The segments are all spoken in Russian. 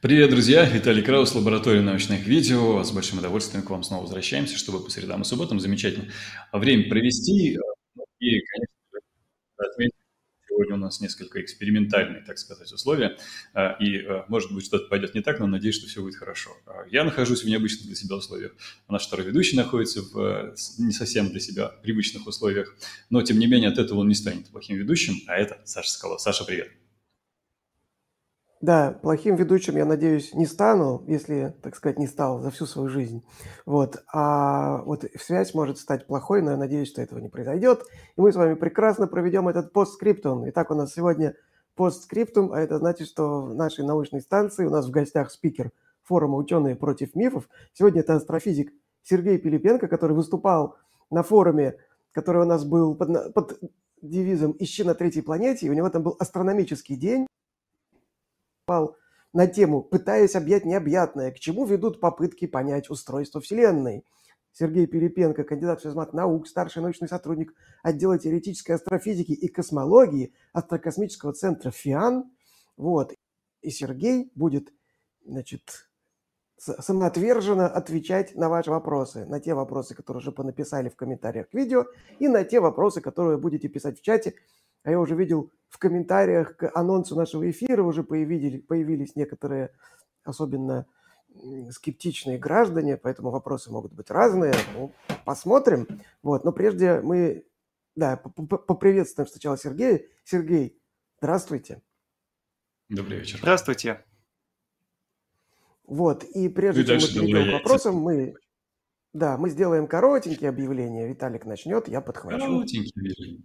Привет, друзья! Виталий Краус, лаборатория научных видео. С большим удовольствием к вам снова возвращаемся, чтобы по средам и субботам замечательно время провести. И, конечно сегодня у нас несколько экспериментальные, так сказать, условия. И, может быть, что-то пойдет не так, но надеюсь, что все будет хорошо. Я нахожусь в необычных для себя условиях. Наш второй ведущий находится в не совсем для себя привычных условиях. Но, тем не менее, от этого он не станет плохим ведущим. А это Саша Скалов. Саша, привет! Да, плохим ведущим, я надеюсь, не стану, если, так сказать, не стал за всю свою жизнь. Вот. А вот связь может стать плохой, но я надеюсь, что этого не произойдет. И мы с вами прекрасно проведем этот постскриптум. Итак, у нас сегодня постскриптум, а это значит, что в нашей научной станции у нас в гостях спикер форума «Ученые против мифов». Сегодня это астрофизик Сергей Пилипенко, который выступал на форуме, который у нас был под, под девизом «Ищи на третьей планете», и у него там был астрономический день выступал на тему «Пытаясь объять необъятное. К чему ведут попытки понять устройство Вселенной?» Сергей Перепенко, кандидат физмат наук, старший научный сотрудник отдела теоретической астрофизики и космологии Астрокосмического центра ФИАН. Вот. И Сергей будет, значит, самоотверженно отвечать на ваши вопросы, на те вопросы, которые уже понаписали в комментариях к видео, и на те вопросы, которые вы будете писать в чате. А я уже видел в комментариях к анонсу нашего эфира уже появились, появились некоторые особенно скептичные граждане, поэтому вопросы могут быть разные. Ну, посмотрим. Вот. Но прежде мы да, поприветствуем сначала Сергея. Сергей, здравствуйте. Добрый вечер. Здравствуйте. Вот, и прежде чем мы перейдем к вопросам, мы, да, мы сделаем коротенькие объявления. Виталик начнет, я подхвачу. Коротенькие.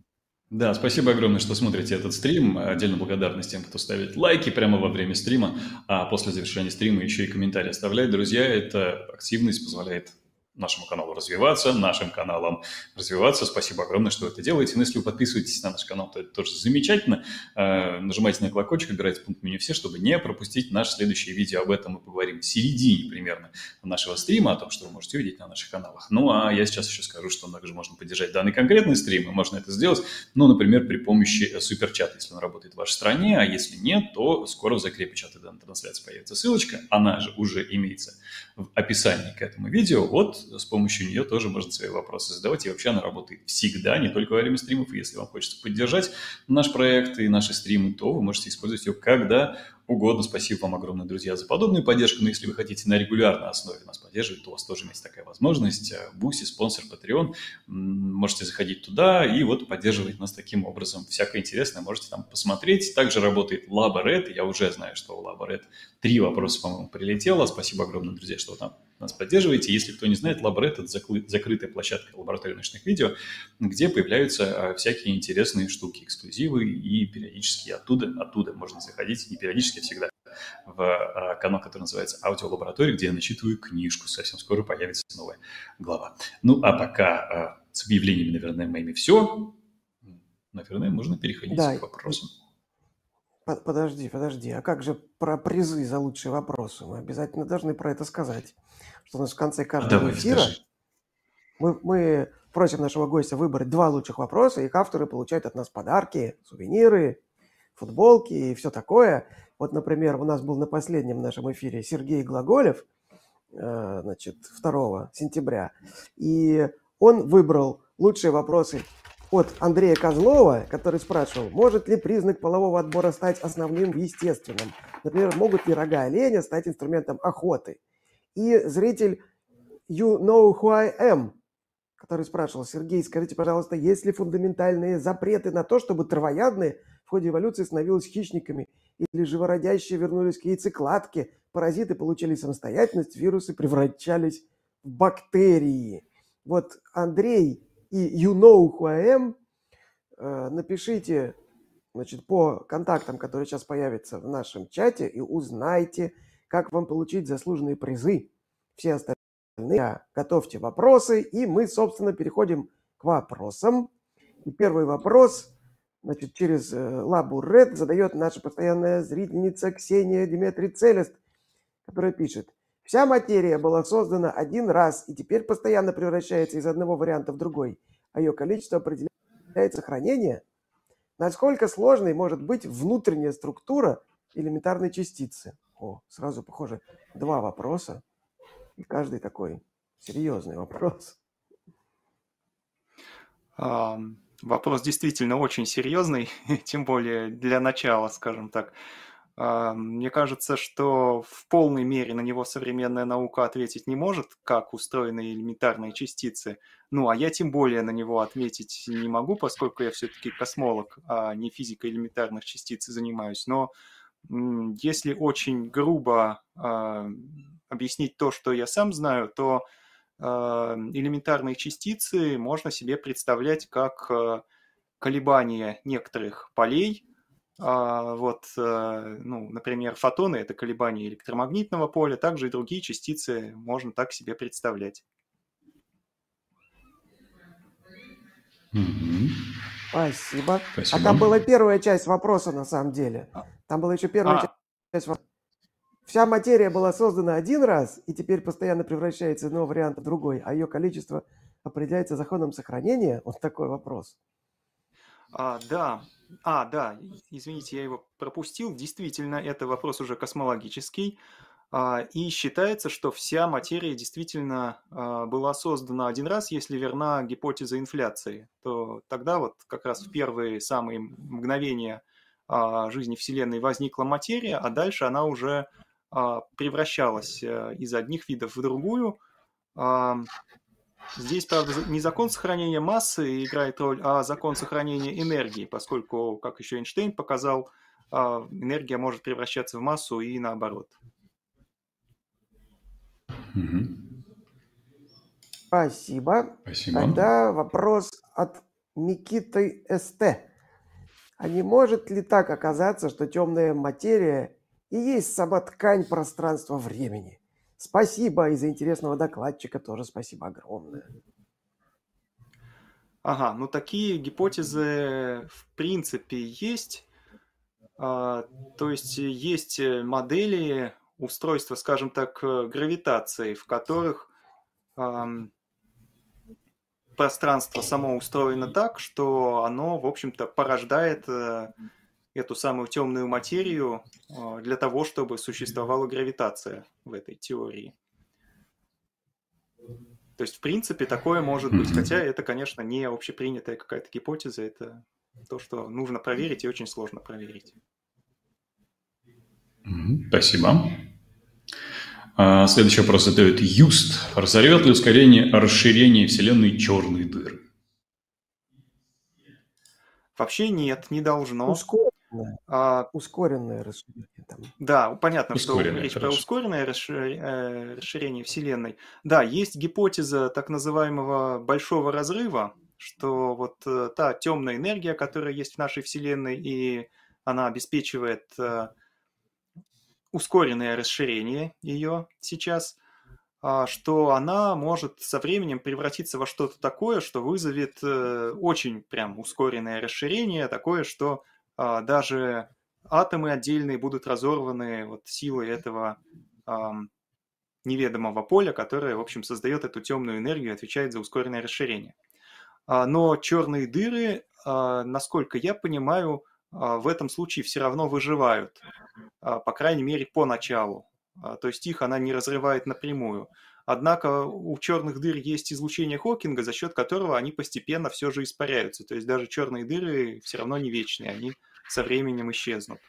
Да, спасибо огромное, что смотрите этот стрим. Отдельно благодарность тем, кто ставит лайки прямо во время стрима, а после завершения стрима еще и комментарии оставляет. Друзья, эта активность позволяет нашему каналу развиваться, нашим каналам развиваться. Спасибо огромное, что вы это делаете. Но если вы подписываетесь на наш канал, то это тоже замечательно. Э, нажимайте на колокольчик, выбирайте пункт меню «Все», чтобы не пропустить наше следующее видео. Об этом мы поговорим в середине примерно нашего стрима, о том, что вы можете увидеть на наших каналах. Ну, а я сейчас еще скажу, что также можно поддержать данный конкретный стрим, и можно это сделать, ну, например, при помощи суперчата, если он работает в вашей стране, а если нет, то скоро в закрепе чата данной трансляции появится ссылочка, она же уже имеется в описании к этому видео. Вот с помощью нее тоже можно свои вопросы задавать. И вообще она работает всегда, не только во время стримов. И если вам хочется поддержать наш проект и наши стримы, то вы можете использовать ее когда угодно. Спасибо вам огромное, друзья, за подобную поддержку. Но если вы хотите на регулярной основе нас поддерживать, то у вас тоже есть такая возможность. Буси, спонсор, Patreon. Можете заходить туда и вот поддерживать нас таким образом. Всякое интересное можете там посмотреть. Также работает LaboRed. Я уже знаю, что у LaboRed три вопроса, по-моему, прилетело. Спасибо огромное, друзья, что вы там нас поддерживаете. Если кто не знает, LabRed – это закрытая площадка лаборатории научных видео, где появляются а, всякие интересные штуки, эксклюзивы, и периодически оттуда, оттуда можно заходить, не периодически, а всегда, в а, канал, который называется «Аудиолаборатория», где я начитываю книжку. Совсем скоро появится новая глава. Ну, а пока а, с объявлениями, наверное, моими все. Наверное, можно переходить да. к вопросам. Подожди, подожди, а как же про призы за лучшие вопросы? Мы обязательно должны про это сказать. Что у нас в конце каждого Давай, эфира мы, мы просим нашего гостя выбрать два лучших вопроса, их авторы получают от нас подарки, сувениры, футболки и все такое. Вот, например, у нас был на последнем нашем эфире Сергей Глаголев, э, значит, 2 сентября, и он выбрал лучшие вопросы от Андрея Козлова, который спрашивал, может ли признак полового отбора стать основным в естественном. Например, могут ли рога оленя стать инструментом охоты. И зритель You Know Who I Am, который спрашивал, Сергей, скажите, пожалуйста, есть ли фундаментальные запреты на то, чтобы травоядные в ходе эволюции становились хищниками, или живородящие вернулись к яйцекладке, паразиты получили самостоятельность, вирусы превращались в бактерии. Вот Андрей и you know who I am, э, напишите значит, по контактам, которые сейчас появятся в нашем чате, и узнайте, как вам получить заслуженные призы. Все остальные готовьте вопросы, и мы, собственно, переходим к вопросам. И первый вопрос, значит, через э, Лабу Ред задает наша постоянная зрительница Ксения Диметрий Целест, которая пишет – Вся материя была создана один раз и теперь постоянно превращается из одного варианта в другой, а ее количество определяет сохранение. Насколько сложной может быть внутренняя структура элементарной частицы? О, сразу, похоже, два вопроса. И каждый такой серьезный вопрос. Вопрос действительно очень серьезный, тем более для начала, скажем так. Мне кажется, что в полной мере на него современная наука ответить не может, как устроены элементарные частицы. Ну, а я тем более на него ответить не могу, поскольку я все-таки космолог, а не физикой элементарных частиц занимаюсь. Но если очень грубо э, объяснить то, что я сам знаю, то э, элементарные частицы можно себе представлять как колебания некоторых полей, а, вот, э, ну, например, фотоны – это колебания электромагнитного поля, также и другие частицы можно так себе представлять. Спасибо. Спасибо. А там была первая часть вопроса на самом деле. А. Там была еще первая а. часть вопроса. Вся материя была создана один раз и теперь постоянно превращается из одного варианта в другой, а ее количество определяется законом сохранения? Вот такой вопрос. А, да, а, да, извините, я его пропустил. Действительно, это вопрос уже космологический. А, и считается, что вся материя действительно а, была создана один раз, если верна гипотеза инфляции. То тогда вот как раз в первые самые мгновения а, жизни Вселенной возникла материя, а дальше она уже превращалась э, из одних видов в другую. Здесь, правда, не закон сохранения массы играет роль, а закон сохранения энергии, поскольку, как еще Эйнштейн показал, а, энергия может превращаться в массу и наоборот. Спасибо. Спасибо. Тогда вопрос от Микиты СТ. А не может ли так оказаться, что темная материя и есть сама ткань пространства-времени? Спасибо и за интересного докладчика тоже спасибо огромное. Ага, ну такие гипотезы в принципе есть. А, то есть есть модели устройства, скажем так, гравитации, в которых пространство само устроено так, что оно, в общем-то, порождает э, эту самую темную материю а, для того, чтобы существовала гравитация в этой теории. То есть, в принципе, такое может быть, хотя это, конечно, не общепринятая какая-то гипотеза, это то, что нужно проверить и очень сложно проверить. Спасибо. А, следующий вопрос задает Юст. Разорвет ли ускорение расширение Вселенной черной дыры? Вообще нет, не должно. Ускорение ускоренное, а, ускоренное расширение. Там. Да, понятно, ускоренное, что речь хорошо. про ускоренное э, расширение Вселенной. Да, есть гипотеза так называемого большого разрыва, что вот э, та темная энергия, которая есть в нашей Вселенной, и она обеспечивает э, ускоренное расширение ее сейчас, а, что она может со временем превратиться во что-то такое, что вызовет очень прям ускоренное расширение, такое, что даже атомы отдельные будут разорваны вот силой этого неведомого поля, которое, в общем, создает эту темную энергию и отвечает за ускоренное расширение. А, но черные дыры, а, насколько я понимаю, в этом случае все равно выживают, по крайней мере, поначалу. То есть их она не разрывает напрямую. Однако у черных дыр есть излучение Хокинга, за счет которого они постепенно все же испаряются. То есть даже черные дыры все равно не вечные, они со временем исчезнут.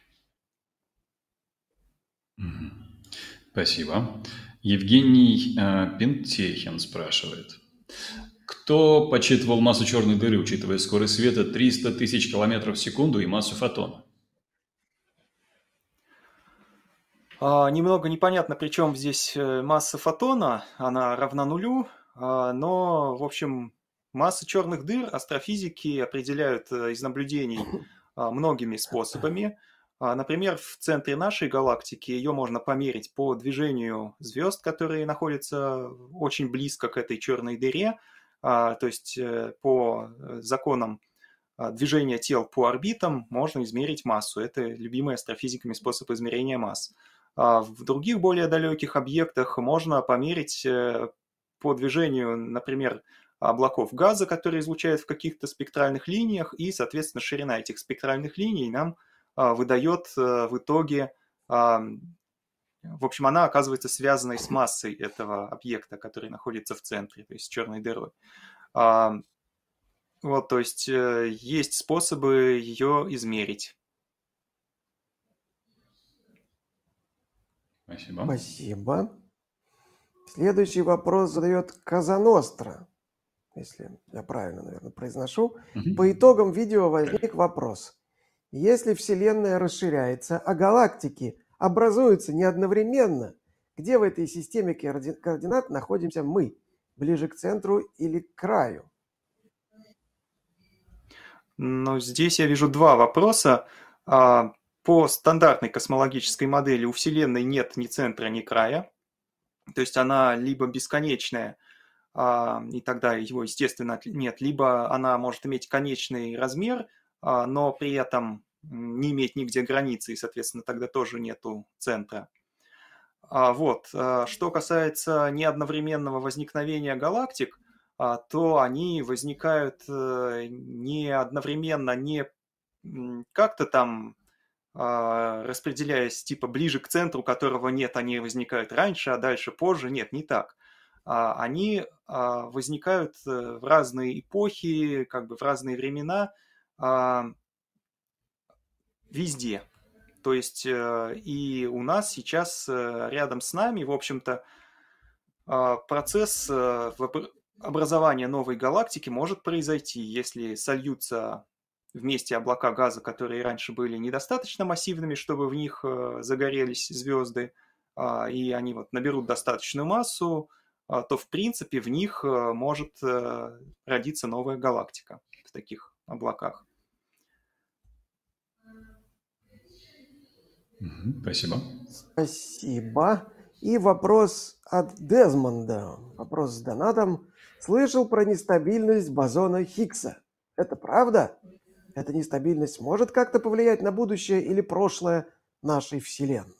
Спасибо. Евгений э, Пентехин спрашивает. Кто подсчитывал массу черной дыры, учитывая скорость света 300 тысяч километров в секунду и массу фотона? А, немного непонятно, при чем здесь э, масса фотона, она равна нулю, а, но, в общем, масса черных дыр астрофизики определяют э, из наблюдений а, многими способами. А, например, в центре нашей галактики ее можно померить по движению звезд, которые находятся очень близко к этой черной дыре, то есть э, по законам движения тел по орбитам можно измерить массу. Это любимый астрофизиками способ измерения масс. А в других более далеких объектах можно померить э, по движению, например, облаков газа, которые излучают в каких-то спектральных линиях, и, соответственно, ширина этих спектральных линий нам а, выдает э, в итоге в общем, она оказывается связанной с массой этого объекта, который находится в центре, то есть черной дырой. Вот, то есть э, есть способы ее измерить. Спасибо. Спасибо. Следующий вопрос задает Казаностра, если я правильно, наверное, произношу. Угу. По итогам видео возник вопрос. Если Вселенная расширяется, а галактики образуются не одновременно, где в этой системе координат находимся мы? Ближе к центру или к краю? Ну, здесь я вижу два вопроса. А, по стандартной космологической модели у Вселенной нет ни центра, ни края. То есть она либо бесконечная, а, и тогда его, естественно, нет, либо она может иметь конечный размер, а, но при этом не иметь нигде границы, и, соответственно, тогда тоже нету центра. Вот. Что касается неодновременного возникновения галактик, то они возникают э, не одновременно, не как-то там а, распределяясь типа ближе к центру, которого нет, они возникают раньше, а дальше позже. Нет, не так. А, они а, возникают э, в разные эпохи, как бы в разные времена, везде. То есть э, и у нас сейчас э, рядом с нами, в общем-то, процесс образования новой галактики может произойти, если сольются вместе облака газа, которые раньше были недостаточно массивными, чтобы в них э, загорелись звезды, а, и они вот наберут достаточную массу, а, то в принципе в них э, может э, родиться новая галактика в таких облаках. Спасибо. Спасибо. И вопрос от Дезмонда. Вопрос с донатом. Слышал про нестабильность бозона Хиггса. Это правда? Эта нестабильность может как-то повлиять на будущее или прошлое нашей Вселенной?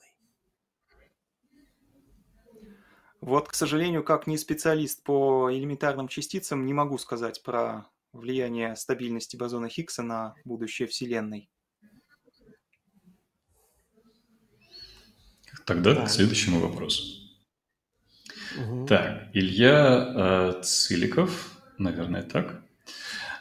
Вот, к сожалению, как не специалист по элементарным частицам, не могу сказать про влияние стабильности бозона Хиггса на будущее Вселенной. Тогда да. к следующему вопросу. Угу. Так, Илья э, Циликов, наверное, так.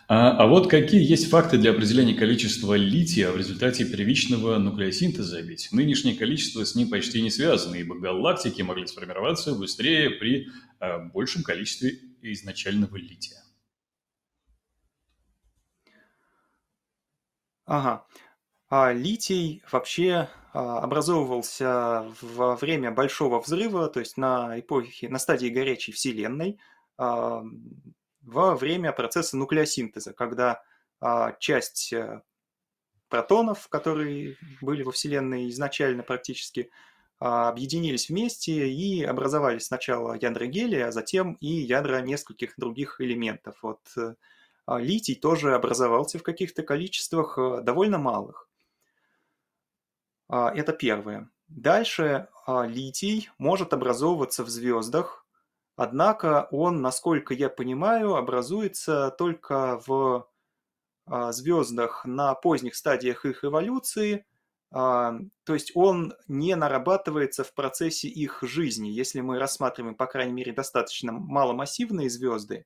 А, а вот какие есть факты для определения количества лития в результате первичного нуклеосинтеза? Ведь нынешнее количество с ним почти не связано, ибо галактики могли сформироваться быстрее при а, большем количестве изначального лития. Ага. А литий вообще а, образовывался во время Большого взрыва, то есть на эпохе, на стадии горячей Вселенной. А, во время процесса нуклеосинтеза, когда а, часть э, протонов, которые были во Вселенной изначально практически, а, объединились вместе и образовали сначала ядра гелия, а затем и ядра нескольких других элементов. Вот э, а, литий тоже образовался в каких-то количествах э, довольно малых. Это первое. Дальше литий может образовываться в звездах Однако он, насколько я понимаю, образуется только в а, звездах на поздних стадиях их эволюции, а, то есть он не нарабатывается в процессе их жизни. Если мы рассматриваем, по крайней мере, достаточно маломассивные звезды,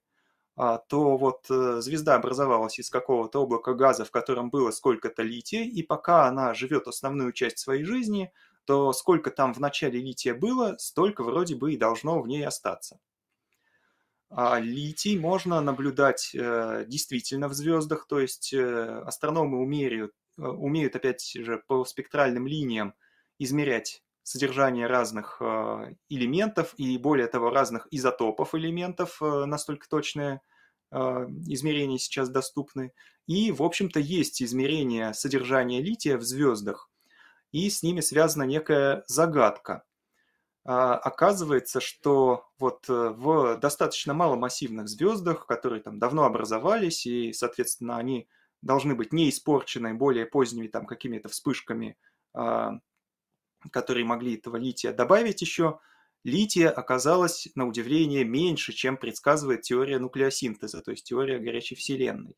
а, то вот э, звезда образовалась из какого-то облака газа, в котором было сколько-то лития, и пока она живет основную часть своей жизни – то сколько там в начале лития было, столько вроде бы и должно в ней остаться. А литий можно наблюдать э, действительно в звездах, то есть э, астрономы умеют, э, умеют опять же по спектральным линиям измерять содержание разных э, элементов и более того разных изотопов элементов, э, настолько точные э, измерения сейчас доступны. И, в общем-то, есть измерение содержания лития в звездах и с ними связана некая загадка. А, оказывается, что вот э, в достаточно маломассивных звездах, которые там давно образовались, и, соответственно, они должны быть не испорчены более поздними там какими-то вспышками, а, которые могли этого лития добавить еще, лития оказалось, на удивление, меньше, чем предсказывает теория нуклеосинтеза, то есть теория горячей Вселенной.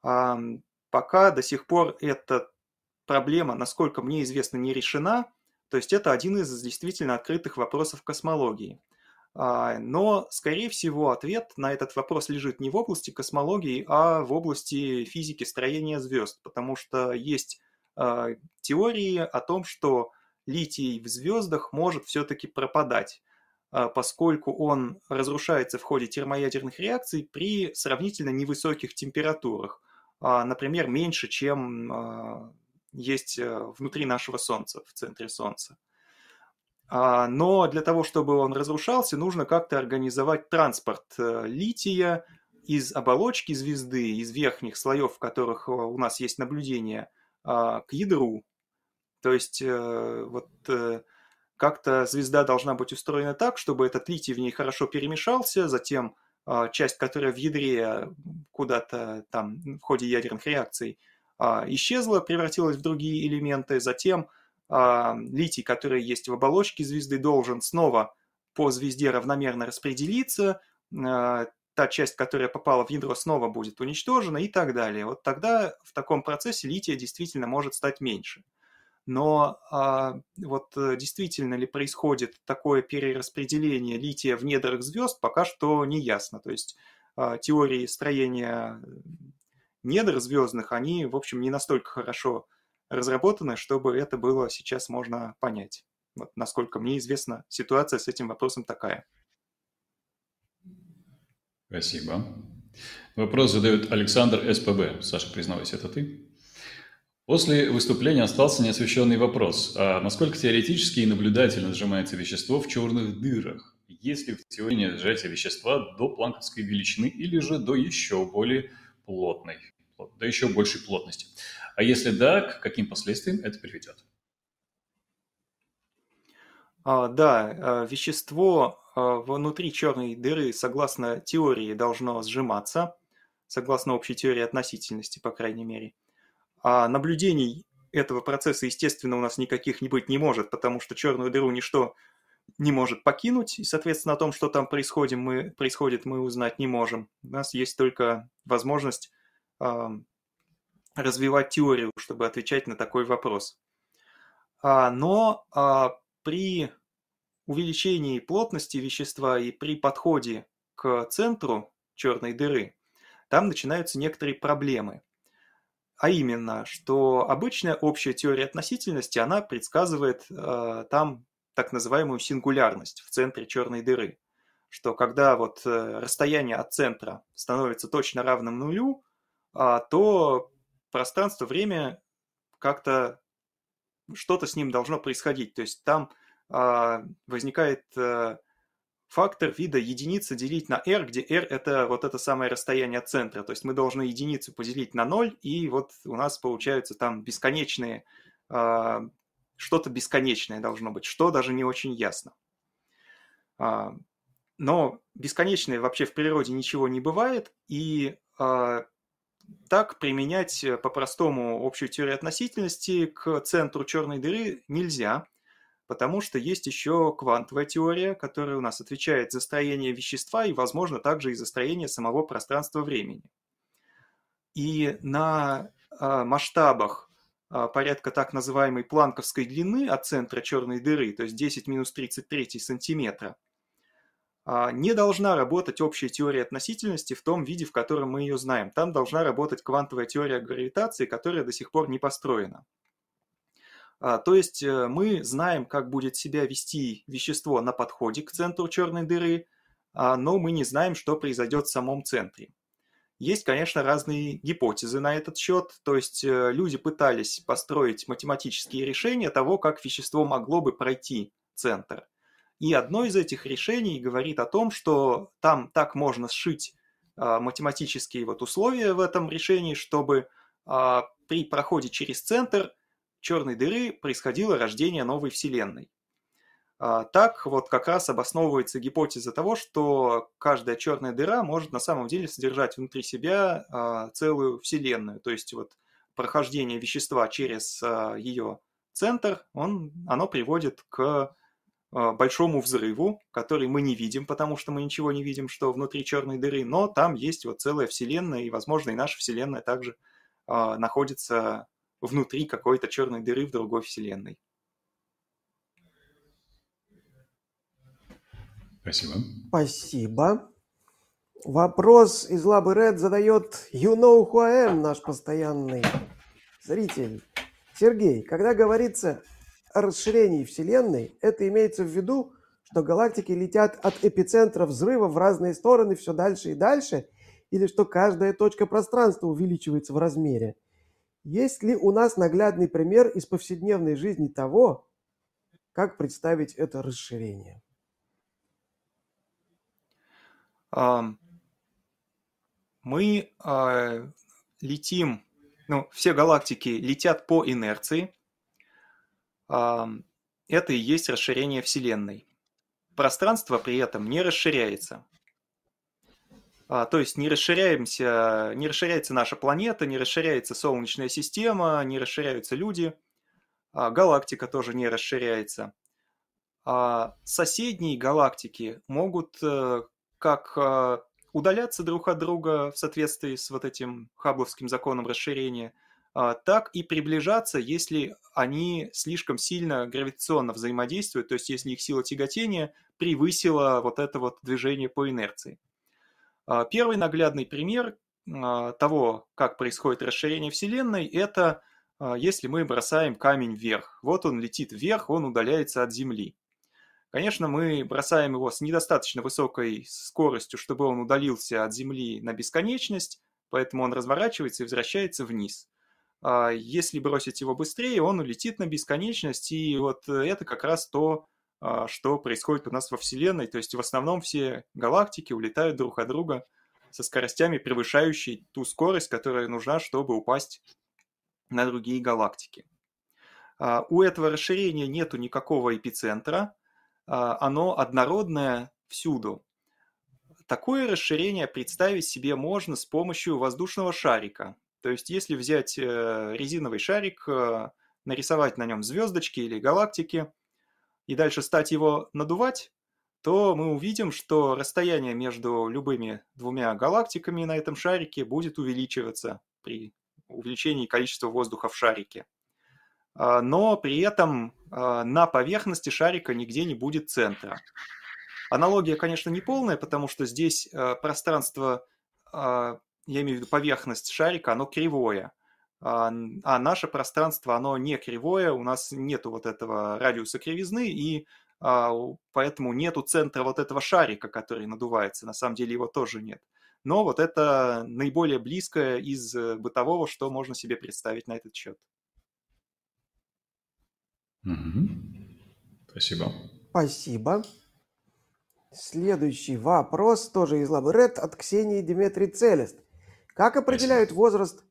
Пока до сих пор этот проблема, насколько мне известно, не решена. То есть это один из действительно открытых вопросов космологии. А, но, скорее всего, ответ на этот вопрос лежит не в области космологии, а в области физики строения звезд, потому что есть а, теории о том, что литий в звездах может все-таки пропадать, а, поскольку он разрушается в ходе термоядерных реакций при сравнительно невысоких температурах, например, меньше, чем есть внутри нашего Солнца, в центре Солнца. А, но для того, чтобы он разрушался, нужно как-то организовать транспорт э, лития из оболочки звезды, из верхних слоев, в которых э, у нас есть наблюдение, а, к ядру. То есть э, вот как-то звезда должна быть устроена так, чтобы этот литий в ней хорошо перемешался, затем а, часть, которая в ядре куда-то там в ходе ядерных реакций исчезла, превратилась в другие элементы, затем а, литий, который есть в оболочке звезды, должен снова по звезде равномерно распределиться, а, та часть, которая попала в ядро, снова будет уничтожена и так далее. Вот тогда в таком процессе лития действительно может стать меньше. Но а, вот э, действительно ли происходит такое перераспределение лития в недрах звезд, пока что не ясно. То есть а, теории строения недр звездных, они, в общем, не настолько хорошо разработаны, чтобы это было сейчас можно понять. Вот, насколько мне известно, ситуация с этим вопросом такая. Спасибо. Вопрос задает Александр СПБ. Саша, признавайся, это ты? После выступления остался неосвещенный вопрос. А насколько теоретически и наблюдательно сжимается вещество в черных дырах? Есть ли в теории сжатие вещества до планковской величины или же до еще более плотной, до еще большей плотности? А если да, к каким последствиям это приведет? А, да, а, вещество а, внутри черной дыры, согласно теории, должно сжиматься, согласно общей теории относительности, по крайней мере. А наблюдений этого процесса, естественно, у нас никаких не быть не может, потому что черную дыру ничто не может покинуть, и, соответственно, о том, что там происходит, мы, происходит, мы узнать не можем. У нас есть только возможность развивать теорию, чтобы отвечать на такой вопрос. А, но а, при увеличении плотности вещества и при подходе к центру черной дыры, там начинаются некоторые проблемы. А именно, что обычная общая теория относительности, она предсказывает э, там так называемую сингулярность в центре черной дыры. Что когда вот э, расстояние от центра становится точно равным нулю, э, то пространство, время как-то что-то с ним должно происходить. То есть там э, возникает э, фактор вида единица делить на r, где r это вот это самое расстояние от центра. То есть мы должны единицу поделить на 0, и вот у нас получаются там бесконечные, э, что-то бесконечное должно быть, что даже не очень ясно. Э, но бесконечное вообще в природе ничего не бывает, и э, так применять э, по-простому общую теорию относительности к центру черной дыры нельзя, потому что есть еще квантовая теория, которая у нас отвечает за строение вещества и, возможно, также и за строение самого пространства-времени. И на а, масштабах а, порядка так называемой планковской длины от центра черной дыры, то есть 10 минус 33 сантиметра, а, не должна работать общая теория относительности в том виде, в котором мы ее знаем. Там должна работать квантовая теория гравитации, которая до сих пор не построена. А, то есть э, мы знаем, как будет себя вести вещество на подходе к центру черной дыры, а, но мы не знаем, что произойдет в самом центре. Есть, конечно, разные гипотезы на этот счет, то есть э, люди пытались построить математические решения того, как вещество могло бы пройти центр. И одно из этих решений говорит о том, что там так можно сшить а, математические вот условия в этом решении, чтобы а, при проходе через центр черной дыры происходило рождение новой Вселенной. А, так вот как раз обосновывается гипотеза того, что каждая черная дыра может на самом деле содержать внутри себя целую Вселенную. То есть вот прохождение вещества через ее центр, он, оно приводит к а, большому взрыву, который мы не видим, потому что мы ничего не видим, что внутри черной дыры, но там есть вот целая вселенная, и, возможно, и наша вселенная также находится внутри какой-то черной дыры в другой вселенной. Спасибо. Спасибо. Вопрос из Лабы Ред задает You know who I am, наш постоянный зритель. Сергей, когда говорится о расширении Вселенной, это имеется в виду, что галактики летят от эпицентра взрыва в разные стороны все дальше и дальше, или что каждая точка пространства увеличивается в размере? Есть ли у нас наглядный пример из повседневной жизни того, как представить это расширение? Мы а, летим, ну, все галактики летят по инерции. Это и есть расширение Вселенной. Пространство при этом не расширяется. А, то есть не расширяемся, не расширяется наша планета, не расширяется Солнечная система, не расширяются люди, а, галактика тоже не расширяется. А соседние галактики могут э, как а, удаляться друг от друга в соответствии с вот этим хабловским законом расширения, а, так и приближаться, если они слишком сильно гравитационно взаимодействуют, то есть если их сила тяготения превысила вот это вот движение по инерции. А, первый наглядный пример а, того, как происходит расширение Вселенной, это если мы бросаем камень вверх. Вот он летит вверх, он удаляется от Земли. Конечно, мы бросаем его с недостаточно высокой скоростью, чтобы он удалился от Земли на бесконечность, поэтому он разворачивается и возвращается вниз. А если бросить его быстрее, он улетит на бесконечность, и вот это как раз то, а, что происходит у нас во Вселенной. То есть в основном все галактики улетают друг от друга со скоростями, превышающей ту скорость, которая нужна, чтобы упасть на другие галактики. А, у этого расширения нету никакого эпицентра, оно однородное всюду. Такое расширение представить себе можно с помощью воздушного шарика. То есть, если взять э, резиновый шарик, э, нарисовать на нем звездочки или галактики, и дальше стать его надувать, то мы увидим, что расстояние между любыми двумя галактиками на этом шарике будет увеличиваться при увеличении количества воздуха в шарике. А, но при этом а, на поверхности шарика нигде не будет центра. Аналогия, конечно, не полная, потому что здесь э, пространство я имею в виду поверхность шарика, оно кривое. А, а наше пространство, оно не кривое, у нас нету вот этого радиуса кривизны, и а, поэтому нету центра вот этого шарика, который надувается. На самом деле его тоже нет. Но вот это наиболее близкое из э, бытового, что можно себе представить на этот счет. Угу. Спасибо. Спасибо. Следующий вопрос тоже из Лабы от Ксении Диметрий Целест. Как определяют возраст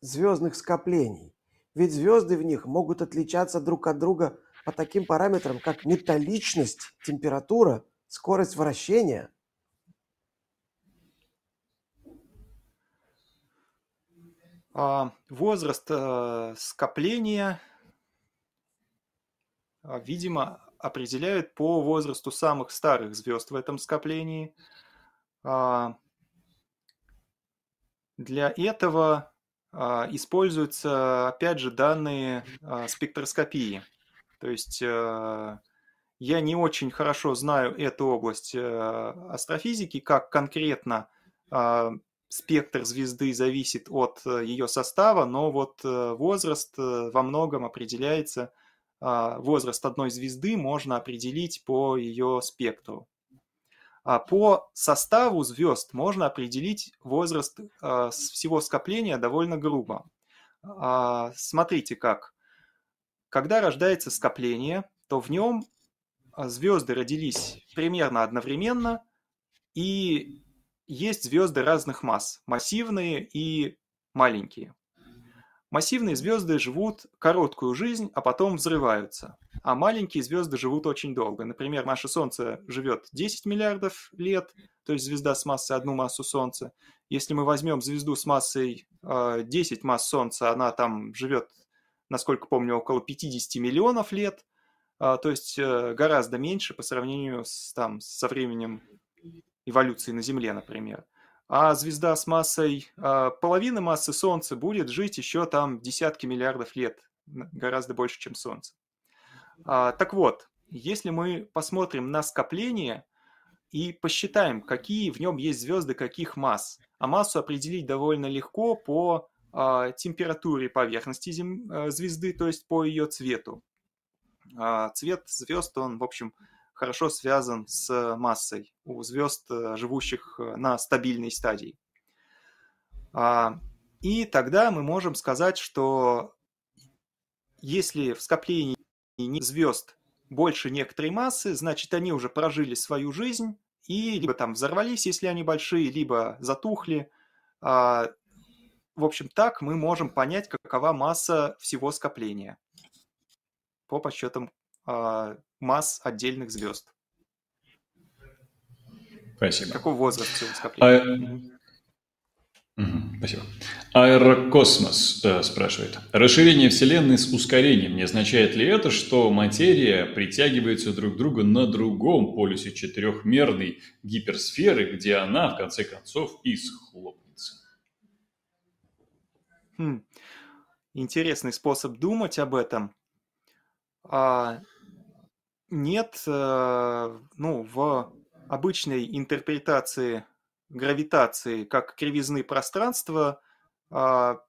звездных скоплений? Ведь звезды в них могут отличаться друг от друга по таким параметрам, как металличность, температура, скорость вращения. А, возраст э, скопления, видимо, определяют по возрасту самых старых звезд в этом скоплении. А, для этого а, используются, опять же, данные а, спектроскопии. То есть а, я не очень хорошо знаю эту область астрофизики, как конкретно спектр звезды зависит от ее состава, но вот возраст во многом определяется, возраст одной звезды можно определить по ее спектру. А по составу звезд можно определить возраст а, всего скопления довольно грубо. А, смотрите как. Когда рождается скопление, то в нем звезды родились примерно одновременно, и есть звезды разных масс, массивные и маленькие. Массивные звезды живут короткую жизнь, а потом взрываются. А маленькие звезды живут очень долго. Например, наше Солнце живет 10 миллиардов лет, то есть звезда с массой одну массу Солнца. Если мы возьмем звезду с массой 10 масс Солнца, она там живет, насколько помню, около 50 миллионов лет, а, то есть э, гораздо меньше по сравнению с, там, со временем эволюции на Земле, например а звезда с массой а, половины массы Солнца будет жить еще там десятки миллиардов лет, гораздо больше, чем Солнце. А, так вот, если мы посмотрим на скопление и посчитаем, какие в нем есть звезды каких масс, а массу определить довольно легко по а, температуре поверхности. Э, звезды, то есть по ее цвету. Цвет звезд, он, в общем, хорошо связан с массой у звезд, э, живущих э, на стабильной стадии. А, и тогда мы можем сказать, что если в скоплении звезд больше некоторой массы, значит, они уже прожили свою жизнь и либо там взорвались, если они большие, либо затухли. А, в общем, так мы можем понять, какова масса всего скопления по подсчетам масс отдельных звезд. Спасибо. Какой возраст всего скопления? А... Спасибо. Аэрокосмос э, спрашивает. Расширение Вселенной с ускорением не означает ли это, что материя притягивается друг к другу на другом полюсе четырехмерной гиперсферы, где она, в конце концов, и схлопнется? Хм. Интересный способ думать об этом. А, нет, э, ну, в обычной интерпретации гравитации как кривизны пространства, а,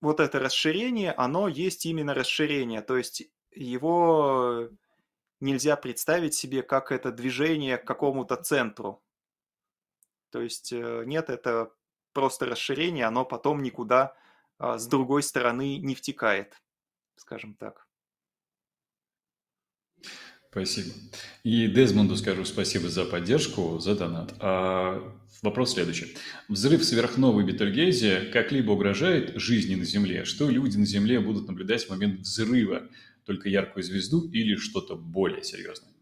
вот это расширение, оно есть именно расширение, то есть его нельзя представить себе как это движение к какому-то центру. То есть э, нет, это просто расширение, оно потом никуда а, с другой стороны не втекает, скажем так. Спасибо. И Дезмонду скажу спасибо за поддержку, за донат. А вопрос следующий. Взрыв сверхновой Бетельгейзе как-либо угрожает жизни на Земле? Что люди на Земле будут наблюдать в момент взрыва? Только яркую звезду или что-то более серьезное?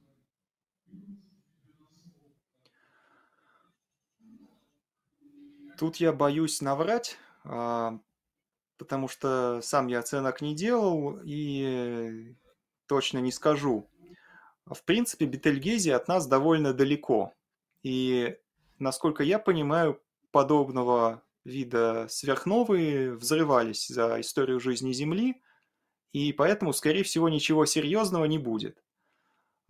Тут я боюсь наврать, а, потому что сам я оценок не делал и точно не скажу. В принципе, Бетельгези от нас довольно далеко. И, насколько я понимаю, подобного вида сверхновые взрывались за историю жизни Земли, и поэтому, скорее всего, ничего серьезного не будет.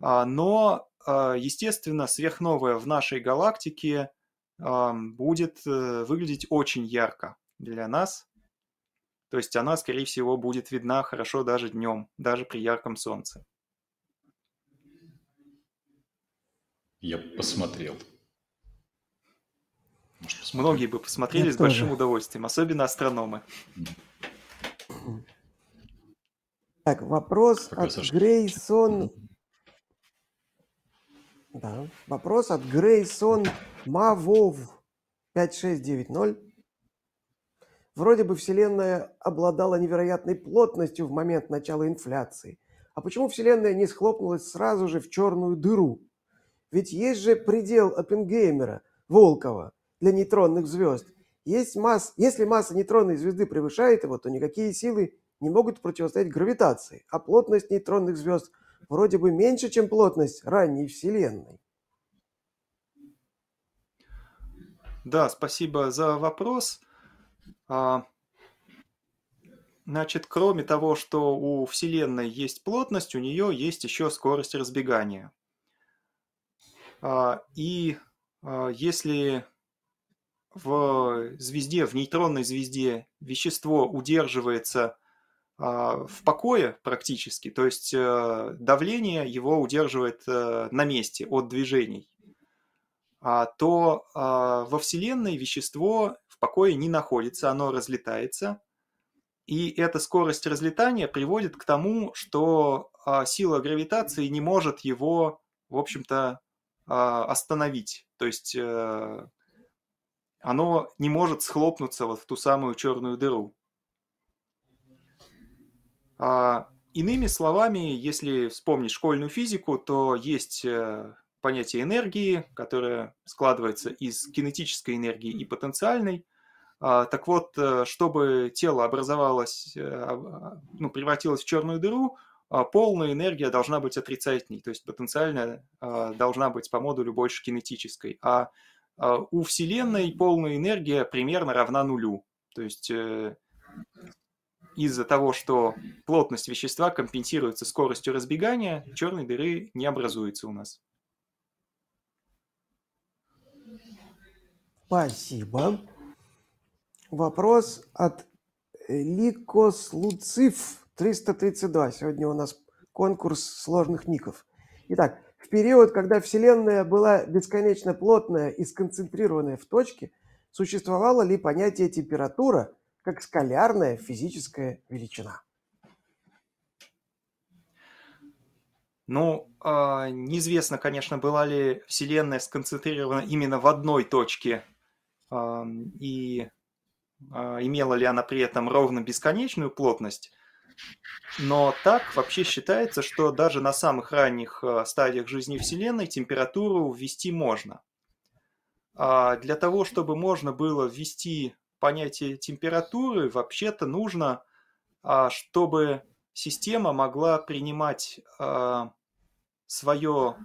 А, но, а, естественно, сверхновая в нашей галактике будет э, выглядеть очень ярко для нас. То есть она, скорее всего, будет видна хорошо даже днем, даже при ярком солнце. Я посмотрел. Может, Многие бы посмотрели Я с тоже. большим удовольствием, особенно астрономы. Так, вопрос Пока, от Саша. Грейсон. Да, вопрос от Грейсон Мавов 5690. Вроде бы Вселенная обладала невероятной плотностью в момент начала инфляции. А почему Вселенная не схлопнулась сразу же в черную дыру? Ведь есть же предел Оппенгеймера, Волкова, для нейтронных звезд. Есть масс... Если масса нейтронной звезды превышает его, то никакие силы не могут противостоять гравитации, а плотность нейтронных звезд вроде бы меньше, чем плотность ранней Вселенной. Да, спасибо за вопрос. А, значит, кроме того, что у Вселенной есть плотность, у нее есть еще скорость разбегания. А, и а, если в звезде, в нейтронной звезде вещество удерживается а, в покое практически, то есть э, давление его удерживает э, на месте от движений, то во Вселенной вещество в покое не находится, оно разлетается, и эта скорость разлетания приводит к тому, что сила гравитации не может его, в общем-то, остановить. То есть э, оно не может схлопнуться вот в ту самую черную дыру. А, иными словами, если вспомнить школьную физику, то есть э, понятие энергии, которое складывается из кинетической энергии и потенциальной. А, так вот, э, чтобы тело образовалось, ну, превратилось в черную дыру, а, полная энергия должна быть отрицательной, то есть потенциальная а, должна быть по модулю больше кинетической. А, а у Вселенной полная энергия примерно равна нулю. То есть э, из-за того, что плотность вещества компенсируется скоростью разбегания, черной дыры не образуется у нас. Спасибо. Вопрос от Ликос Луциф 332. Сегодня у нас конкурс сложных ников. Итак, в период, когда Вселенная была бесконечно плотная и сконцентрированная в точке, существовало ли понятие температура как скалярная физическая величина? Ну, э, неизвестно, конечно, была ли Вселенная сконцентрирована именно в одной точке и э, имела ли она при этом ровно бесконечную плотность. Но так вообще считается, что даже на самых ранних э, стадиях жизни Вселенной температуру ввести можно. А для того, чтобы можно было ввести понятие температуры, вообще-то нужно, а, чтобы система могла принимать а, свое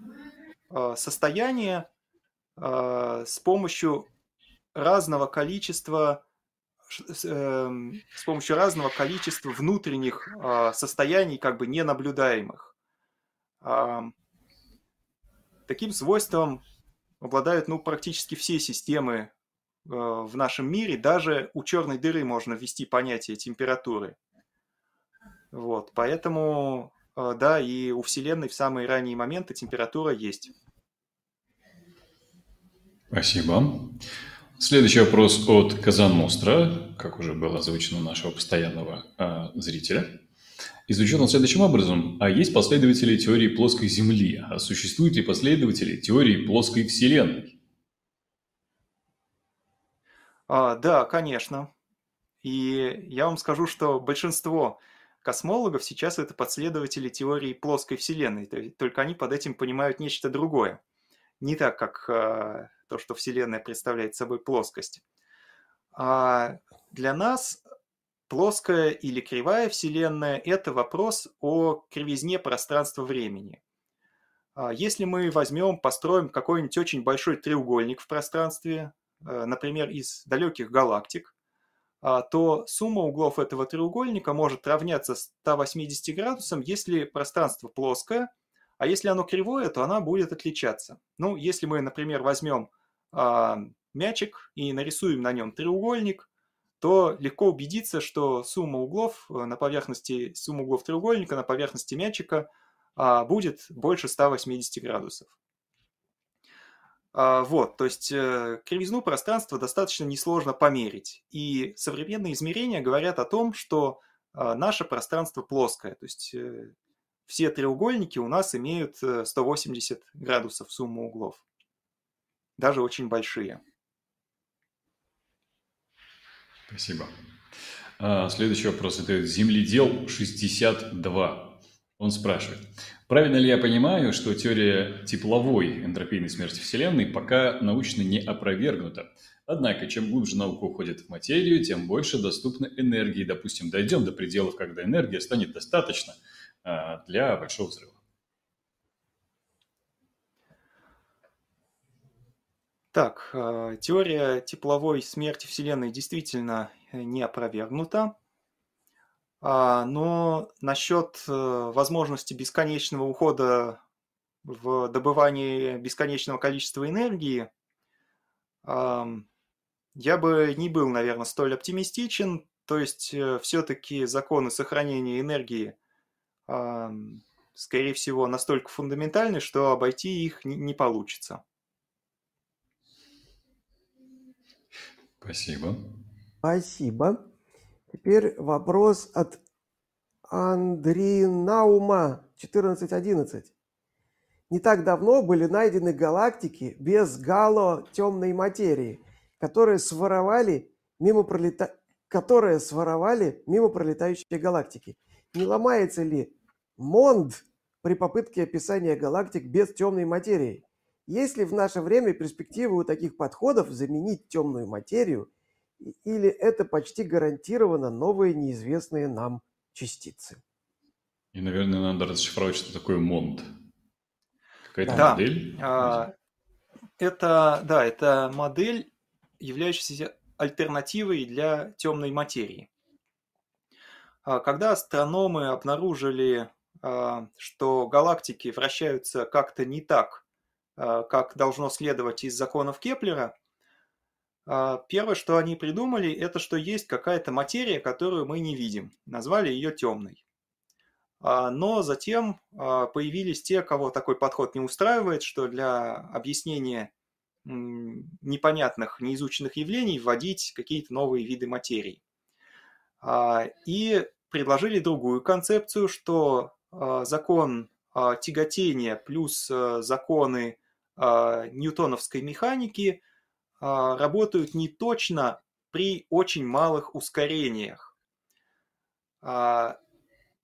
состояние с помощью разного количества с помощью разного количества внутренних а, состояний, как бы ненаблюдаемых. Таким свойством обладают ну, практически все системы э, в нашем мире. Даже у черной дыры можно ввести понятие температуры. Вот, поэтому, э, да, и у Вселенной в самые ранние моменты температура есть. Спасибо. Следующий вопрос от Казан Мостра, как уже было озвучено нашего постоянного э, зрителя. Изучен он следующим образом. А есть последователи теории плоской Земли? А существуют ли последователи теории плоской Вселенной? А, да, конечно. И я вам скажу, что большинство космологов сейчас это последователи теории плоской Вселенной, только они под этим понимают нечто другое. Не так, как а, то, что Вселенная представляет собой плоскость. А для нас плоская или кривая Вселенная – это вопрос о кривизне пространства-времени. А если мы возьмем, построим какой-нибудь очень большой треугольник в пространстве, э, например, из далеких галактик, а, то сумма углов этого треугольника может равняться 180 градусам, если пространство плоское, а если оно кривое, то она будет отличаться. Ну, если мы, например, возьмем а, мячик и нарисуем на нем треугольник, то легко убедиться, что сумма углов э, на поверхности, сумма углов треугольника на поверхности мячика а, будет больше 180 градусов. А, вот, то есть э, кривизну пространства достаточно несложно померить. И современные измерения говорят о том, что наше пространство плоское. То есть э, все треугольники у нас имеют 180 градусов сумму углов даже очень большие. Спасибо. А, следующий вопрос. Это земледел 62. Он спрашивает. Правильно ли я понимаю, что теория тепловой энтропийной смерти Вселенной пока научно не опровергнута? Однако, чем глубже наука уходит в материю, тем больше доступно энергии. Допустим, дойдем до пределов, когда энергия станет достаточно для большого взрыва. Так, э, теория тепловой смерти Вселенной действительно э, не опровергнута. А, но насчет э, возможности бесконечного ухода в добывание бесконечного количества энергии, я бы не был, наверное, столь оптимистичен. То есть все-таки законы сохранения энергии, скорее всего, настолько фундаментальны, что обойти их не получится. Спасибо. Спасибо. Теперь вопрос от Наума 1411. Не так давно были найдены галактики без гало темной материи, которые своровали мимо пролета... которые своровали мимо пролетающие галактики. Не ломается ли Монд при попытке описания галактик без темной материи? Есть ли в наше время перспективы у таких подходов заменить темную материю, или это почти гарантированно новые неизвестные нам частицы? И, наверное, надо расшифровать, что такое МОНД. Какая-то да. модель? А, это, да, это модель, являющаяся альтернативой для темной материи. Когда астрономы обнаружили, что галактики вращаются как-то не так, как должно следовать из законов Кеплера, первое, что они придумали, это что есть какая-то материя, которую мы не видим. Назвали ее темной. Но затем появились те, кого такой подход не устраивает, что для объяснения непонятных, неизученных явлений вводить какие-то новые виды материи. А, и предложили другую концепцию, что а, закон а, тяготения плюс законы ньютоновской механики работают не точно при очень малых ускорениях. То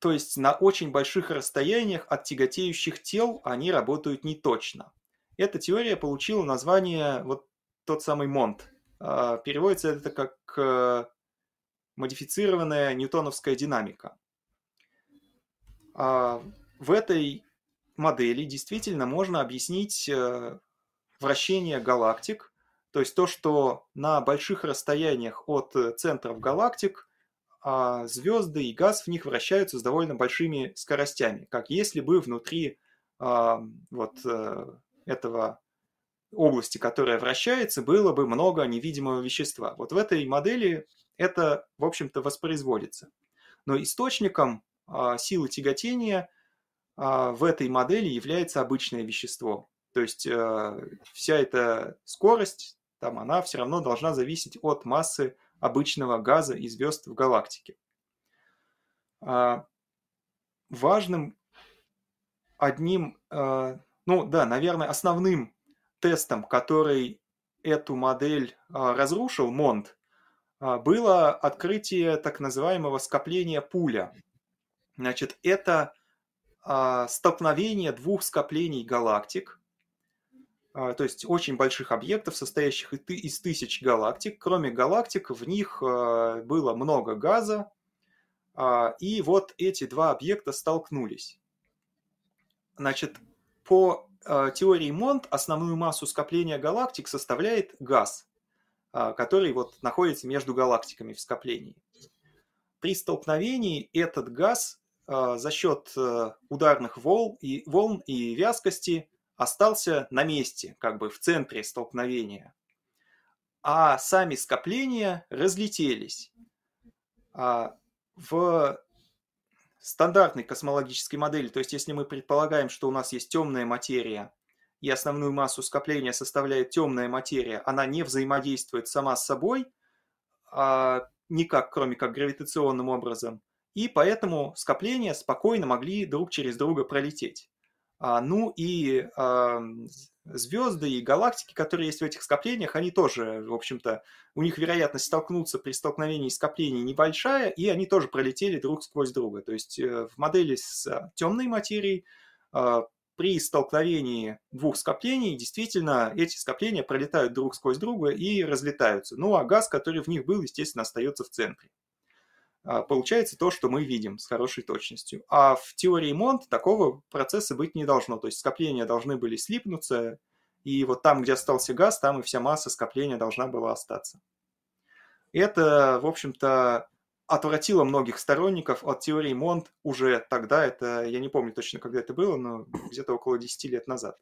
есть на очень больших расстояниях от тяготеющих тел они работают не точно. Эта теория получила название вот тот самый Монт. Переводится это как э, модифицированная ньютоновская динамика. А в этой модели действительно можно объяснить э, вращение галактик, то есть то, что на больших расстояниях от центров галактик а звезды и газ в них вращаются с довольно большими скоростями, как если бы внутри а, вот э, этого области, которая вращается, было бы много невидимого вещества. Вот в этой модели это, в общем-то, воспроизводится. Но источником а, силы тяготения а, в этой модели является обычное вещество. То есть а, вся эта скорость, там она все равно должна зависеть от массы обычного газа и звезд в галактике. Важным одним, ну да, наверное, основным тестом, который эту модель разрушил, Монт, было открытие так называемого скопления пуля. Значит, это а, столкновение двух скоплений галактик, а, то есть очень больших объектов, состоящих из тысяч галактик. Кроме галактик, в них было много газа, и вот эти два объекта столкнулись. Значит, по теории Монт основную массу скопления галактик составляет газ. А, который вот находится между галактиками в скоплении. При столкновении этот газ а, за счет э, ударных волн и, волн и вязкости остался на месте, как бы в центре столкновения. А сами скопления разлетелись. А, в стандартной космологической модели, то есть если мы предполагаем, что у нас есть темная материя, и основную массу скопления составляет темная материя, она не взаимодействует сама с собой, а, никак, кроме как гравитационным образом, и поэтому скопления спокойно могли друг через друга пролететь. А, ну и а, звезды и галактики, которые есть в этих скоплениях, они тоже, в общем-то, у них вероятность столкнуться при столкновении скоплений небольшая, и они тоже пролетели друг сквозь друга. То есть э, в модели с темной материей при столкновении двух скоплений действительно эти скопления пролетают друг сквозь друга и разлетаются. Ну а газ, который в них был, естественно, остается в центре. А, получается то, что мы видим с хорошей точностью. А в теории Монт такого процесса быть не должно. То есть скопления должны были слипнуться, и вот там, где остался газ, там и вся масса скопления должна была остаться. Это, в общем-то, отвратило многих сторонников от теории Монт уже тогда, это, я не помню точно, когда это было, но где-то около 10 лет назад.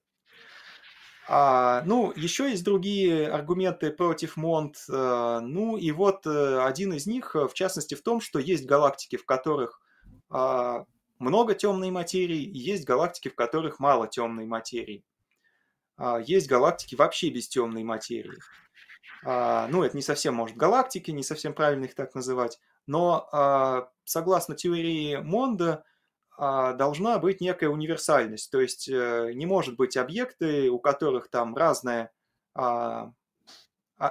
А, ну, еще есть другие аргументы против Монт. А, ну, и вот э, один из них, в частности, в том, что есть галактики, в которых а, много темной материи, и есть галактики, в которых мало темной материи. А, есть галактики вообще без темной материи. А, ну, это не совсем, может, галактики, не совсем правильно их так называть. Но а, согласно теории Монда, а, должна быть некая универсальность. То есть э, не может быть объекты, у которых там разная, а,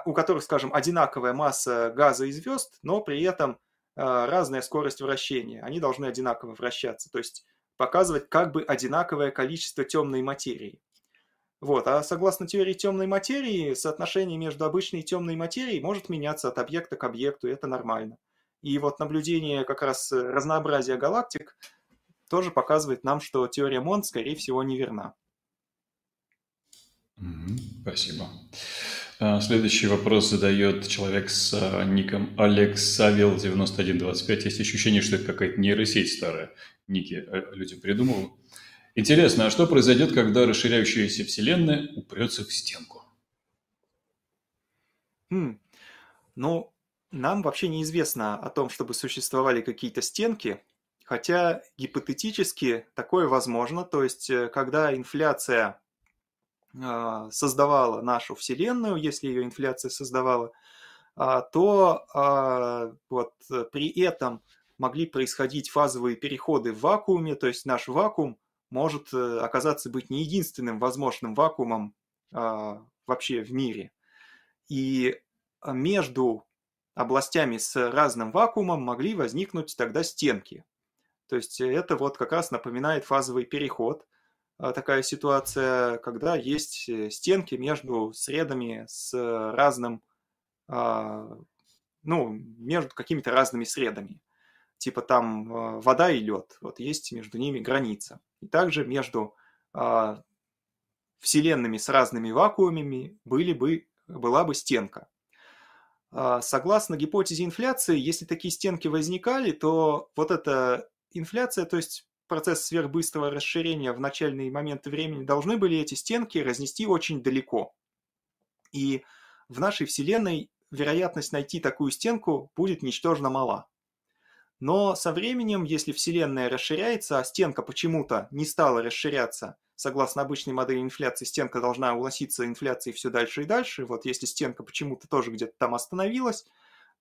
у которых, скажем, одинаковая масса газа и звезд, но при этом разная скорость вращения. Они должны одинаково вращаться, то есть показывать как бы одинаковое количество темной материи. Вот. А согласно теории темной материи, соотношение между обычной и темной материей может меняться от объекта к объекту, и это нормально. И вот наблюдение как раз э, разнообразия галактик тоже показывает нам, что теория Монт, скорее всего, неверна. Спасибо. А, следующий вопрос задает человек с а, ником AlexSavil9125. Есть ощущение, что это какая-то нейросеть старая. Ники э, людям придумывал. Интересно, а что произойдет, когда расширяющаяся Вселенная упрется в стенку? Хм. Ну, нам вообще неизвестно о том, чтобы существовали какие-то стенки, хотя гипотетически такое возможно. То есть, э, когда инфляция а, создавала нашу Вселенную, если ее инфляция создавала, а, то а, вот при этом могли происходить фазовые переходы в вакууме, то есть наш вакуум может э, оказаться быть не единственным возможным вакуумом вообще в мире. И между областями с разным вакуумом могли возникнуть тогда стенки. То есть это вот как раз напоминает фазовый переход – а, такая ситуация, когда есть э, стенки между средами с разным, а, ну, между какими-то разными средами. Типа там а, вода и лед, вот есть между ними граница. И также между вселенными с разными вакуумами были бы, была бы стенка. Согласно гипотезе инфляции, если такие стенки возникали, то вот эта инфляция, то есть процесс сверхбыстрого расширения в начальные моменты времени должны были эти стенки разнести очень далеко. И в нашей Вселенной вероятность найти такую стенку будет ничтожно мала. Но со временем, если Вселенная расширяется, а стенка почему-то не стала расширяться, согласно обычной модели инфляции, стенка должна уноситься инфляцией все дальше и дальше. Вот если стенка почему-то тоже где-то там остановилась,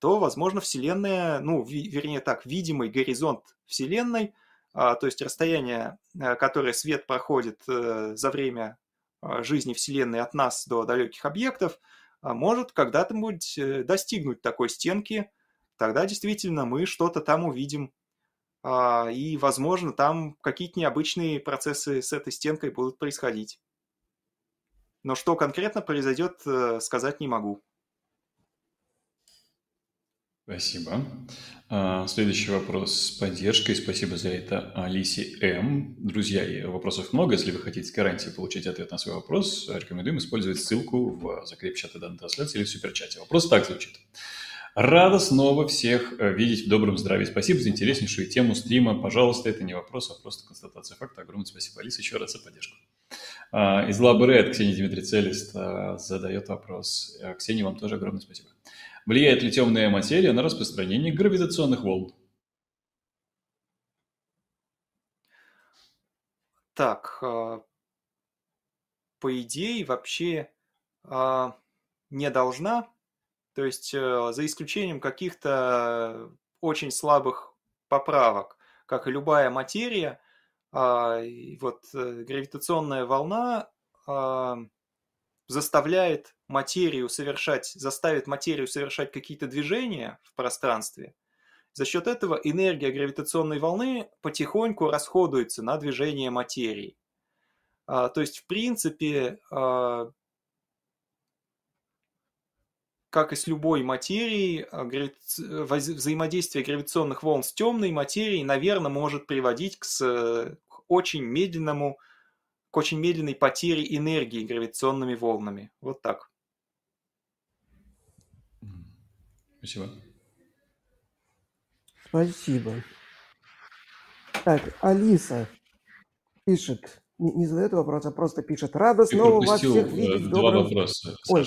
то, возможно, Вселенная, ну, вернее так, видимый горизонт Вселенной а, то есть расстояние, э, которое свет проходит э, за время а, жизни Вселенной от нас до далеких объектов, а, может когда-нибудь э, достигнуть такой стенки, тогда действительно мы что-то там увидим. И, возможно, там какие-то необычные процессы с этой стенкой будут происходить. Но что конкретно произойдет, сказать не могу. Спасибо. А, следующий вопрос с поддержкой. Спасибо за это Алисе М. Друзья, вопросов много. Если вы хотите с гарантией получить ответ на свой вопрос, рекомендуем использовать ссылку в закрепе чата данной трансляции или в суперчате. Вопрос так звучит. Рада снова всех э, видеть в добром здравии. Спасибо за интереснейшую тему стрима. Пожалуйста, это не вопрос, а просто констатация факта. Огромное спасибо, Алиса, еще раз за поддержку. А, из Лабред Ксения Дмитрий Целист а, задает вопрос. Э, Ксения, вам тоже огромное спасибо. Влияет ли темная материя на распространение гравитационных волн? Так, а, по идее, вообще а, не должна. То есть, э, за исключением каких-то очень слабых поправок, как и любая материя, а, вот э, гравитационная волна заставляет материю совершать, заставит материю совершать какие-то движения в пространстве, за счет этого энергия гравитационной волны потихоньку расходуется на движение материи. А, то есть, в принципе, а, как и с любой материей, а, грави... взаимодействие гравитационных волн с темной материей, наверное, может приводить к, с... к очень медленному к очень медленной потере энергии гравитационными волнами. Вот так. Спасибо. Спасибо. Так, Алиса пишет, не, не задает вопрос, а просто пишет. Рада снова вас всех э, видеть. Два добрым... вопроса, Ой.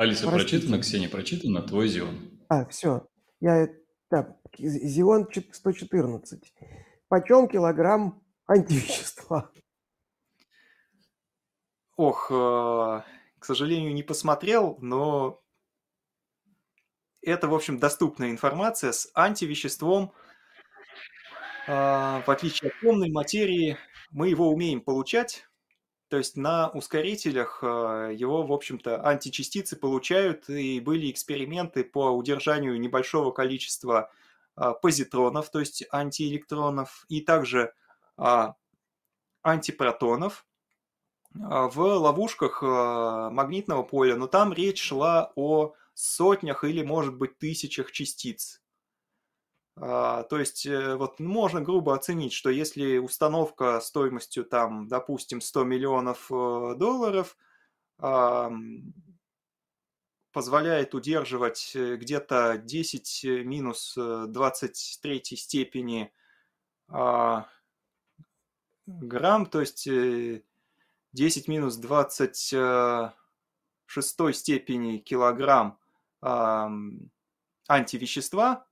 Алиса Простите. прочитана, Ксения прочитана, твой Зион. А, все. Я, так, Зион 114. Почем килограмм антивещества? Ох, э, к сожалению, не посмотрел, но это, в общем, доступная информация с антивеществом. Э, в отличие от темной материи, мы его умеем получать. То есть на ускорителях э, его, в общем-то, античастицы получают, и были эксперименты по удержанию небольшого количества позитронов, то есть антиэлектронов, и также антипротонов. А, в ловушках а, магнитного поля, но там речь шла о сотнях или, может быть, тысячах частиц. А, то есть, э, вот можно грубо оценить, что если установка стоимостью, там, допустим, 100 миллионов э, долларов, позволяет удерживать где-то 10 минус 23 степени а, грамм, то есть 10 минус 26 степени килограмм антивещества,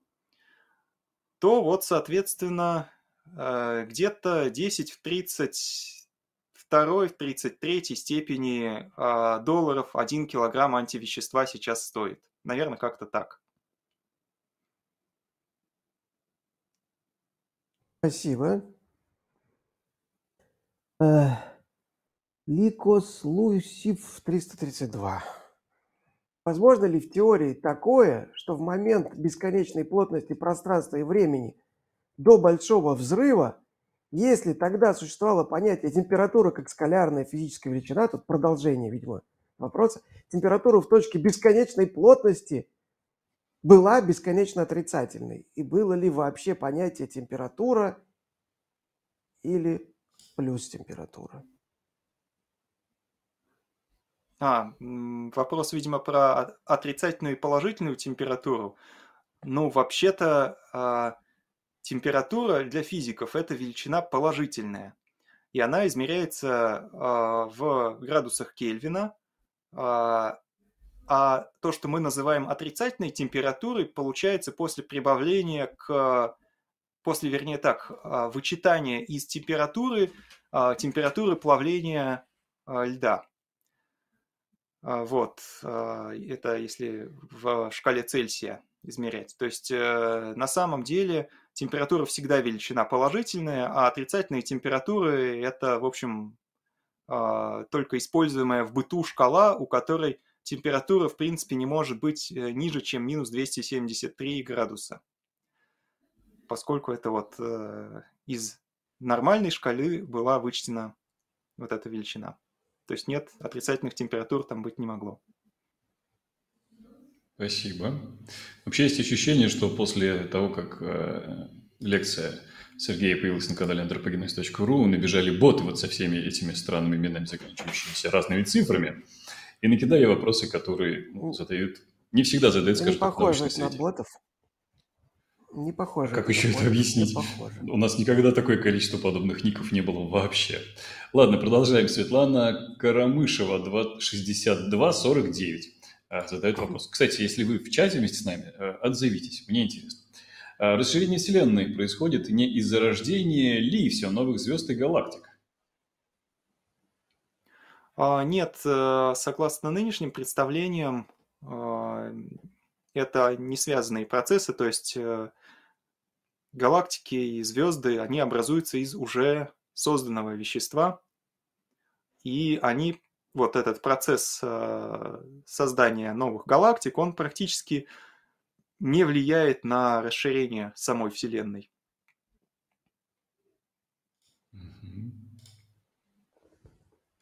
то вот, соответственно, где-то 10 в 30 второй в 33 степени э, долларов 1 килограмм антивещества сейчас стоит. Наверное, как-то так. Спасибо. Ликос Луисив 332. Возможно ли в теории такое, что в момент бесконечной плотности пространства и времени до большого взрыва если тогда существовало понятие температура как скалярная физическая величина, тут продолжение, видимо, вопроса, температура в точке бесконечной плотности была бесконечно отрицательной. И было ли вообще понятие температура или плюс температура? А, вопрос, видимо, про отрицательную и положительную температуру. Ну, вообще-то, а, Температура для физиков – это величина положительная, и она измеряется а, в градусах Кельвина, а, а то, что мы называем отрицательной температурой, получается после прибавления к, после, вернее так, вычитания из температуры, температуры плавления льда. Вот, это если в шкале Цельсия измерять. То есть э, на самом деле температура всегда величина положительная, а отрицательные температуры – это, в общем, а, только используемая в быту шкала, у которой температура, в принципе, не может быть э, ниже, чем минус 273 градуса. Поскольку это вот э, из нормальной шкалы была вычтена вот эта величина. То есть нет, отрицательных температур там быть не могло. Спасибо. Вообще есть ощущение, что после того, как э, лекция Сергея появилась на канале anthropogenes.ru, набежали боты вот со всеми этими странными именами, заканчивающимися разными цифрами, и накидали вопросы, которые ну, задают, не всегда задают, скажем так, среде. на ботов. Не похоже. Как еще это объяснить? У нас никогда такое количество подобных ников не было вообще. Ладно, продолжаем. Светлана Карамышева, 6249. А, задает вопрос. Кстати, если вы в чате вместе с нами, э, отзовитесь, мне интересно. А, расширение Вселенной происходит не из-за рождения ли все новых звезд и галактик? А, нет, э, согласно нынешним представлениям, это не связанные процессы, то есть э, галактики и звезды, они образуются из уже созданного вещества, и они вот этот процесс э, создания новых галактик, он практически не влияет на расширение самой Вселенной.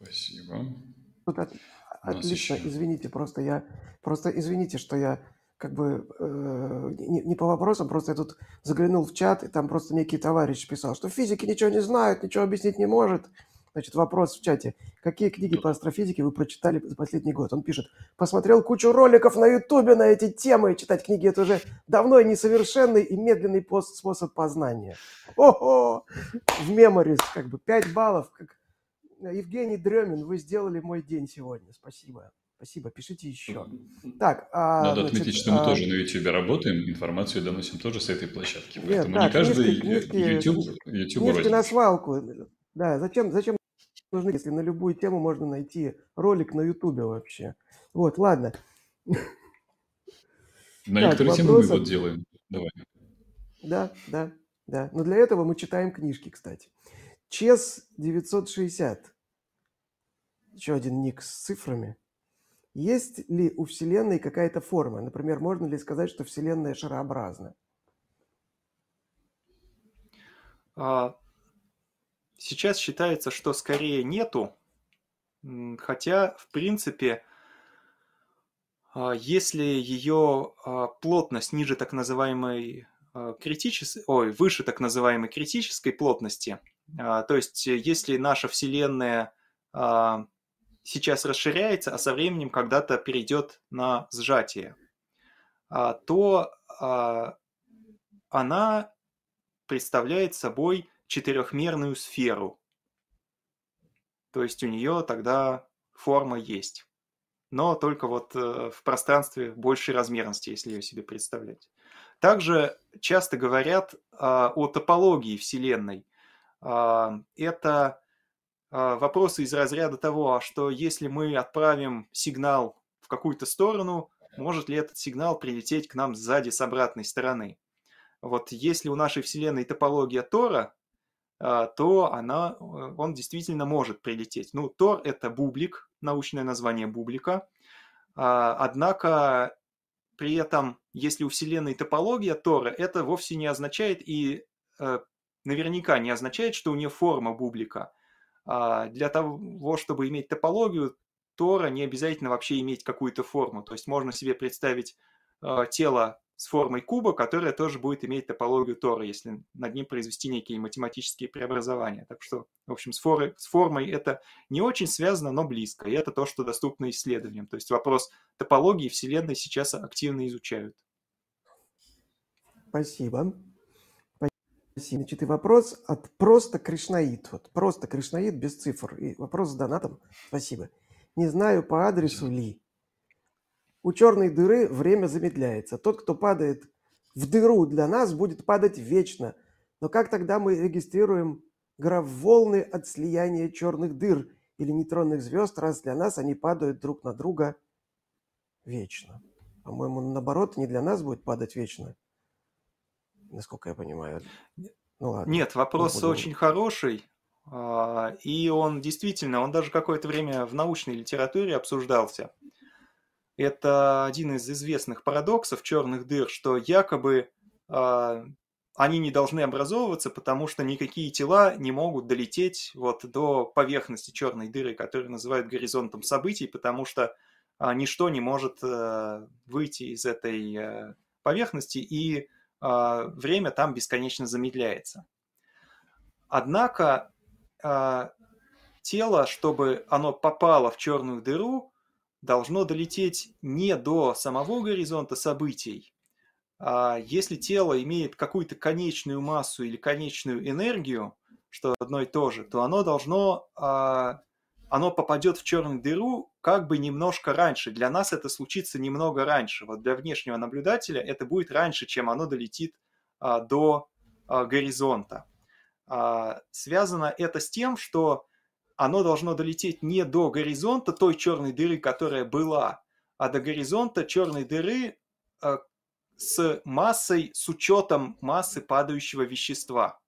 Спасибо. Вот от, отлично, еще... извините, просто я, просто извините, что я как бы э, не, не по вопросам, просто я тут заглянул в чат, и там просто некий товарищ писал, что физики ничего не знают, ничего объяснить не может. Значит, вопрос в чате. Какие книги по астрофизике вы прочитали за последний год? Он пишет, посмотрел кучу роликов на ютубе на эти темы. Читать книги – это уже давно несовершенный и медленный пост способ познания. Ого! В меморис как бы 5 баллов. Как... Евгений Дремин, вы сделали мой день сегодня. Спасибо. Спасибо, пишите еще. Так, а, Надо значит, отметить, что мы а... тоже на YouTube работаем, информацию доносим тоже с этой площадки. Нет, Поэтому так, не каждый книжки, книжки, YouTube, YouTube книжки на свалку. Да, зачем, зачем нужны, если на любую тему можно найти ролик на Ютубе вообще. Вот, ладно. На так, некоторые темы мы вот делаем. Давай. Да, да, да. Но для этого мы читаем книжки, кстати. Чес 960. Еще один ник с цифрами. Есть ли у Вселенной какая-то форма? Например, можно ли сказать, что Вселенная шарообразна? А, Сейчас считается, что скорее нету, хотя, в принципе, а, если ее а, плотность ниже так называемой критической, ой, выше так называемой критической плотности, то есть если наша Вселенная сейчас расширяется, а со временем когда-то перейдет на сжатие, а, то а, она представляет собой четырехмерную сферу. То есть у нее тогда форма есть. Но только вот э, в пространстве большей размерности, если ее себе представлять. Также часто говорят о топологии Вселенной. Это а, вопросы из разряда того, а что если мы отправим сигнал в какую-то сторону, может ли этот сигнал прилететь к нам сзади с обратной стороны. Вот если у нашей Вселенной топология Тора, а, то она, э, он действительно может прилететь. Ну, Тор – это бублик, научное название бублика. А, однако при этом, если у Вселенной топология Тора, это вовсе не означает и э, наверняка не означает, что у нее форма бублика – а, для того, чтобы иметь топологию, Тора не обязательно вообще иметь какую-то форму. То есть можно себе представить а, тело с формой куба, которое тоже будет иметь топологию Тора, если над ним произвести некие математические преобразования. Так что, в общем, с, форой, с формой это не очень связано, но близко. И это то, что доступно исследованиям. То есть вопрос топологии Вселенной сейчас активно изучают. Спасибо. Значит, и вопрос от просто Кришнаид. Вот просто Кришнаид без цифр. И вопрос с донатом. Спасибо. Не знаю по адресу ли. У черной дыры время замедляется. Тот, кто падает в дыру для нас, будет падать вечно. Но как тогда мы регистрируем граф-волны от слияния черных дыр или нейтронных звезд, раз для нас они падают друг на друга вечно? По-моему, наоборот, не для нас будет падать вечно, насколько я понимаю. Ну ладно. Нет, вопрос буду... очень хороший. А, и он действительно, он даже какое-то время в научной литературе обсуждался. Это один из известных парадоксов черных дыр, что якобы а, они не должны образовываться, потому что никакие тела не могут долететь вот до поверхности черной дыры, которую называют горизонтом событий, потому что а, ничто не может э, выйти из этой э, поверхности и время там бесконечно замедляется. Однако а, тело, чтобы оно попало в черную дыру, должно долететь не до самого горизонта событий. А если тело имеет какую-то конечную массу или конечную энергию, что одно и то же, то оно должно оно попадет в черную дыру как бы немножко раньше. Для нас это случится немного раньше. Вот для внешнего наблюдателя это будет раньше, чем оно долетит а, до а, горизонта. А, связано это с тем, что оно должно долететь не до горизонта той черной дыры, которая была, а до горизонта черной дыры а, с массой, с учетом массы падающего вещества.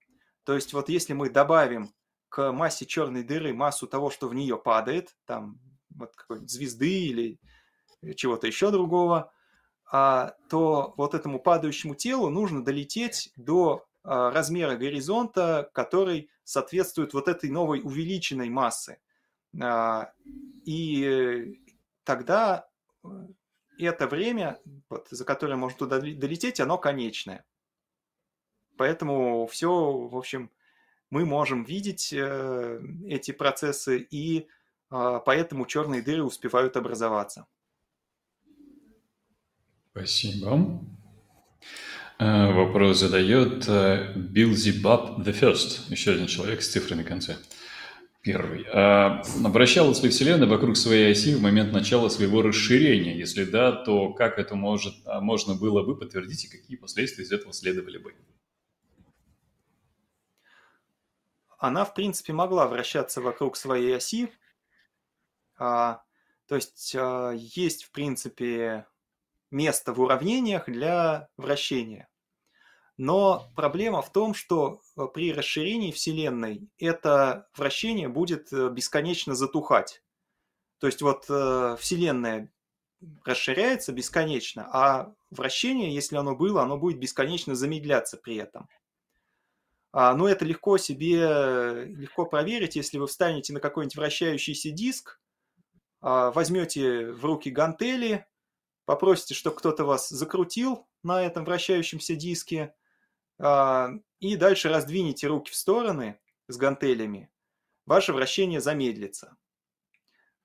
То есть вот если мы добавим к массе черной дыры массу того, что в нее падает, там вот какой-нибудь звезды или чего-то еще другого, а, то вот этому падающему телу нужно долететь до а, размера горизонта, который соответствует вот этой новой увеличенной массы. А, и тогда э, это время, вот, за которое можно туда долететь, оно конечное. Поэтому все, в общем, мы можем видеть э, эти процессы, и э, поэтому черные дыры успевают образоваться. Спасибо. Э, вопрос задает э, Билзибаб the First, еще один человек с цифрой на конце. Первый. А обращалась ли Вселенная вокруг своей оси в момент начала своего расширения? Если да, то как это может, а можно было бы подтвердить и какие последствия из этого следовали бы? Она, в принципе, могла вращаться вокруг своей оси. А, то есть а, есть, в принципе, место в уравнениях для вращения. Но проблема в том, что а, при расширении Вселенной это вращение будет э, бесконечно затухать. То есть вот э, Вселенная расширяется бесконечно, а вращение, если оно было, оно будет бесконечно замедляться при этом. А, но это легко себе, легко проверить, если вы встанете на какой-нибудь вращающийся диск, а, возьмете в руки гантели, попросите, чтобы кто-то вас закрутил на этом вращающемся диске, а, и дальше раздвинете руки в стороны с гантелями, ваше вращение замедлится.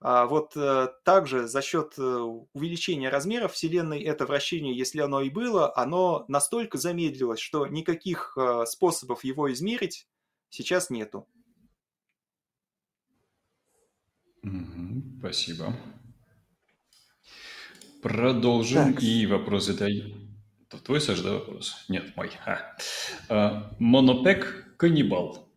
А вот э, также за счет э, увеличения размеров Вселенной это вращение, если оно и было, оно настолько замедлилось, что никаких э, способов его измерить сейчас нету. Спасибо. Продолжим. Так. И вопрос задай. Твой, Саш, да, вопрос? Нет, мой. А, монопек каннибал.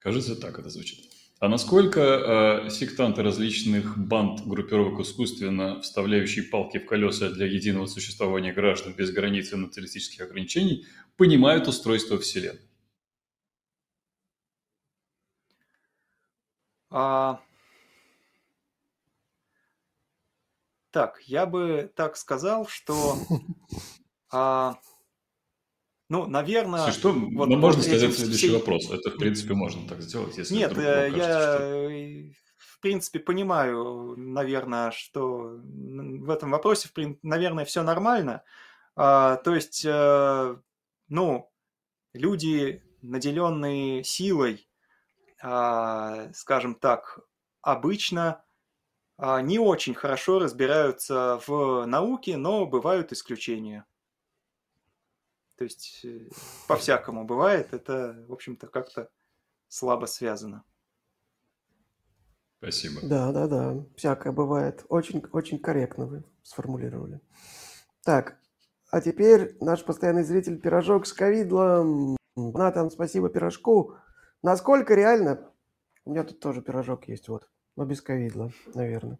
Кажется, так это звучит. А насколько э, сектанты различных банд, группировок искусственно вставляющие палки в колеса для единого существования граждан без границ и националистических ограничений, понимают устройство Вселенной? А... Так, я бы так сказал, что а, ну, наверное... Если что, вот, ну, можно сказать этим... следующий вопрос. Это, в принципе, можно так сделать, если Нет, э, я, кажется, что... в принципе, понимаю, наверное, что в этом вопросе, наверное, все нормально. А, то есть, а, ну, люди, наделенные силой, а, скажем так, обычно а, не очень хорошо разбираются в науке, но бывают исключения. То есть э, по-всякому бывает. Это, в общем-то, как-то слабо связано. Спасибо. Да, да, да. Всякое бывает. Очень, очень корректно вы сформулировали. Так, а теперь наш постоянный зритель Пирожок с ковидлом. Натан, спасибо пирожку. Насколько реально... У меня тут тоже пирожок есть, вот. Но без ковидла, наверное.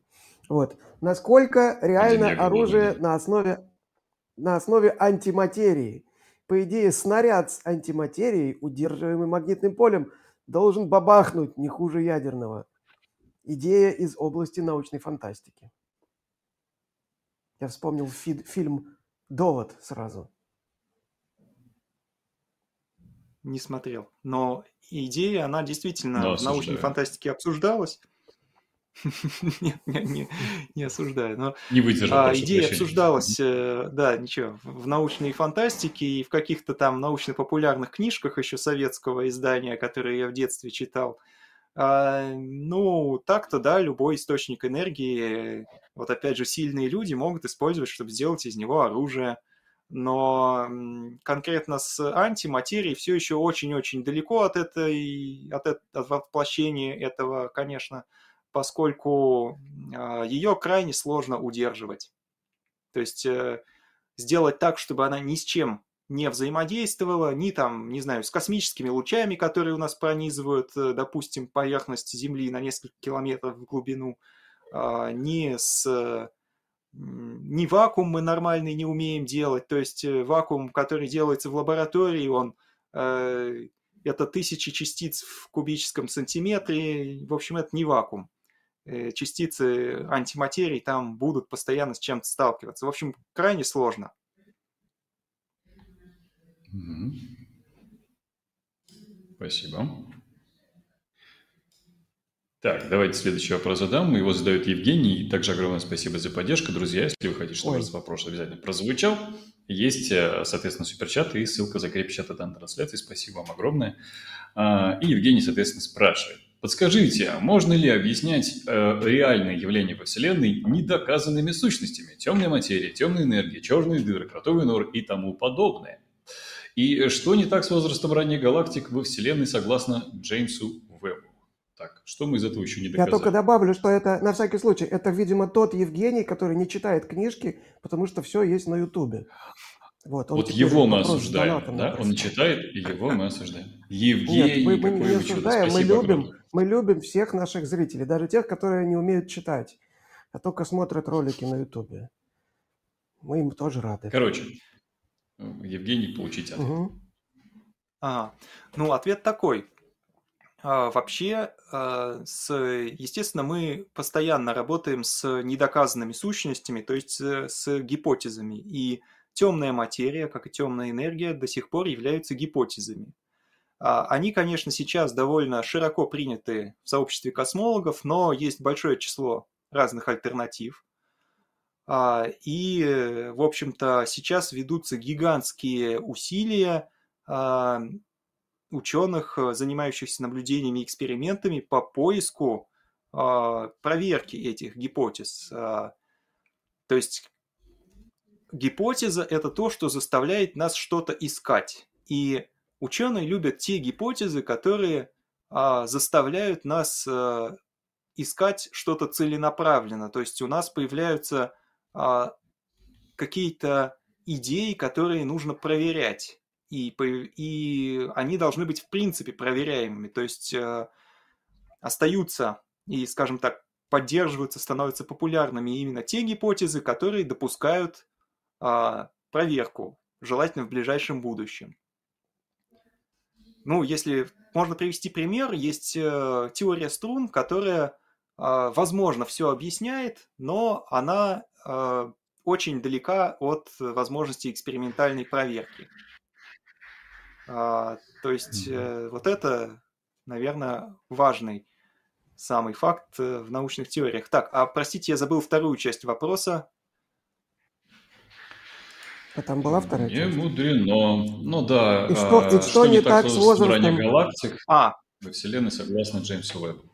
Вот. Насколько реально оружие на основе, на основе антиматерии? По идее, снаряд с антиматерией, удерживаемый магнитным полем, должен бабахнуть не хуже ядерного. Идея из области научной фантастики. Я вспомнил фи- фильм «Довод» сразу. Не смотрел. Но идея, она действительно Но в научной фантастике обсуждалась. Нет, не, не осуждаю. Но не выдержал. А, идея обсуждалась, э, да, ничего, в научной фантастике и в каких-то там научно-популярных книжках еще советского издания, которые я в детстве читал. А, ну, так-то, да, любой источник энергии, вот опять же, сильные люди могут использовать, чтобы сделать из него оружие. Но конкретно с антиматерией все еще очень-очень далеко от этой, от, от воплощения этого, конечно, поскольку а, ее крайне сложно удерживать. То есть э, сделать так, чтобы она ни с чем не взаимодействовала, ни там, не знаю, с космическими лучами, которые у нас пронизывают, э, допустим, поверхность Земли на несколько километров в глубину, а, ни с ни вакуум мы нормальный не умеем делать, то есть э, вакуум, который делается в лаборатории, он это тысячи частиц в кубическом сантиметре, в общем, это не вакуум. Э, частицы антиматерии там будут постоянно с чем-то сталкиваться. В общем, крайне сложно. Спасибо. Так, давайте следующий вопрос задам. Его задает Евгений. Также огромное спасибо за поддержку. Друзья, если вы хотите, чтобы Ой. вопрос обязательно прозвучал, есть, э, соответственно, суперчат и ссылка закрепит чата данной трансляции. Спасибо вам огромное. А, и Евгений, соответственно, спрашивает. Подскажите, а можно ли объяснять э, реальные явления во Вселенной недоказанными сущностями? Темная материя, темная энергия, черные дыры, кротовый нор и тому подобное. И что не так с возрастом ранних галактик во Вселенной, согласно Джеймсу Вебу? Так, что мы из этого еще не доказали? Я только добавлю, что это, на всякий случай, это, видимо, тот Евгений, который не читает книжки, потому что все есть на Ютубе. Вот, вот его мы осуждаем, да? Он читает, и его мы осуждаем. Евгений, Нет, мы, мы не осуждаем, мы любим, мы любим всех наших зрителей, даже тех, которые не умеют читать, а только смотрят ролики на Ютубе. Мы им тоже рады. Короче, Евгений, получить ответ. Угу. Ага. Ну, ответ такой. А, вообще, а, с, естественно, мы постоянно работаем с недоказанными сущностями, то есть с, с гипотезами. И темная материя, как и темная энергия, до сих пор являются гипотезами. А, они, конечно, сейчас довольно широко приняты в сообществе космологов, но есть большое число разных альтернатив. А, и, в общем-то, сейчас ведутся гигантские усилия а, ученых, занимающихся наблюдениями и экспериментами по поиску проверки этих гипотез. То есть гипотеза – это то, что заставляет нас что-то искать. И ученые любят те гипотезы, которые а, заставляют нас искать что-то целенаправленно. То есть у нас появляются какие-то идеи, которые нужно проверять. И, и они должны быть в принципе проверяемыми. То есть остаются и, скажем так, поддерживаются, становятся популярными именно те гипотезы, которые допускают а, проверку, желательно в ближайшем будущем. Ну, если можно привести пример, есть э, теория струн, которая, э, возможно, все объясняет, но она э, очень далека от возможности экспериментальной проверки. Э, то есть э, вот это, наверное, важный самый факт э, в научных теориях. Так, а простите, я забыл вторую часть вопроса. А там была вторая не часть? Не мудрено. Ну да. И что, и что, что не, так, так с возрастом? галактик а. во Вселенной согласно Джеймсу Уэббу.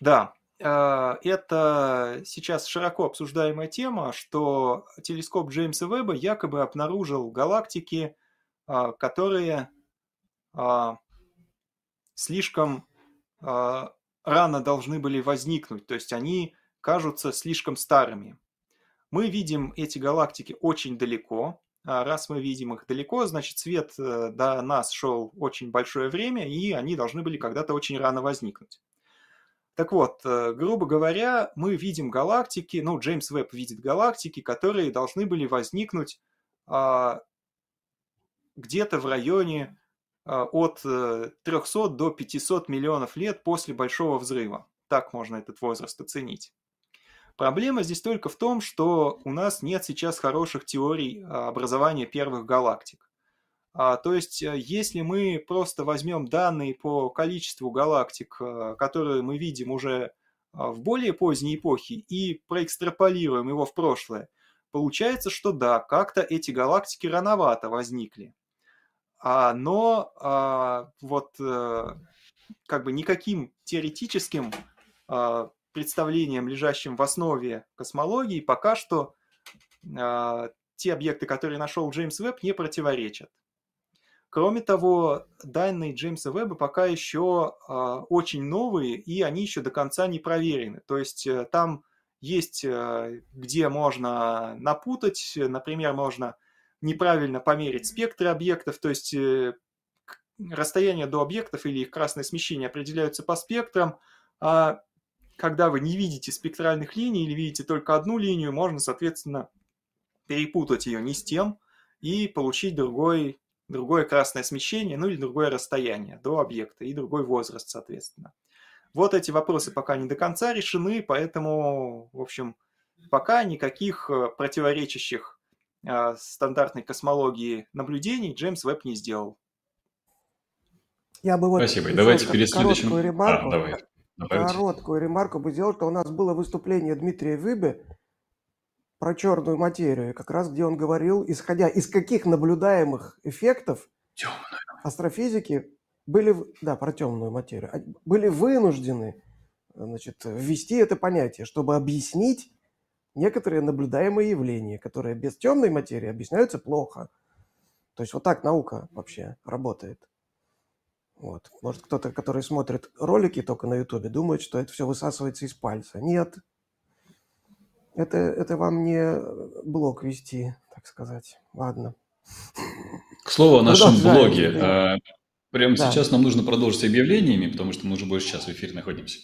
Да, э, это сейчас широко обсуждаемая тема, что телескоп Джеймса Веба якобы обнаружил галактики, э, которые слишком рано должны были возникнуть, то есть они кажутся слишком старыми. Мы видим эти галактики очень далеко. А раз мы видим их далеко, значит свет э, до нас шел очень большое время, и они должны были когда-то очень рано возникнуть. Так вот, э, грубо говоря, мы видим галактики, ну, Джеймс Веб видит галактики, которые должны были возникнуть а, где-то в районе а, от 300 э, до 500 миллионов лет после Большого взрыва. Так можно этот возраст оценить. Проблема здесь только в том, что у нас нет сейчас хороших теорий а, образования первых галактик. А, то есть, э, если мы просто возьмем данные по количеству галактик, которые мы видим уже в более поздней эпохе, и проэкстраполируем его в прошлое, получается, что да, как-то эти галактики рановато возникли. А, но а, вот а, как бы никаким теоретическим а, представлением, лежащим в основе космологии, пока что а, те объекты, которые нашел Джеймс Веб, не противоречат. Кроме того, данные Джеймса Веба пока еще а, очень новые, и они еще до конца не проверены. То есть а, там есть, а, где можно напутать, например, можно неправильно померить спектры объектов, то есть э, расстояние до объектов или их красное смещение определяются по спектрам, а когда вы не видите спектральных линий или видите только одну линию, можно, соответственно, перепутать ее не с тем и получить другой, другое красное смещение, ну или другое расстояние до объекта и другой возраст, соответственно. Вот эти вопросы пока не до конца решены, поэтому, в общем, пока никаких э, противоречащих а, стандартной космологии наблюдений Джеймс Веб не сделал. Я бы вот Спасибо. Давайте перед следующим... Короткую ремарку, а, давай. Короткую ремарку бы сделал, что у нас было выступление Дмитрия Выбе про черную материю, как раз где он говорил, исходя из каких наблюдаемых эффектов Темную. астрофизики были, да, про темную материю, а, были вынуждены значит, ввести это понятие, чтобы объяснить некоторые наблюдаемые явления, которые без темной материи объясняются плохо. То есть вот так наука вообще работает. Вот. Может, кто-то, который смотрит ролики только на Ютубе, думает, что это все высасывается из пальца. Нет. Это, это вам не блог вести, так сказать. Ладно. К слову о нашем блоге. Да. Прямо да. сейчас нам нужно продолжить объявлениями, потому что мы уже больше часа в эфире находимся.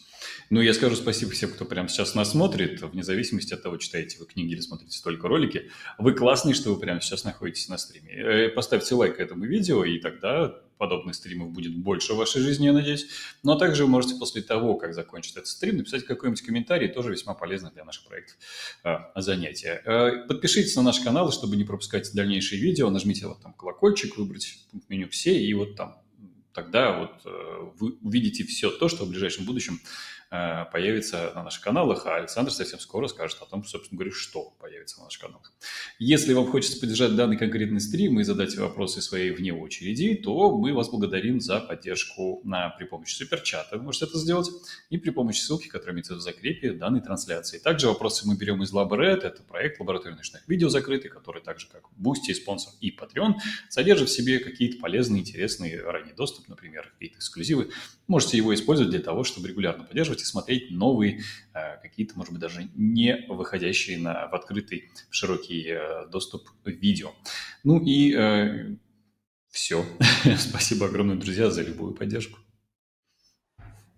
Ну, я скажу спасибо всем, кто прямо сейчас нас смотрит, вне зависимости от того, читаете вы книги или смотрите только ролики. Вы классные, что вы прямо сейчас находитесь на стриме. Э, поставьте лайк этому видео, и тогда подобных стримов будет больше в вашей жизни, я надеюсь. Но также вы можете после того, как закончит этот стрим, написать какой-нибудь комментарий, тоже весьма полезно для наших проектов э, занятия. Э, подпишитесь на наш канал, чтобы не пропускать дальнейшие видео. Нажмите вот там колокольчик, выбрать меню «Все», и вот там тогда вот э, вы увидите все то, что в ближайшем будущем появится на наших каналах, а Александр совсем скоро скажет о том, собственно говоря, что появится на наших каналах. Если вам хочется поддержать данный конкретный стрим и задать вопросы свои вне очереди, то мы вас благодарим за поддержку на, при помощи суперчата. Вы можете это сделать и при помощи ссылки, которая имеется в закрепе данной трансляции. Также вопросы мы берем из LabRed. Это проект лаборатории научных видео закрытый, который также как Boosty, спонсор и Patreon содержит в себе какие-то полезные, интересные ранний доступ, например, какие-то эксклюзивы. Можете его использовать для того, чтобы регулярно поддерживать и смотреть новые, э, какие-то, может быть, даже не выходящие на, в открытый в широкий э, доступ видео. Ну и э, все. Спасибо огромное, друзья, за любую поддержку.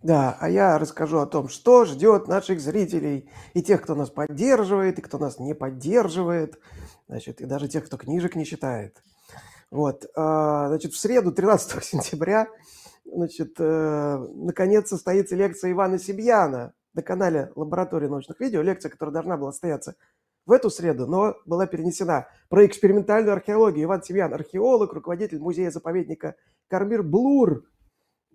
Да, а я расскажу о том, что ждет наших зрителей и тех, кто нас поддерживает, и кто нас не поддерживает, значит, и даже тех, кто книжек не читает. Вот, а, значит, в среду, 13 сентября, значит, э, наконец состоится лекция Ивана Сибьяна на канале Лаборатории научных видео, лекция, которая должна была состояться в эту среду, но была перенесена про экспериментальную археологию. Иван Сибьян, археолог, руководитель музея-заповедника Кармир Блур,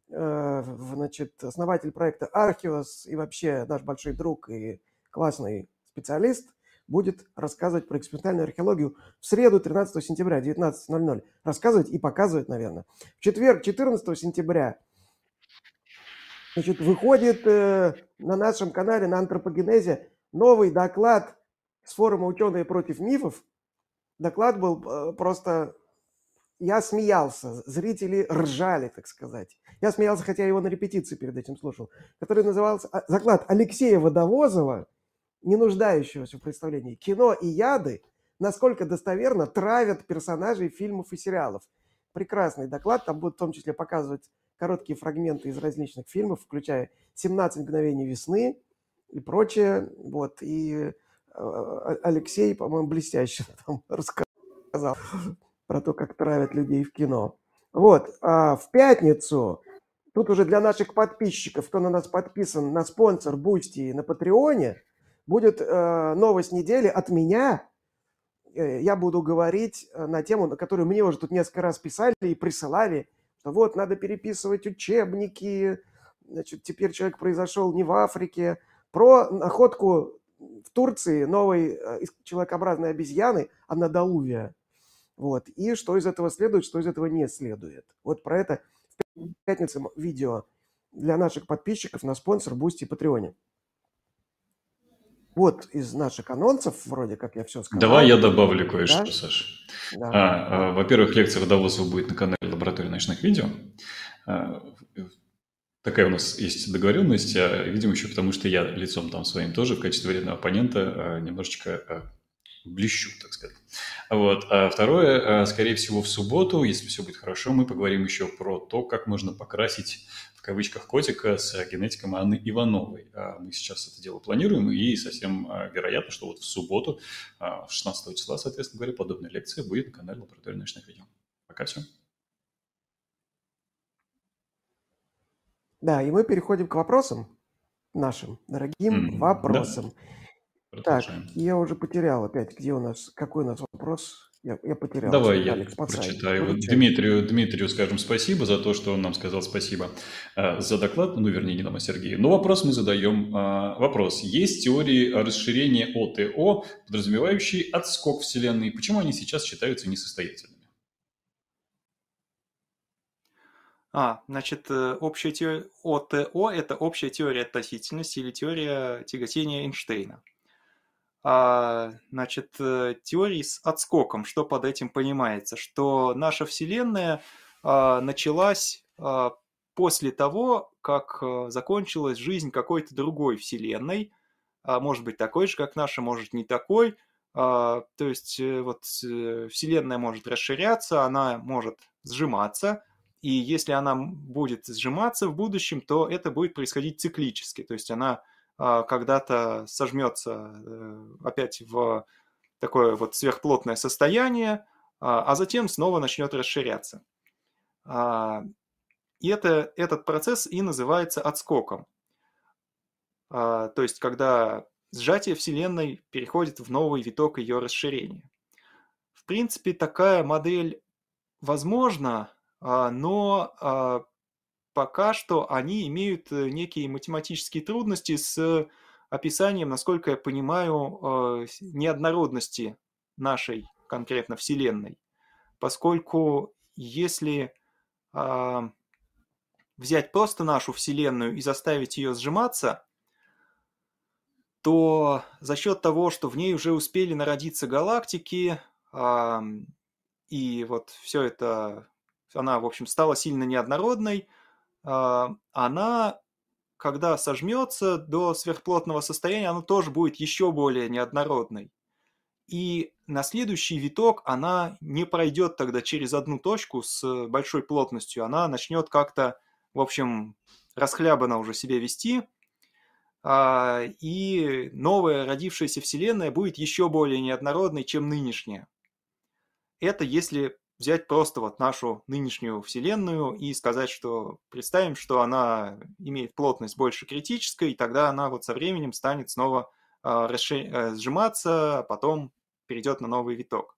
Э, значит, основатель проекта Архиос и вообще наш большой друг и классный специалист, будет рассказывать про экспериментальную археологию в среду, 13 сентября, 19.00. Рассказывать и показывать, наверное. В четверг, 14 сентября, значит, выходит э, на нашем канале на антропогенезе новый доклад с форума «Ученые против мифов». Доклад был э, просто я смеялся, зрители ржали, так сказать. Я смеялся, хотя его на репетиции перед этим слушал, который назывался заклад Алексея Водовозова, не нуждающегося в представлении, кино и яды, насколько достоверно травят персонажей фильмов и сериалов. Прекрасный доклад, там будут в том числе показывать короткие фрагменты из различных фильмов, включая «17 мгновений весны» и прочее. Вот. И э, Алексей, по-моему, блестяще там рассказал про то, как травят людей в кино. Вот, а в пятницу, тут уже для наших подписчиков, кто на нас подписан на Sponsr Boosty и на Patreon е, будет э, новость недели от меня. Э, я буду говорить э, на тему, на которую мне уже тут несколько раз писали и присылали, что вот, надо переписывать учебники, значит, теперь человек произошел не в Африке, про находку в Турции новой э, человекообразной обезьяны Анадолувиус. Вот. И что из этого следует, что из этого не следует. Вот про это в пятницу видео для наших подписчиков на Sponsr Boosty и Patreon е. Вот из наших анонсов, вроде как я все сказал. Давай я добавлю кое-что, да? Саш. Да. А, а, во-первых, лекция Водовозова будет на канале Лаборатории ночных видео. А, такая у нас есть договоренность, а, видимо, еще потому, что я лицом там своим тоже в качестве вредного оппонента а, немножечко а, блещу, так сказать. Вот. А второе, а, скорее всего, в субботу, если все будет хорошо, мы поговорим еще про то, как можно покрасить в кавычках котика с генетиком Анны Ивановой. А мы сейчас это дело планируем, и совсем а, вероятно, что вот в субботу, 16 числа, соответственно говоря, подобная лекция будет на канале Лаборатории научных видео. Пока все. Да, и мы переходим к вопросам нашим дорогим mm, вопросам. Да. Так, я уже потерял опять, где у нас, какой у нас вопрос? Я, я потерял. Давай я Алекс, прочитаю. Дмитрию, Дмитрию скажем спасибо за то, что он нам сказал спасибо э, за доклад, ну, вернее, не нам, а Сергею. Но вопрос мы задаем. Э, вопрос. Есть теории расширения ОТО, подразумевающие отскок Вселенной. Почему они сейчас считаются несостоятельными? А, значит, э, общая теория ОТО – это общая теория относительности или теория тяготения Эйнштейна а, значит, э, теории с отскоком. Что под этим понимается? Что наша Вселенная а, началась а, после того, как а, закончилась жизнь какой-то другой Вселенной, а, может быть такой же, как наша, может не такой. А, то есть вот Вселенная может расширяться, она может сжиматься, и если она будет сжиматься в будущем, то это будет происходить циклически, то есть она когда-то сожмется э, опять в такое вот сверхплотное состояние, а, а затем снова начнет расширяться. А, и это, этот процесс и называется отскоком. То есть, когда сжатие Вселенной переходит в новый виток ее расширения. В принципе, такая модель возможна, но пока что они имеют э, некие математические трудности с описанием, насколько я понимаю, э, неоднородности нашей конкретно Вселенной. Поскольку если а, взять просто нашу Вселенную и заставить ее сжиматься, то за счет того, что в ней уже успели народиться галактики, и вот все это, она, в общем, стала сильно неоднородной, она, когда сожмется до сверхплотного состояния, она тоже будет еще более неоднородной. И на следующий виток она не пройдет тогда через одну точку с большой плотностью, она начнет как-то, в общем, расхлябанно уже себя вести, а, и новая родившаяся Вселенная будет еще более неоднородной, чем нынешняя. Это если взять просто вот нашу нынешнюю Вселенную и сказать, что представим, что она имеет плотность больше критической, и тогда она вот со временем станет снова а, э, сжиматься, а потом перейдет на новый виток.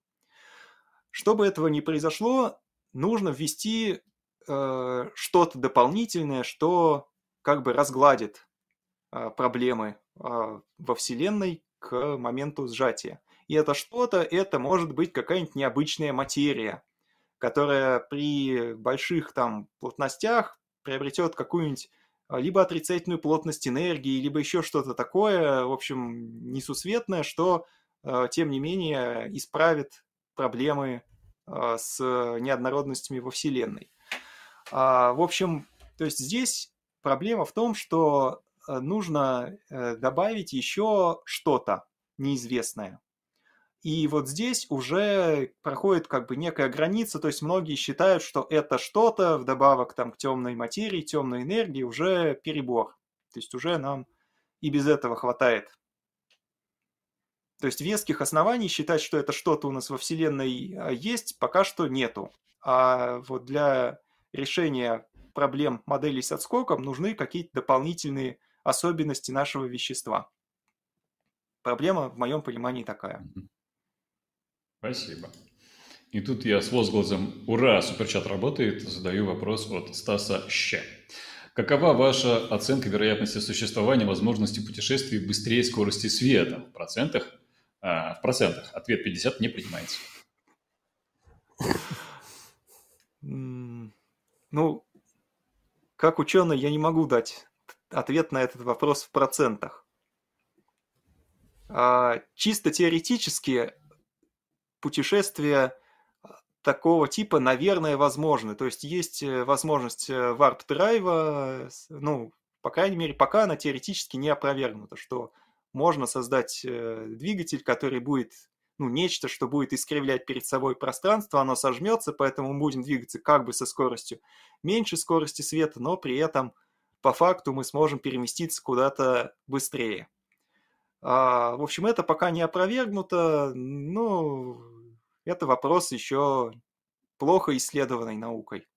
Чтобы этого не произошло, нужно ввести э, что-то дополнительное, что как бы разгладит э, проблемы э, во Вселенной к моменту сжатия. И это что-то, это может быть какая-нибудь необычная материя, которая при больших там плотностях приобретет какую-нибудь а, либо отрицательную плотность энергии, либо еще что-то такое, в общем, несусветное, что, а, тем не менее, исправит проблемы а, с неоднородностями во Вселенной. В общем, то есть здесь проблема в том, что нужно э, добавить еще что-то неизвестное. И вот здесь уже проходит как бы некая граница, то есть многие считают, что это что-то, вдобавок там к темной материи, темной энергии, уже перебор. То есть уже нам и без этого хватает. То есть веских оснований считать, что это что-то у нас во Вселенной а, есть, пока что нету. А вот для решения проблем моделей с отскоком нужны какие-то дополнительные особенности нашего вещества. Проблема в моем понимании такая. Спасибо. И тут я с возгласом «Ура! Суперчат работает!» задаю вопрос от Стаса Щ. Какова ваша оценка вероятности существования возможности путешествий быстрее скорости света? В процентах? А, в процентах. Ответ 50 не принимается. Ну, как ученый я не могу дать ответ на этот вопрос в процентах. А, чисто теоретически путешествия а, такого типа, наверное, возможны. То есть есть э, возможность э, варп-драйва, ну, по крайней мере, пока она теоретически не опровергнута, что можно создать э, двигатель, который будет, ну, нечто, что будет искривлять перед собой пространство, оно сожмется, поэтому мы будем двигаться как бы со скоростью меньше скорости света, но при этом по факту мы сможем переместиться куда-то быстрее. А, в общем, это пока не опровергнуто, ну, это вопрос еще плохо исследованной наукой.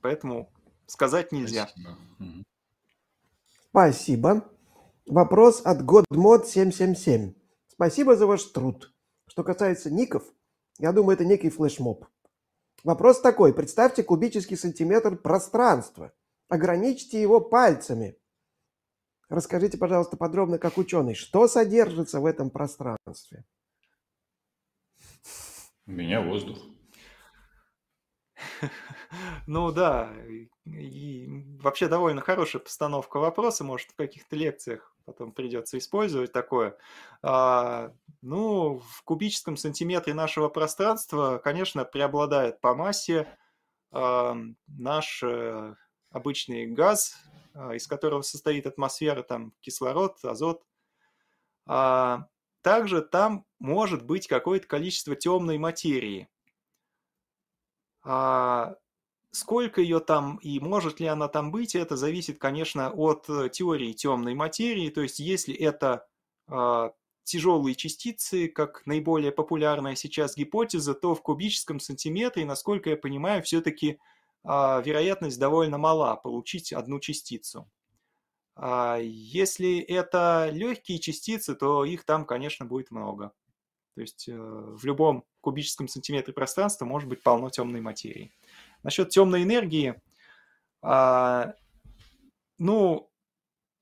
Поэтому сказать нельзя. Спасибо. Спасибо. Вопрос от GodMod777. Спасибо за ваш труд. Что касается ников, я думаю, это некий флешмоб. Вопрос такой. Представьте кубический сантиметр пространства. Ограничьте его пальцами. Расскажите, пожалуйста, подробно, как ученый, что содержится в этом пространстве? У меня воздух. Ну да, и вообще довольно хорошая постановка вопроса, может, в каких-то лекциях потом придется использовать такое. А, ну, в кубическом сантиметре нашего пространства, конечно, преобладает по массе а, наш а, обычный газ, а, из которого состоит атмосфера, там кислород, азот. А также там может быть какое-то количество темной материи. А сколько ее там и может ли она там быть, это зависит, конечно, от теории темной материи. То есть, если это а, тяжелые частицы, как наиболее популярная сейчас гипотеза, то в кубическом сантиметре, насколько я понимаю, все-таки вероятность довольно мала получить одну частицу. А если это легкие частицы, то их там, конечно, будет много. То есть э, в любом кубическом сантиметре пространства может быть полно темной материи. Насчет темной энергии, А, ну,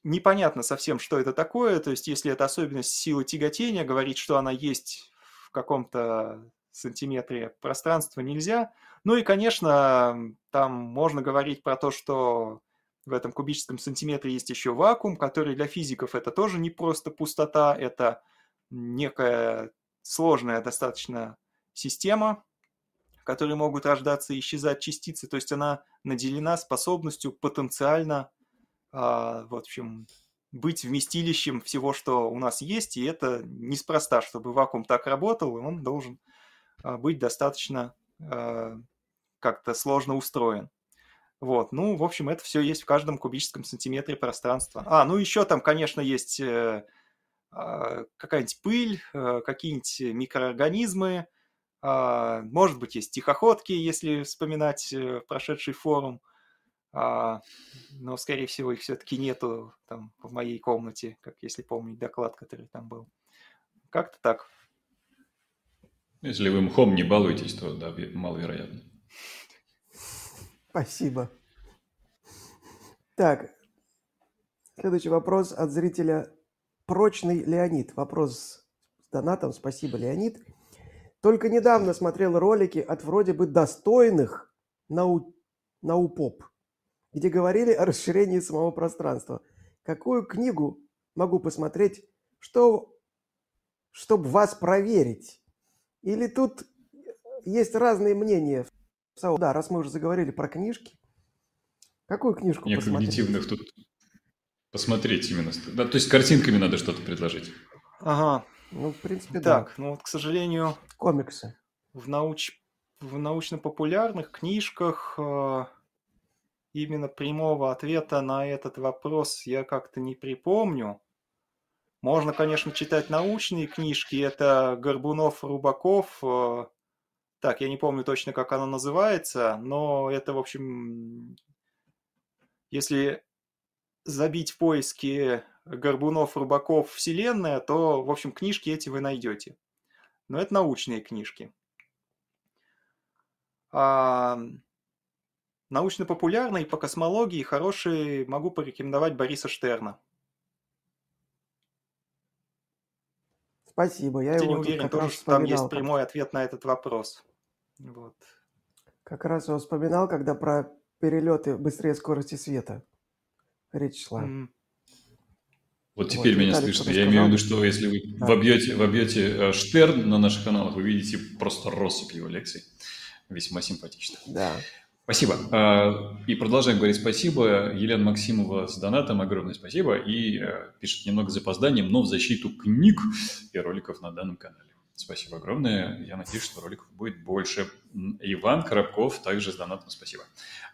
непонятно совсем, что это такое. То есть, если это особенность силы тяготения, говорить, что она есть в каком-то сантиметре пространства нельзя. Ну и, конечно, там можно говорить про то, что в этом кубическом сантиметре есть еще вакуум, который для физиков это тоже не просто пустота, это некая сложная достаточно система, в которой могут рождаться и исчезать частицы. То есть она наделена способностью потенциально, э, в общем, быть вместилищем всего, что у нас есть, и это неспроста, чтобы вакуум так работал, и он должен э, быть достаточно э, как-то сложно устроен. Вот, ну, в общем, это все есть в каждом кубическом сантиметре пространства. А, ну еще там, конечно, есть э, э, какая-нибудь пыль, э, какие-нибудь микроорганизмы, э, может быть, есть тихоходки, если вспоминать э, прошедший форум, э, но, скорее всего, их все-таки нету там в моей комнате, как если помнить доклад, который там был. Как-то так. Если вы мхом не балуетесь, то да, маловероятно. Спасибо. Так, следующий вопрос от зрителя Прочный Леонид. Вопрос с донатом. Спасибо, Леонид. Только недавно смотрел ролики от вроде бы достойных нау... наупоп, где говорили о расширении самого пространства. Какую книгу могу посмотреть, что, чтобы вас проверить? Или тут есть разные мнения да, раз мы уже заговорили про книжки, какую книжку Мне посмотреть? когнитивных тут посмотреть именно. Да, то есть картинками надо что-то предложить. Ага. Ну, в принципе, так, да. ну вот, к сожалению... Комиксы. В, науч... в научно-популярных книжках э, именно прямого ответа на этот вопрос я как-то не припомню. Можно, конечно, читать научные книжки. Это Горбунов, Рубаков, э, так, я не помню точно, как оно называется, но это, в общем, если забить в поиске Горбунов, Рубаков, Вселенная, то, в общем, книжки эти вы найдете. Но это научные книжки. А научно-популярные по космологии хорошие могу порекомендовать Бориса Штерна. Спасибо. Я, я его не уверен тоже, что там есть прямой ответ на этот вопрос. Вот. Как раз его вспоминал, когда про перелеты быстрее скорости света речь шла. Mm. Вот теперь вот, меня Виталий слышно. Я имею в виду, что если вы да. вобьете, вобьете э, Штерн на наших каналах, вы видите просто россыпь его лекций. Весьма симпатично. Да. Спасибо. А, и продолжаем говорить спасибо. Елена Максимова с донатом огромное спасибо. И э, пишет немного с запозданием, но в защиту книг и роликов на данном канале. Спасибо огромное. Я надеюсь, что роликов будет больше. Иван Коробков также с донатом спасибо.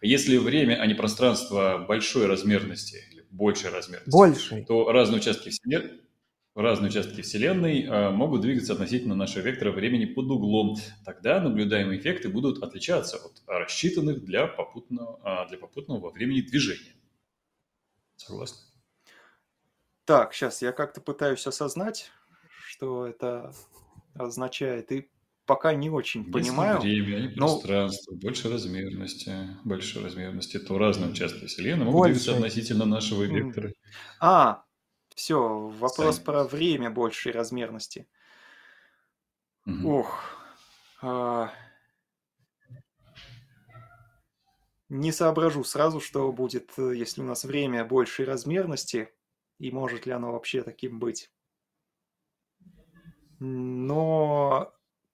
Если время, а не пространство большой размерности, или большей размерности, большей. то разные участки Вселенной, разные участки Вселенной а, могут двигаться относительно нашего вектора времени под углом. Тогда наблюдаемые эффекты будут отличаться от рассчитанных для попутного, а, для попутного во времени движения. Согласны? Так, сейчас я как-то пытаюсь осознать, что это означает. И пока не очень Если понимаю. время, не пространство, но... больше размерности, больше размерности, то разные участки Вселенной могут больше. двигаться относительно нашего вектора. А, все, вопрос Сами. про время большей размерности. Угу. Ох. А... Не соображу сразу, что будет, э, если у нас время большей размерности, и может ли оно вообще таким быть но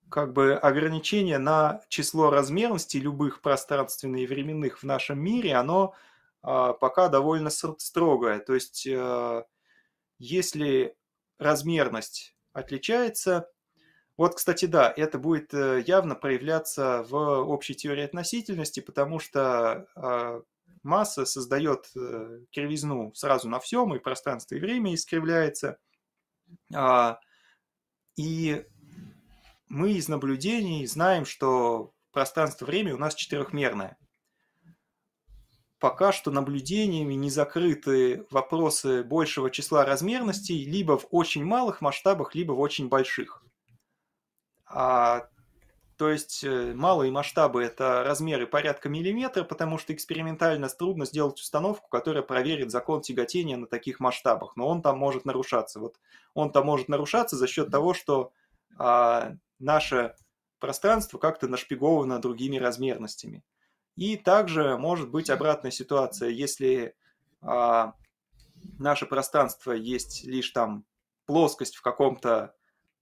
как бы ограничение на число размерностей любых пространственных и временных в нашем мире, оно а, пока довольно строгое. То есть, а, если размерность отличается, вот, кстати, да, это будет э, явно проявляться в общей теории относительности, потому что а, масса создает э, кривизну сразу на всем, и пространство, и время искривляется. И мы из наблюдений знаем, что пространство-время у нас четырехмерное. Пока что наблюдениями не закрыты вопросы большего числа размерностей либо в очень малых масштабах, либо в очень больших. А то есть э, малые масштабы – это размеры порядка миллиметра, потому что экспериментально трудно сделать установку, которая проверит закон тяготения на таких масштабах, но он там может нарушаться. Вот он там может нарушаться за счет того, что а, наше пространство как-то нашпиговано другими размерностями. И также может быть обратная ситуация, если а, наше пространство есть лишь там плоскость в каком-то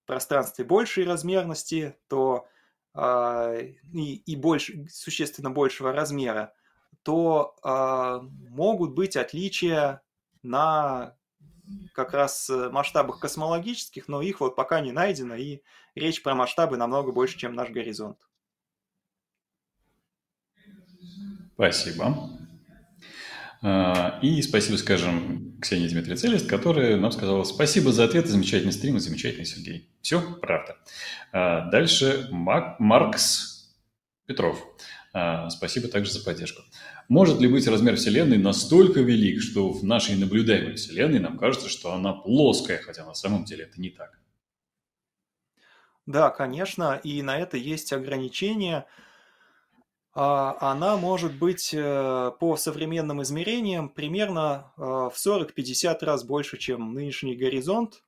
пространстве большей размерности, то и, и больше, существенно большего размера, то а, могут быть отличия на как раз масштабах космологических, но их вот пока не найдено, и речь про масштабы намного больше, чем наш горизонт. Спасибо. А, и спасибо, скажем, Ксении Дмитрий Целест, которая нам сказала спасибо за ответ, замечательный стрим и замечательный Сергей. Все, правда. А, дальше Мак, Маркс Петров. А, спасибо также за поддержку. Может ли быть размер Вселенной настолько велик, что в нашей наблюдаемой Вселенной нам кажется, что она плоская, хотя на самом деле это не так? Да, конечно, и на это есть ограничения – она может быть э, по современным измерениям примерно э, в 40-50 раз больше, чем нынешний горизонт,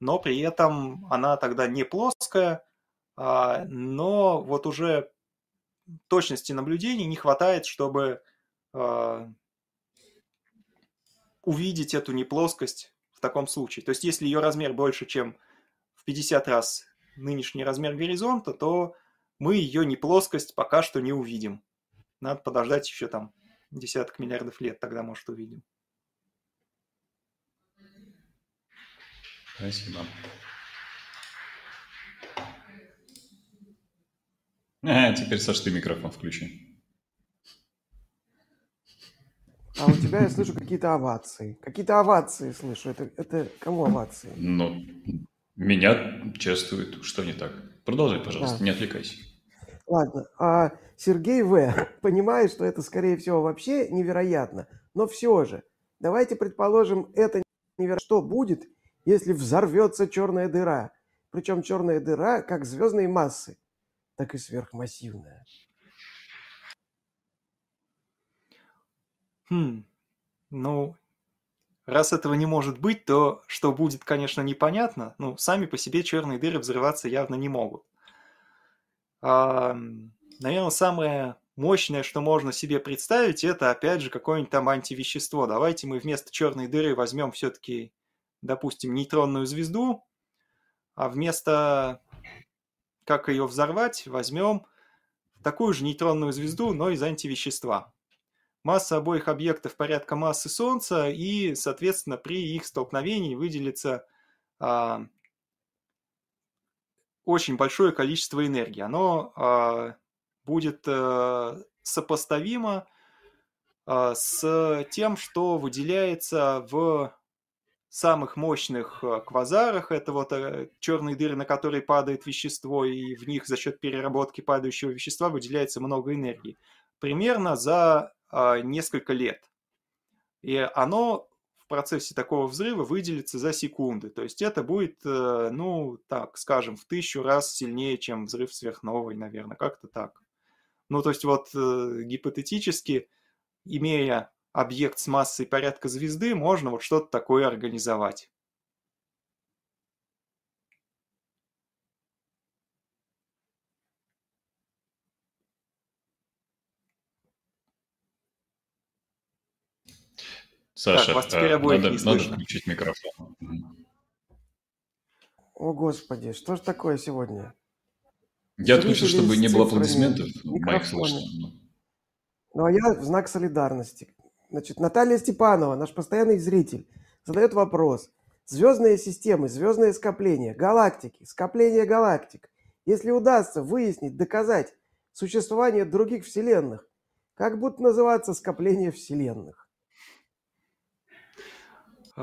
но при этом она тогда не плоская, а, но вот уже точности наблюдений не хватает, чтобы а, увидеть эту неплоскость в таком случае. То есть если ее размер больше, чем в 50 раз нынешний размер горизонта, то мы ее не плоскость пока что не увидим. Надо подождать еще там десяток миллиардов лет, тогда, может, увидим. Спасибо. А, теперь, Саш, ты микрофон включи. А у тебя я слышу какие-то овации. Какие-то овации слышу. Это, это кому овации? Ну, меня чествуют. Что не так? Продолжай, пожалуйста, да. не отвлекайся. Ладно, а Сергей В. понимает, что это, скорее всего, вообще невероятно, но все же, давайте предположим, это невероятно. Что будет, если взорвется черная дыра? Причем черная дыра как звездной массы, так и сверхмассивная. Хм, ну, раз этого не может быть, то что будет, конечно, непонятно. Ну, сами по себе черные дыры взрываться явно не могут. А, наверное, самое мощное, что можно себе представить, это, опять же, какое-нибудь там антивещество. Давайте мы вместо черной дыры возьмем все-таки, допустим, нейтронную звезду, а вместо как ее взорвать, возьмем такую же нейтронную звезду, но из антивещества. Масса обоих объектов порядка массы Солнца, и, соответственно, при их столкновении выделится а, очень большое количество энергии. Оно э, будет э, сопоставимо э, с тем, что выделяется в самых мощных квазарах. Это вот э, черные дыры, на которые падает вещество, и в них за счет переработки падающего вещества выделяется много энергии. Примерно за э, несколько лет. И оно процессе такого взрыва выделится за секунды. То есть это будет, э, ну, так скажем, в тысячу раз сильнее, чем взрыв сверхновой, наверное, как-то так. Ну, то есть вот э, гипотетически, имея объект с массой порядка звезды, можно вот что-то такое организовать. Саша, так, вас теперь обоих надо, не надо включить микрофон. О, Господи, что же такое сегодня? Я отключил, чтобы не было аплодисментов моих слушателей. Ну, а я в знак солидарности. Значит, Наталья Степанова, наш постоянный зритель, задает вопрос. Звездные системы, звездные скопления, галактики, скопления галактик. Если удастся выяснить, доказать существование других вселенных, как будут называться скопления вселенных?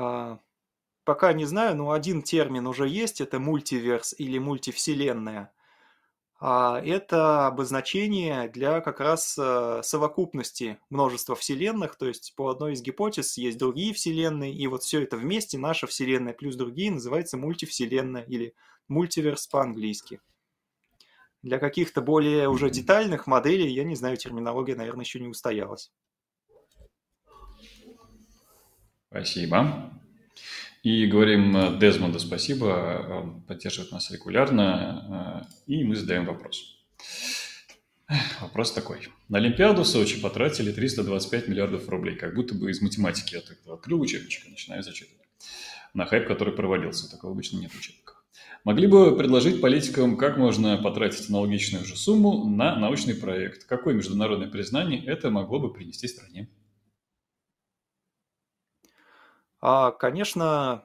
А, пока не знаю, но один термин уже есть, это мультиверс или мультивселенная. А, это обозначение для как раз э, совокупности множества вселенных, то есть по одной из гипотез есть другие вселенные, и вот все это вместе, наша вселенная плюс другие, называется мультивселенная или мультиверс по-английски. Для каких-то более уже детальных моделей, я не знаю, терминология, наверное, еще не устоялась. Спасибо. И говорим э, Дезмонду спасибо, он поддерживает нас регулярно, э, и мы задаем вопрос. Вопрос такой. На Олимпиаду в Сочи потратили 325 миллиардов рублей, как будто бы из математики я так открыл учебничек и начинаю зачитывать. На хайп, который проводился, такого обычно нет в учебниках. Могли бы предложить политикам, как можно потратить аналогичную же сумму на научный проект? Какое международное признание это могло бы принести стране? А, конечно,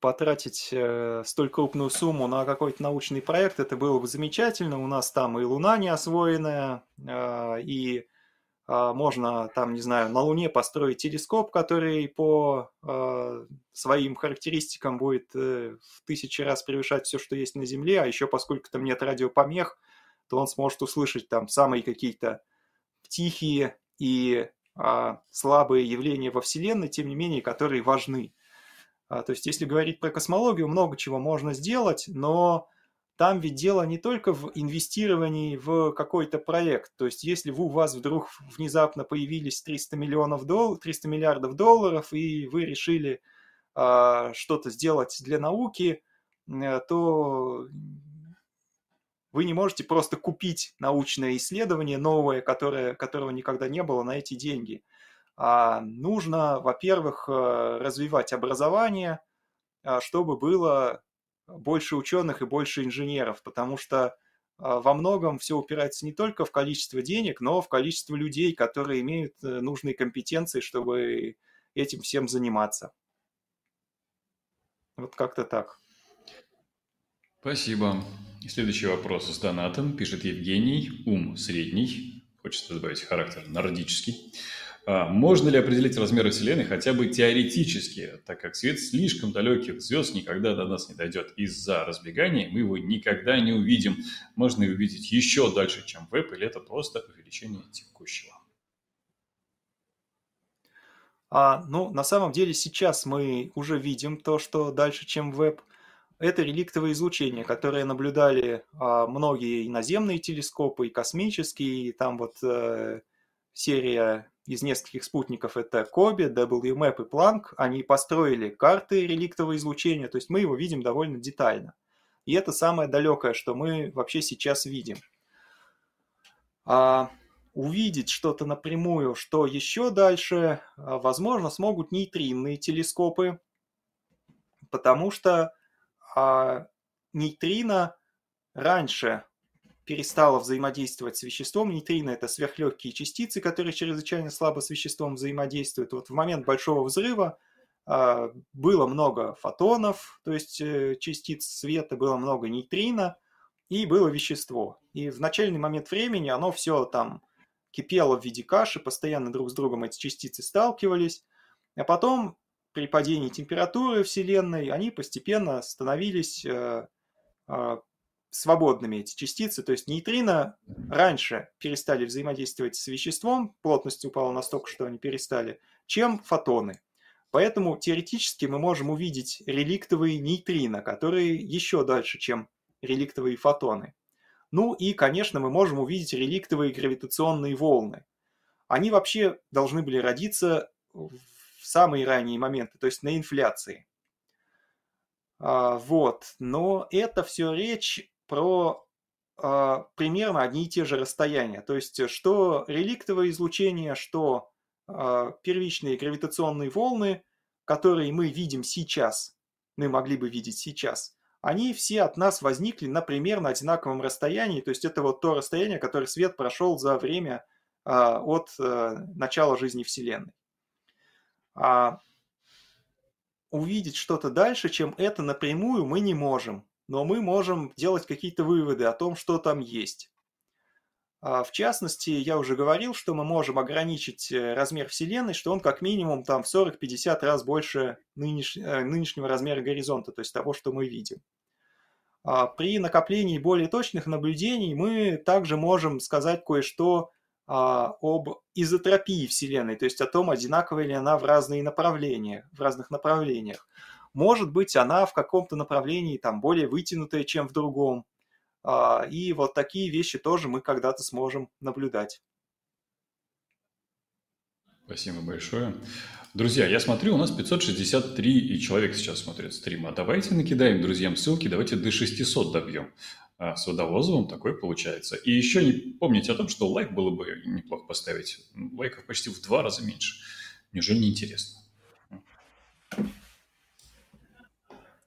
потратить э, столь крупную сумму на какой-то научный проект, это было бы замечательно. У нас там и Луна не освоенная, э, и э, можно там, не знаю, на Луне построить телескоп, который по э, своим характеристикам будет э, в тысячи раз превышать все, что есть на Земле, а еще поскольку там нет радиопомех, то он сможет услышать там самые какие-то тихие и а, слабые явления во Вселенной, тем не менее, которые важны. А, то есть, если говорить про космологию, много чего можно сделать, но там ведь дело не только в инвестировании в какой-то проект. То есть, если у вас вдруг внезапно появились 300 миллионов долларов, 300 миллиардов долларов, и вы решили э, что-то сделать для науки, э, то вы не можете просто купить научное исследование новое, которое, которого никогда не было на эти деньги. А нужно, во-первых, э, развивать образование, а, чтобы было больше ученых и больше инженеров, потому что а, во многом все упирается не только в количество денег, но в количество людей, которые имеют э, нужные компетенции, чтобы этим всем заниматься. Вот как-то так. Спасибо. Следующий вопрос с донатом. Пишет Евгений. Ум средний. Хочется добавить характер нордический. А можно ли определить размеры Вселенной хотя бы теоретически, так как свет слишком далеких звезд никогда до нас не дойдет. Из-за разбегания мы его никогда не увидим. Можно и увидеть еще дальше, чем веб, или это просто увеличение текущего? А, ну, на самом деле сейчас мы уже видим то, что дальше, чем веб – это реликтовое излучение, которое наблюдали а, многие наземные телескопы, и космические, и там вот э, серия из нескольких спутников это Коби, WMAP и Planck, они построили карты реликтового излучения, то есть мы его видим довольно детально. И это самое далекое, что мы вообще сейчас видим. А увидеть что-то напрямую, что еще дальше, а, возможно, смогут нейтринные телескопы, потому что а нейтрино раньше перестало взаимодействовать с веществом. Нейтрино – это сверхлегкие частицы, которые чрезвычайно слабо с веществом взаимодействуют. Вот в момент Большого взрыва а, было много фотонов, то есть э, частиц света, было много нейтрино, и было вещество. И в начальный момент времени оно все там кипело в виде каши, постоянно друг с другом эти частицы сталкивались. А потом при падении температуры Вселенной они постепенно становились э, э, свободными, эти частицы. То есть нейтрино раньше перестали взаимодействовать с веществом, плотность упала настолько, что они перестали, чем фотоны. Поэтому теоретически мы можем увидеть реликтовые нейтрино, которые еще дальше, чем реликтовые фотоны. Ну и, конечно, мы можем увидеть реликтовые гравитационные волны. Они вообще должны были родиться самые ранние моменты, то есть на инфляции. А, вот, но это все речь про а, примерно одни и те же расстояния. То есть, что реликтовое излучение, что а, первичные гравитационные волны, которые мы видим сейчас, мы могли бы видеть сейчас, они все от нас возникли на примерно одинаковом расстоянии. То есть, это вот то расстояние, которое свет прошел за время от э, начала жизни Вселенной. А увидеть что-то дальше, чем это напрямую, мы не можем. Но мы можем делать какие-то выводы о том, что там есть. А в частности, я уже говорил, что мы можем ограничить э, размер Вселенной, что он как минимум там в 40-50 раз больше нынеш... Э, нынешнего размера горизонта, то есть того, что мы видим. А при накоплении более точных наблюдений мы также можем сказать кое-что об изотропии Вселенной, то есть о том, одинаковая ли она в разные направления, в разных направлениях. Может быть, она в каком-то направлении там более вытянутая, чем в другом. А, и вот такие вещи тоже мы когда-то сможем наблюдать. Спасибо большое. Друзья, я смотрю, у нас 563 человек сейчас смотрят стрим. А давайте накидаем друзьям ссылки, давайте до 600 добьем. А с водовозовым такой получается. И еще не помните о том, что лайк было бы неплохо поставить. Лайков почти в два раза меньше. Неужели не интересно?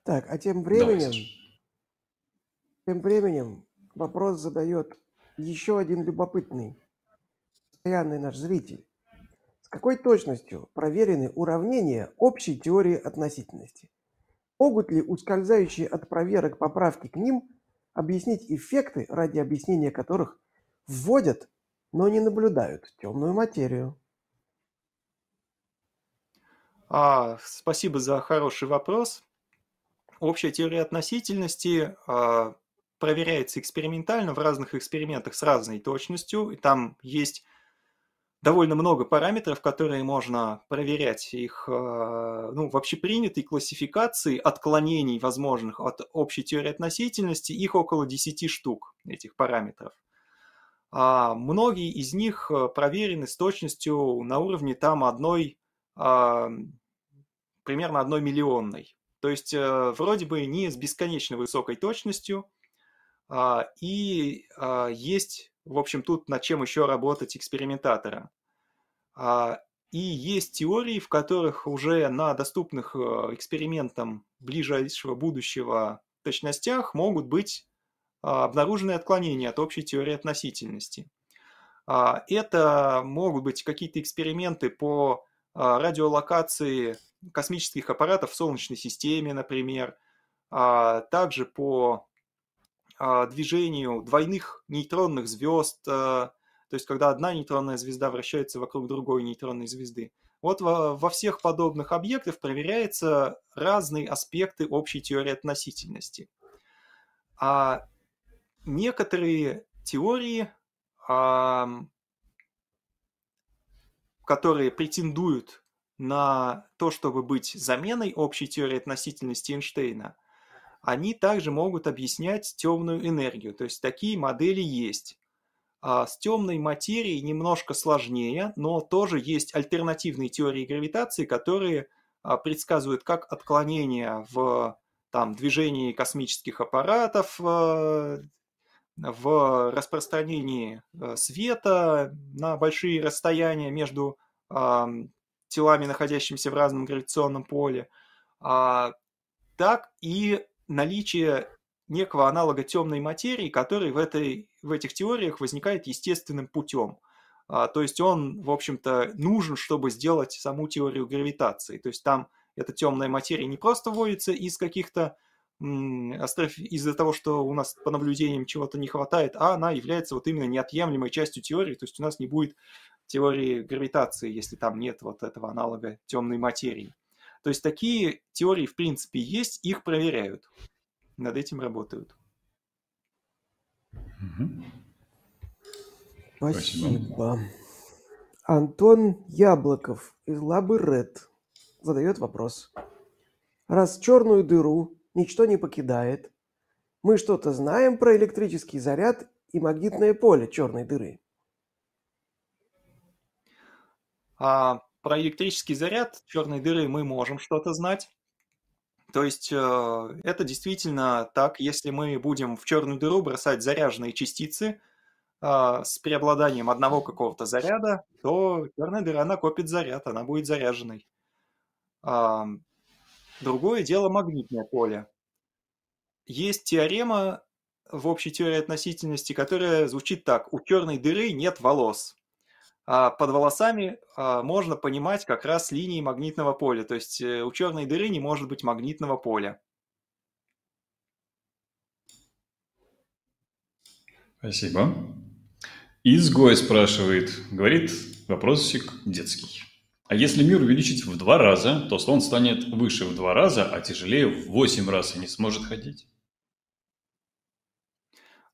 Так, а тем временем, тем временем вопрос задает еще один любопытный, постоянный наш зритель какой точностью проверены уравнения общей теории относительности? Могут ли ускользающие от проверок поправки к ним объяснить эффекты, ради объяснения которых вводят, но не наблюдают темную материю? А, спасибо за хороший вопрос. Общая теория относительности а, проверяется экспериментально в разных экспериментах с разной точностью. И там есть довольно много параметров, которые можно проверять. Их э, ну, в общепринятой классификации отклонений возможных от общей теории относительности, их около 10 штук, этих параметров. А многие из них э, проверены с точностью на уровне там одной, а, примерно одной миллионной. То есть э, вроде бы не с бесконечно высокой точностью, а, и есть в общем, тут над чем еще работать экспериментатора. А, и есть теории, в которых уже на доступных э, экспериментам ближайшего будущего точностях могут быть а, обнаружены отклонения от общей теории относительности. А, это могут быть какие-то эксперименты по радиолокации космических аппаратов в Солнечной системе, например, также по движению двойных нейтронных звезд, а, то есть когда одна нейтронная звезда вращается вокруг другой нейтронной звезды. Вот во, во всех подобных объектах проверяются разные аспекты общей теории относительности. А некоторые теории, а, которые претендуют на то, чтобы быть заменой общей теории относительности Эйнштейна, они также могут объяснять темную энергию. То есть такие модели есть. А с темной материей немножко сложнее, но тоже есть альтернативные теории гравитации, которые а, предсказывают как отклонения в там, движении космических аппаратов, э, в распространении э, света на большие расстояния между телами, находящимися в разном гравитационном поле, а, так и наличие некого аналога темной материи, который в, этой, в этих теориях возникает естественным путем. А, то есть он, в общем-то, нужен, чтобы сделать саму теорию гравитации. То есть там эта темная материя не просто вводится из каких-то из-за того, что у нас по наблюдениям чего-то не хватает, а она является вот именно неотъемлемой частью теории, то есть у нас не будет теории гравитации, если там нет вот этого аналога темной материи. То есть такие теории, в принципе, есть, их проверяют. Над этим работают. Спасибо. Антон Яблоков из Лабы Ред задает вопрос. Раз черную дыру ничто не покидает, мы что-то знаем про электрический заряд и магнитное поле черной дыры? А, про электрический заряд черной дыры мы можем что-то знать. То есть э, это действительно так, если мы будем в черную дыру бросать заряженные частицы а, с преобладанием одного какого-то заряда, то черная дыра накопит заряд, она будет заряженной. А, другое дело магнитное поле. Есть теорема в общей теории относительности, которая звучит так. У черной дыры нет волос. А под волосами а, можно понимать как раз линии магнитного поля. То есть э, у черной дыры не может быть магнитного поля. Спасибо. Изгой спрашивает, говорит, вопросик детский. А если мир увеличить в два раза, то слон станет выше в два раза, а тяжелее в восемь раз и не сможет ходить?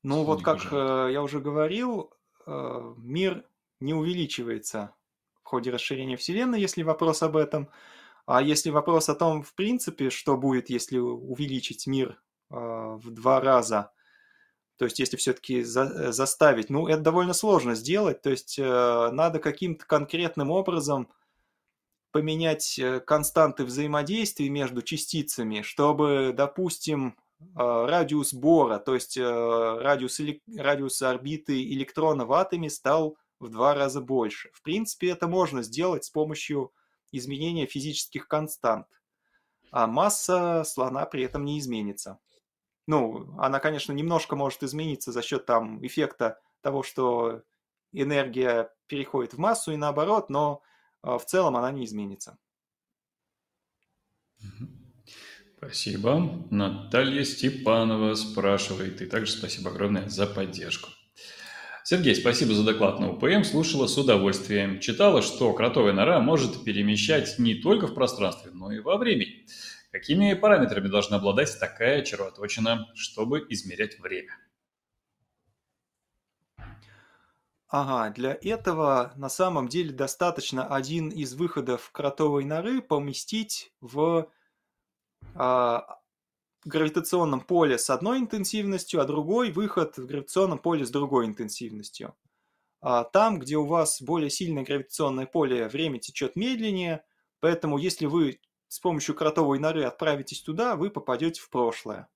Ну Слон вот как э, я уже говорил, э, мир не увеличивается в ходе расширения Вселенной, если вопрос об этом. А если вопрос о том, в принципе, что будет, если увеличить мир э, в два раза, То есть, если все-таки за, заставить, ну, это довольно сложно сделать. То есть, э, надо каким-то конкретным образом поменять э, константы взаимодействия между частицами, чтобы, допустим, э, радиус Бора, то есть э, радиус, радиус орбиты электрона в атоме стал в два раза больше. В принципе, это можно сделать с помощью изменения физических констант. А масса слона при этом не изменится. Ну, она, конечно, немножко может измениться за счет там эффекта того, что энергия переходит в массу и наоборот, но а, в целом она не изменится. Спасибо. Наталья Степанова спрашивает, и также спасибо огромное за поддержку. Сергей, спасибо за доклад на УПМ, слушала с удовольствием. Читала, что кротовая нора может перемещать не только в пространстве, но и во времени. Какими параметрами должна обладать такая червоточина, чтобы измерять время? Ага, для этого на самом деле достаточно один из выходов кротовой норы поместить в а, гравитационном поле с одной интенсивностью, а другой выход в гравитационном поле с другой интенсивностью. А там, где у вас более сильное гравитационное поле, время течет медленнее, поэтому если вы с помощью кротовой норы отправитесь туда, вы попадете в прошлое.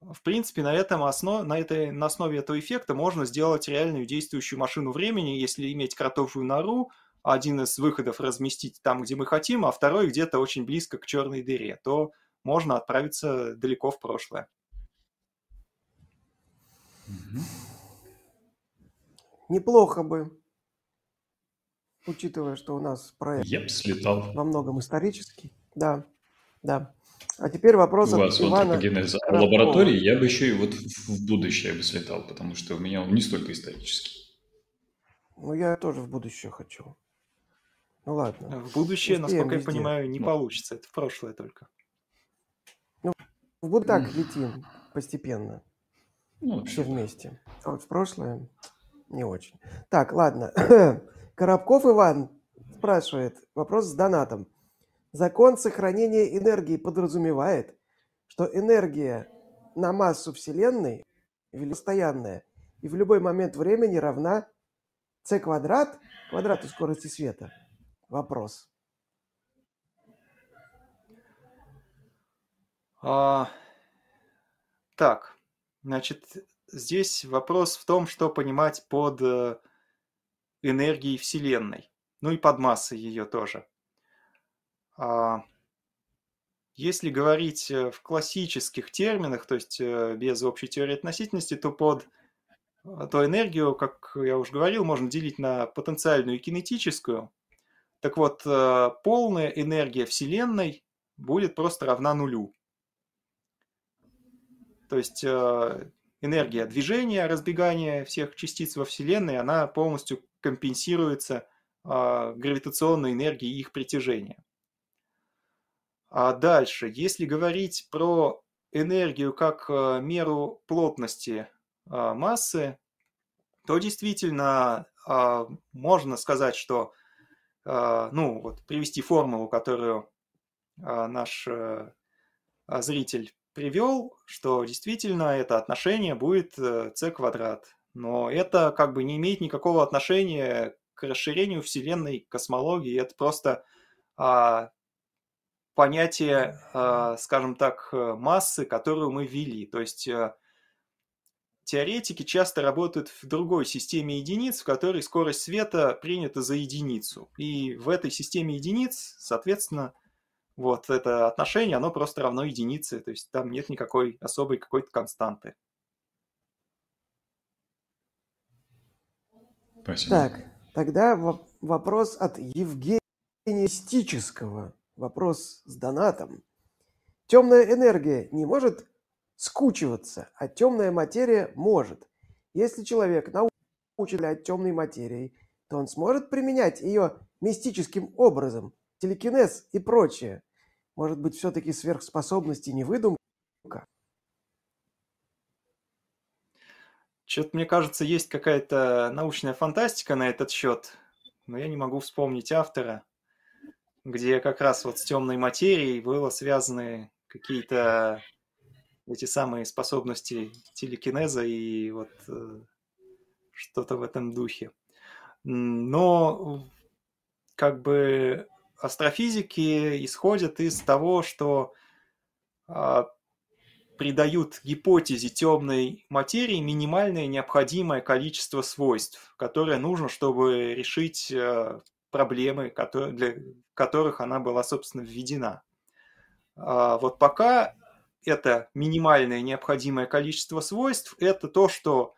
В принципе, на, этом основ... на, этой... на основе этого эффекта можно сделать реальную действующую машину времени, если иметь кротовую нору, один из выходов разместить там, где мы хотим, а второй где-то очень близко к черной дыре, то можно отправиться далеко в прошлое. Неплохо бы, учитывая, что у нас проект Я бы слетал. во многом исторический. Да, да. А теперь вопрос У вас Ивана антропогенез в лаборатории, я бы еще и вот в будущее бы слетал, потому что у меня он не столько исторический. Ну, я тоже в будущее хочу. Ну ладно. В будущее, Успеем насколько я понимаю, не ну. получится. Это в прошлое только. Ну, вот так летим постепенно. Ну, Все вместе. А вот в прошлое не очень. Так, ладно. Коробков Иван спрашивает. Вопрос с донатом. Закон сохранения энергии подразумевает, что энергия на массу Вселенной постоянная и в любой момент времени равна c квадрат квадрату скорости света. Вопрос. А, так, значит, здесь вопрос в том, что понимать под э, энергией Вселенной, ну и под массой ее тоже. А, если говорить э, в классических терминах, то есть э, без общей теории относительности, то под то энергию, как я уже говорил, можно делить на потенциальную и кинетическую. Так вот, полная энергия Вселенной будет просто равна нулю. То есть энергия движения, разбегания всех частиц во Вселенной, она полностью компенсируется гравитационной энергией их притяжения. А дальше, если говорить про энергию как э, меру плотности а, массы, то действительно а, можно сказать, что, а, ну, вот привести формулу, которую наш э, зритель привел, что действительно это отношение будет c э, квадрат. Но это как бы не имеет никакого отношения к расширению Вселенной, космологии. Это просто понятие, а, скажем так, э, массы, которую мы ввели. То есть э, теоретики часто работают в другой системе единиц, в которой скорость света принята за единицу. И в этой системе единиц, соответственно, вот это отношение, оно просто равно единице, то есть там нет никакой особой какой-то константы. Спасибо. Так, тогда вопрос от Евгения Стического. Вопрос с донатом. Темная энергия не может скучиваться, а темная материя может. Если человек научит управлять темной материей, то он сможет применять ее мистическим образом, телекинез и прочее. Может быть, все-таки сверхспособности не выдумка? Что-то, мне кажется, есть какая-то научная фантастика на этот счет, но я не могу вспомнить автора где как раз вот с темной материей было связаны какие-то эти самые способности телекинеза и вот э, что-то в этом духе. Но как бы астрофизики исходят из того, что а, придают гипотезе темной материи минимальное необходимое количество свойств, которое нужно, чтобы решить э, проблемы, для которых она была, собственно, введена. А вот пока это минимальное необходимое количество свойств, это то, что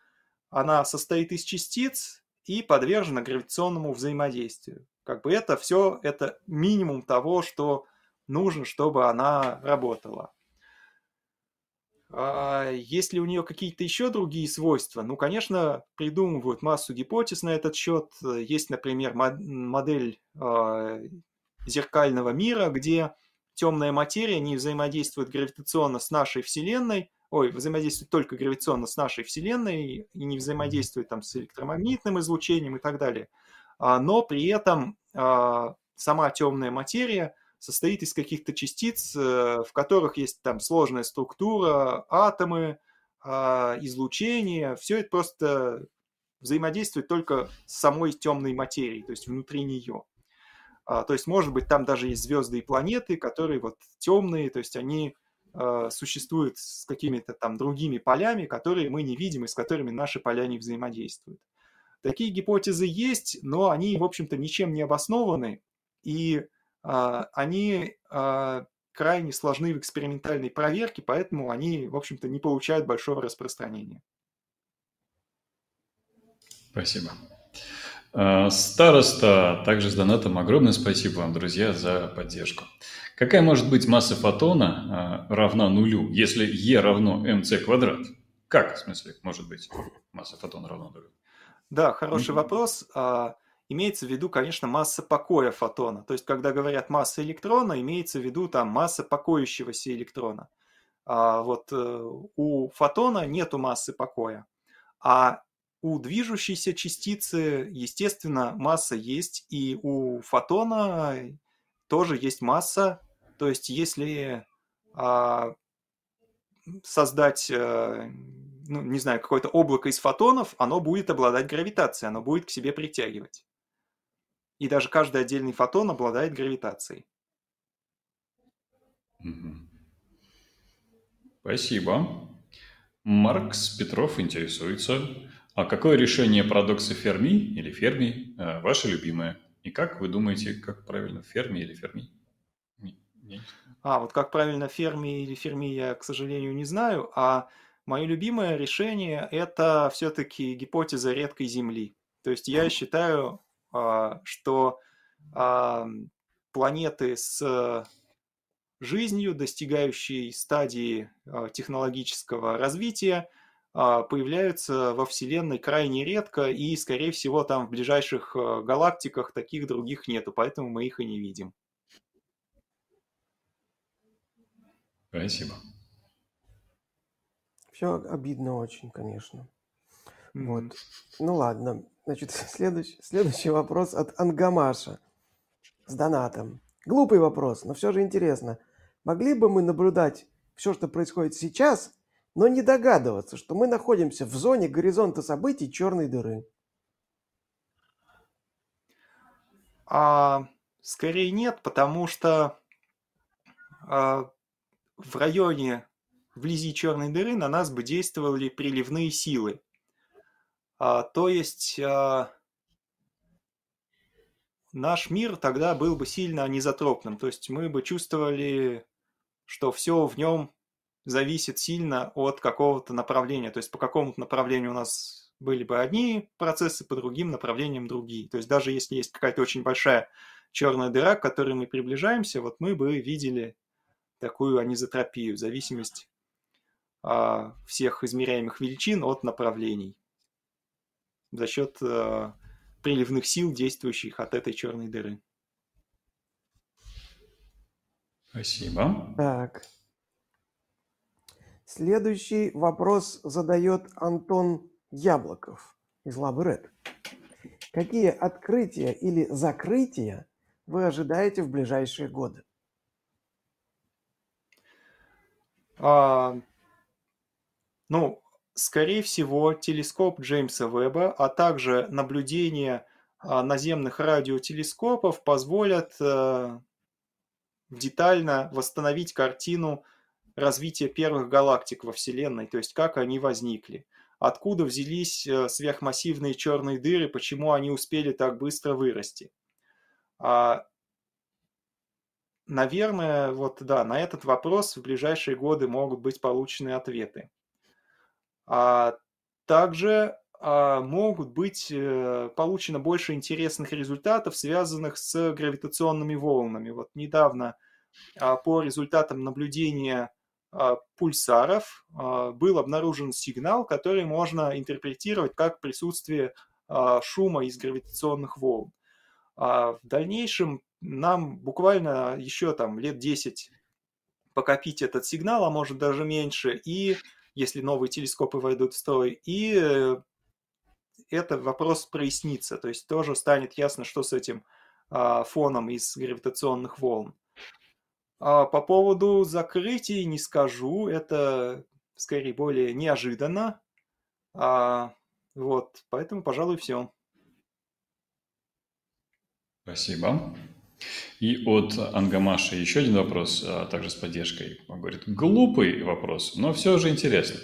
она состоит из частиц и подвержена гравитационному взаимодействию. Как бы это все, это минимум того, что нужно, чтобы она работала. А есть ли у нее какие-то еще другие свойства? Ну, конечно, придумывают массу гипотез на этот счет. Есть, например, модель э, зеркального мира, где темная материя не взаимодействует гравитационно с нашей Вселенной, ой, взаимодействует только гравитационно с нашей Вселенной и не взаимодействует там с электромагнитным излучением и так далее. А, но при этом а, сама темная материя состоит из каких-то частиц, э, в которых есть там сложная структура, атомы, а, излучение. Все это просто взаимодействует только с самой темной материей, то есть внутри нее. А, то есть, может быть, там даже есть звезды и планеты, которые вот темные, то есть они а, существуют с какими-то там другими полями, которые мы не видим и с которыми наши поля не взаимодействуют. Такие гипотезы есть, но они, в общем-то, ничем не обоснованы, и а, они а, крайне сложны в экспериментальной проверке, поэтому они, в общем-то, не получают большого распространения. Спасибо. А, староста также с донатом. Огромное спасибо вам, друзья, за поддержку. Какая может быть масса фотона равна нулю, если E равно mc квадрат? Как, в смысле, может быть масса фотона равна нулю? Да, хороший mm-hmm. вопрос. А, имеется в виду, конечно, масса покоя фотона. То есть, когда говорят масса электрона, имеется в виду там масса покоящегося электрона. Вот э, у фотона нету массы покоя. А у движущейся частицы, естественно, масса есть, и у фотона тоже есть масса. То есть, если а, создать, а, ну, не знаю, какое-то облако из фотонов, оно будет обладать гравитацией, оно будет к себе притягивать. И даже каждый отдельный фотон обладает гравитацией. Спасибо. Маркс Петров интересуется, а какое решение парадокса Ферми или Ферми э, ваше любимое? И как вы думаете, как правильно, Ферми или Ферми? А, вот как правильно Ферми или Ферми я, к сожалению, не знаю. А мое любимое решение – это все-таки гипотеза редкой Земли. То есть я считаю, а, что а, планеты с жизнью, достигающие стадии а, технологического развития, появляются во Вселенной крайне редко, и, скорее всего, там в ближайших галактиках таких других нету, поэтому мы их и не видим. Спасибо. Все обидно очень, конечно. Mm-hmm. Вот. Ну ладно. Значит, следующий, следующий вопрос от Ангамаша с донатом. Глупый вопрос, но все же интересно. Могли бы мы наблюдать все, что происходит сейчас, но не догадываться, что мы находимся в зоне горизонта событий черной дыры. А, скорее нет, потому что а, в районе вблизи черной дыры на нас бы действовали приливные силы. А, то есть а, наш мир тогда был бы сильно анизотропным. То есть мы бы чувствовали, что все в нем зависит сильно от какого-то направления. То есть по какому-то направлению у нас были бы одни процессы, по другим направлениям другие. То есть даже если есть какая-то очень большая черная дыра, к которой мы приближаемся, вот мы бы видели такую анизотропию, зависимость всех измеряемых величин от направлений за счет а, приливных сил, действующих от этой черной дыры. Спасибо. Так, Следующий вопрос задает Антон Яблоков из Лабы Ред. Какие открытия или закрытия вы ожидаете в ближайшие годы? А, Ну, скорее всего, телескоп Джеймса Веба, а также наблюдение а, наземных радиотелескопов позволят э, детально восстановить картину развития первых галактик во Вселенной, то есть как они возникли. Откуда взялись э, сверхмассивные черные дыры, почему они успели так быстро вырасти. А, наверное, вот да, на этот вопрос в ближайшие годы могут быть получены ответы. А также а, могут быть э, получено больше интересных результатов, связанных с гравитационными волнами. Вот недавно а, по результатам наблюдения а, пульсаров был обнаружен сигнал, который можно интерпретировать как присутствие шума из гравитационных волн. В дальнейшем нам буквально еще там лет 10 покопить этот сигнал, а может даже меньше, и если новые телескопы войдут в строй, и э, это вопрос прояснится, то есть тоже станет ясно, что с этим а, фоном из гравитационных волн. А по поводу закрытий не скажу, это скорее более неожиданно. А, вот, поэтому, пожалуй, все. Спасибо. И от Ангамаша еще один вопрос, а также с поддержкой. Он говорит, глупый вопрос, но все же интересный.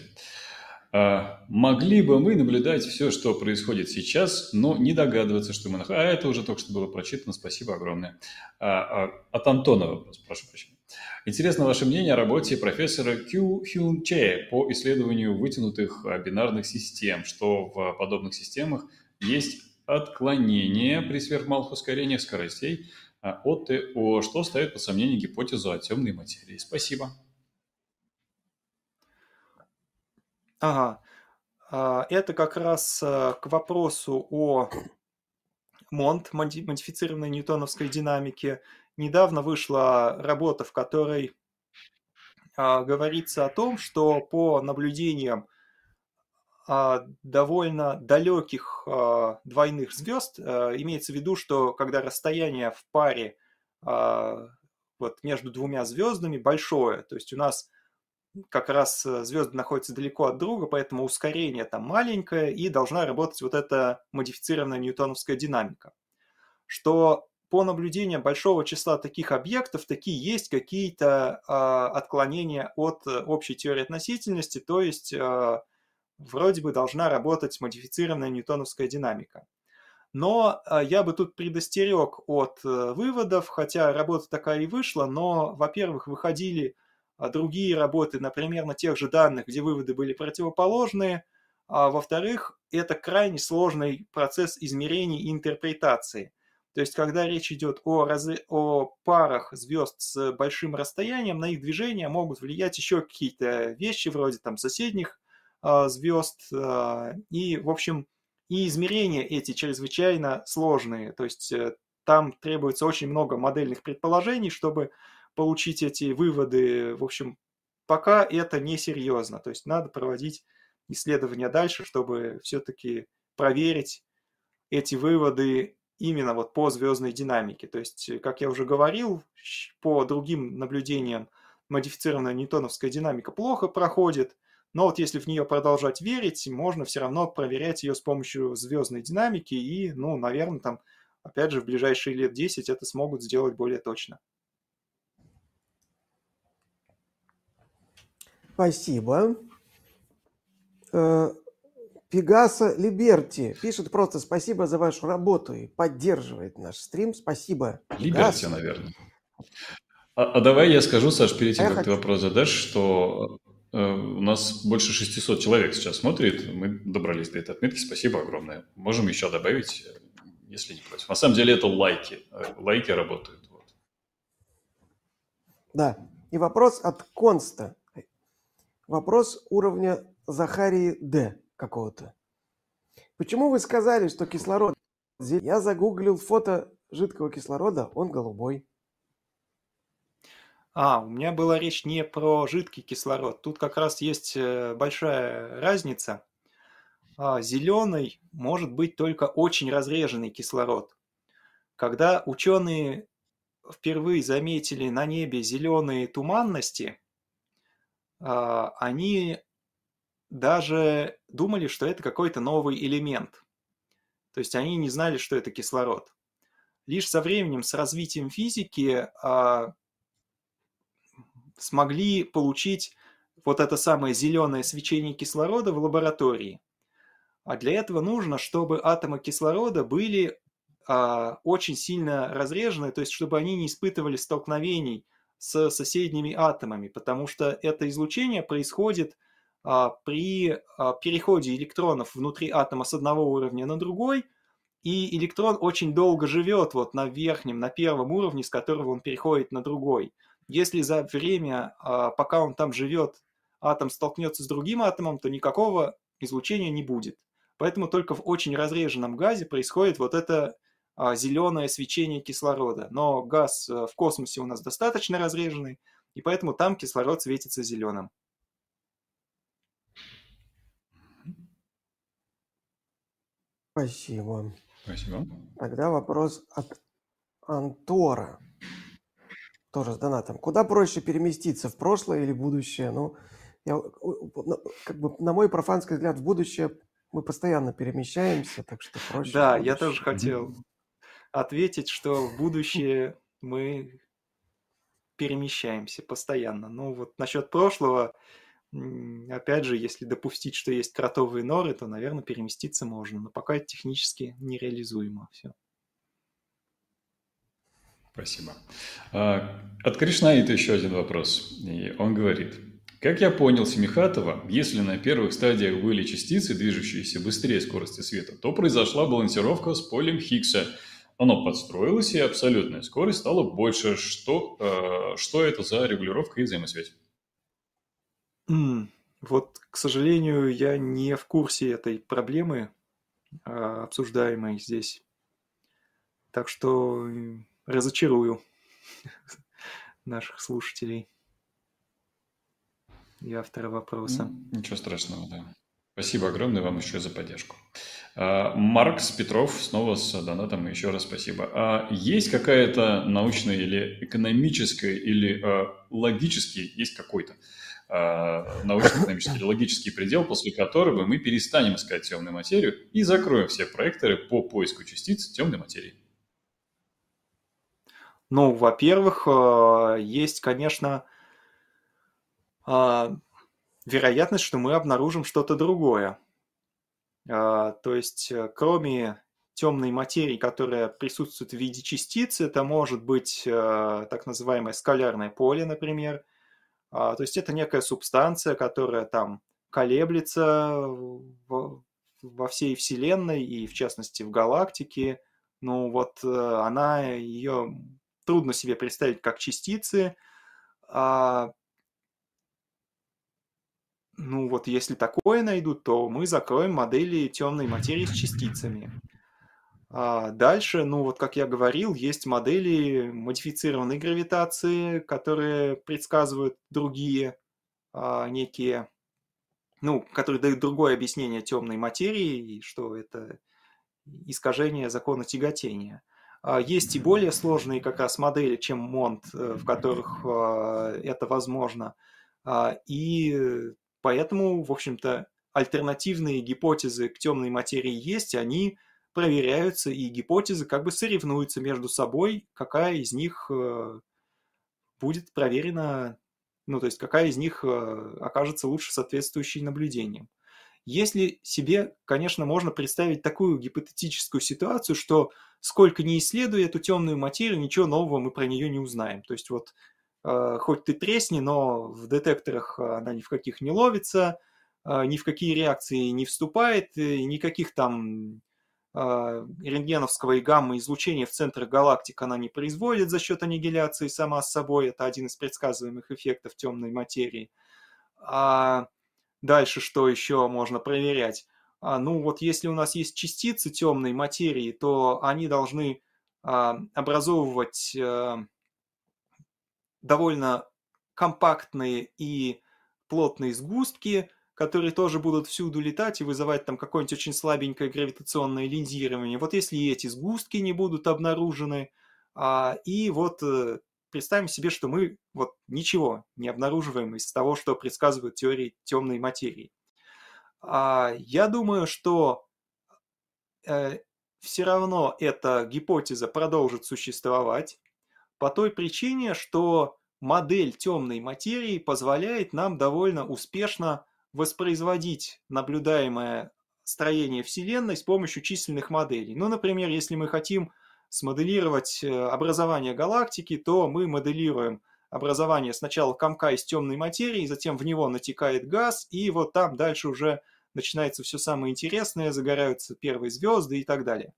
А, могли бы мы наблюдать все, что происходит сейчас, но не догадываться, что мы находимся. А это уже только что было прочитано, спасибо огромное. А, от Антона вопрос, прошу прощения. Интересно ваше мнение о работе профессора Кю Хюн Че по исследованию вытянутых бинарных систем, что в подобных системах есть отклонение при сверхмалых ускорениях скоростей от ТО, что ставит под сомнение гипотезу о темной материи. Спасибо. Ага. А, это как раз э, к вопросу о МОНТ, модифицированной ньютоновской динамике. Недавно вышла работа, в которой а, говорится о том, что по наблюдениям а, довольно далеких двойных звезд, имеется в виду, что когда расстояние в паре вот между двумя звездами большое, то есть у нас как раз э, звезды находятся далеко от друга, поэтому ускорение там маленькое, и должна работать вот эта модифицированная ньютоновская динамика. Что по наблюдениям большого числа таких объектов, такие есть какие-то э, отклонения от э, общей теории относительности, то есть вроде бы должна работать модифицированная ньютоновская динамика. Но э, я бы тут предостерег от э, выводов, хотя работа такая и вышла, но, во-первых, выходили а другие работы, например, на тех же данных, где выводы были противоположные. А во-вторых, это крайне сложный процесс измерений и интерпретации. То есть, когда речь идет о, раз... о парах звезд с большим расстоянием, на их движение могут влиять еще какие-то вещи вроде там соседних звезд. А, и, в общем, и измерения эти чрезвычайно сложные. То есть, э, там требуется очень много модельных предположений, чтобы получить эти выводы. В общем, пока это не серьезно. То есть надо проводить исследования дальше, чтобы все-таки проверить эти выводы именно вот по звездной динамике. То есть, как я уже говорил, по другим наблюдениям модифицированная ньютоновская динамика плохо проходит, но вот если в нее продолжать верить, можно все равно проверять ее с помощью звездной динамики и, ну, наверное, там, опять же, в ближайшие лет 10 это смогут сделать более точно. Спасибо. Э, Пегаса Либерти пишет просто спасибо за вашу работу и поддерживает наш стрим. Спасибо. Либерти, наверное. А, а давай я скажу, Саш, перед тем, а как хочу... ты вопрос задашь, что у нас больше 600 человек сейчас смотрит. Мы добрались до этой отметки. Спасибо огромное. Можем еще добавить, э, если не против. На самом деле это лайки. Э, лайки работают. Вот. Да. И вопрос от Конста. Вопрос уровня Захарии Д какого-то. Почему вы сказали, что кислород... Я загуглил фото жидкого кислорода, он голубой. А, у меня была речь не про жидкий кислород. Тут как раз есть э, большая разница. А, зеленый может быть только очень разреженный кислород. Когда ученые впервые заметили на небе зеленые туманности, а, они даже думали, что это какой-то новый элемент. То есть они не знали, что это кислород. Лишь со временем, с развитием физики а, смогли получить вот это самое зеленое свечение кислорода в лаборатории. А для этого нужно, чтобы атомы кислорода были а, очень сильно разрежены, то есть чтобы они не испытывали столкновений с соседними атомами, потому что это излучение происходит а, при а, переходе электронов внутри атома с одного уровня на другой, и электрон очень долго живет вот на верхнем, на первом уровне, с которого он переходит на другой. Если за время, а, пока он там живет, атом столкнется с другим атомом, то никакого излучения не будет. Поэтому только в очень разреженном газе происходит вот это а, зеленое свечение кислорода. Но газ э, в космосе у нас достаточно разреженный, и поэтому там кислород светится зеленым. Спасибо. Спасибо. Тогда вопрос от Антора. Тоже с донатом. Куда проще переместиться, в прошлое или будущее? Ну, я, как бы, на мой профанский взгляд, в будущее мы постоянно перемещаемся, так что проще. Да, я тоже хотел ответить, что в будущее мы перемещаемся постоянно. Ну вот насчет прошлого, опять же, если допустить, что есть кротовые норы, то, наверное, переместиться можно. Но пока это технически нереализуемо все. Спасибо. А, от Кришнаита еще один вопрос. И он говорит, как я понял Семихатова, если на первых стадиях были частицы, движущиеся быстрее скорости света, то произошла балансировка с полем Хиггса. Оно подстроилось, и абсолютная скорость стала больше. Что, э, что это за регулировка и взаимосвязь? Вот, к сожалению, я не в курсе этой проблемы, а, обсуждаемой здесь. Так что разочарую наших слушателей и автора вопроса. Ничего страшного, да. Спасибо огромное вам еще за поддержку. А, Маркс Петров снова с донатом, еще раз спасибо. А есть какая-то научная или экономическая, или а, логический, есть какой-то а, научно-экономический или логический предел, после которого мы перестанем искать темную материю и закроем все проекторы по поиску частиц темной материи? Ну, во-первых, а, есть, конечно, а, вероятность, что мы обнаружим что-то другое. А, то есть, э, кроме темной материи, которая присутствует в виде частицы, это может быть э, так называемое скалярное поле, например. То есть это некая субстанция, которая там колеблется во всей Вселенной и, в частности, в галактике. Ну вот э, она, ее трудно себе представить как частицы, ну вот если такое найдут, то мы закроем модели темной материи с частицами. А дальше, ну вот как я говорил, есть модели модифицированной гравитации, которые предсказывают другие а, некие, ну, которые дают другое объяснение темной материи, что это искажение закона тяготения. А есть и более сложные как раз модели, чем Монт, э, в которых а, это возможно. А, и Поэтому, в общем-то, альтернативные гипотезы к темной материи есть, они проверяются, и гипотезы как бы соревнуются между собой, какая из них э, будет проверена, ну, то есть какая из них э, окажется лучше соответствующей наблюдениям. Если себе, конечно, можно представить такую гипотетическую ситуацию, что сколько не исследуя эту темную материю, ничего нового мы про нее не узнаем. То есть вот Э, хоть ты тресни, но в детекторах она ни в каких не ловится, э, ни в какие реакции не вступает, никаких там э, рентгеновского и гамма излучения в центрах галактик она не производит за счет аннигиляции сама с собой. Это один из предсказываемых эффектов темной материи. А дальше что еще можно проверять? А, ну вот если у нас есть частицы темной материи, то они должны а, образовывать довольно компактные и плотные сгустки, которые тоже будут всюду летать и вызывать там какое-нибудь очень слабенькое гравитационное линзирование. Вот если эти сгустки не будут обнаружены, а, и вот э, представим себе, что мы вот ничего не обнаруживаем из того, что предсказывают теории темной материи. А, я думаю, что э, все равно эта гипотеза продолжит существовать по той причине, что модель темной материи позволяет нам довольно успешно воспроизводить наблюдаемое строение Вселенной с помощью численных моделей. Ну, например, если мы хотим смоделировать э, образование галактики, то мы моделируем образование сначала комка из темной материи, затем в него натекает газ, и вот там дальше уже начинается все самое интересное, загораются первые звезды и так далее.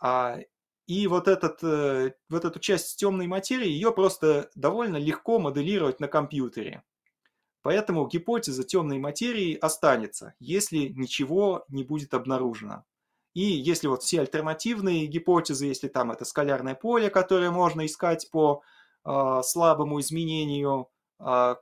А, и вот, этот, э, вот эту часть темной материи, ее просто довольно легко моделировать на компьютере. Поэтому гипотеза темной материи останется, если ничего не будет обнаружено. И если вот все альтернативные гипотезы, если там это скалярное поле, которое можно искать по э, слабому изменению э,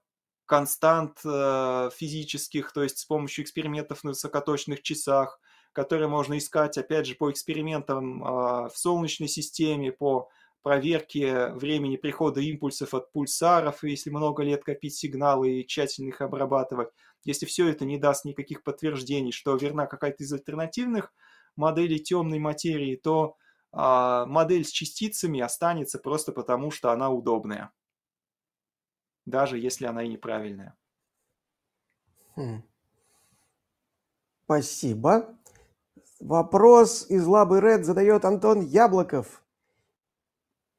констант э, физических, то есть с помощью экспериментов на высокоточных часах, которые можно искать, опять же, по экспериментам э, в Солнечной системе, по проверке времени прихода импульсов от пульсаров, если много лет копить сигналы и тщательно их обрабатывать. Если все это не даст никаких подтверждений, что верна какая-то из альтернативных моделей темной материи, то а, модель с частицами останется просто потому, что она удобная. Даже если она и неправильная. Хм. Спасибо. Вопрос из Лабы Ред задает Антон Яблоков.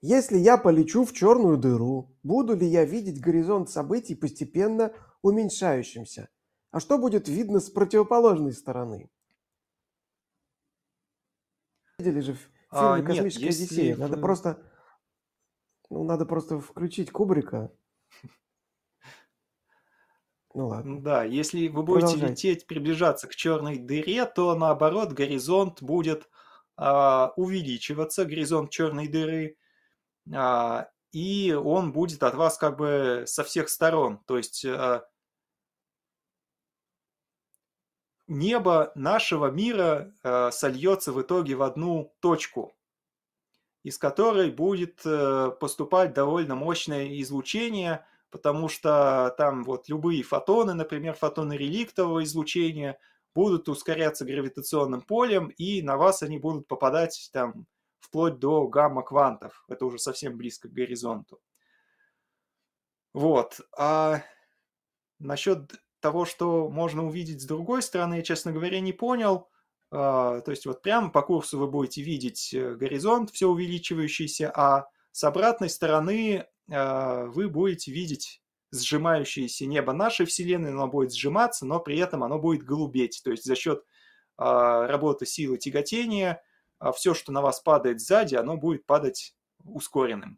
Если я полечу в черную дыру, буду ли я видеть горизонт событий постепенно уменьшающимся? А что будет видно с противоположной стороны? Видели же а, фильме «Космическая нет, Одиссея». Надо просто... Ну, надо просто включить Кубрика. Ну ладно. Да, если вы будете Продолжай. лететь, приближаться к черной дыре, то наоборот горизонт будет а, увеличиваться, горизонт черной дыры, а, и он будет от вас как бы со всех сторон. То есть а, небо нашего мира а, сольется в итоге в одну точку, из которой будет а, поступать довольно мощное излучение, потому что там вот любые фотоны, например, фотоны реликтового излучения, будут ускоряться гравитационным полем, и на вас они будут попадать там вплоть до гамма-квантов. Это уже совсем близко к горизонту. Вот. А насчет того, что можно увидеть с другой стороны, я, честно говоря, не понял. А, то есть вот прямо по курсу вы будете видеть э, горизонт, все увеличивающийся, а с обратной стороны а, вы будете видеть сжимающееся небо нашей Вселенной, оно будет сжиматься, но при этом оно будет голубеть. То есть за счет а, работы силы тяготения – все, что на вас падает сзади, оно будет падать ускоренным.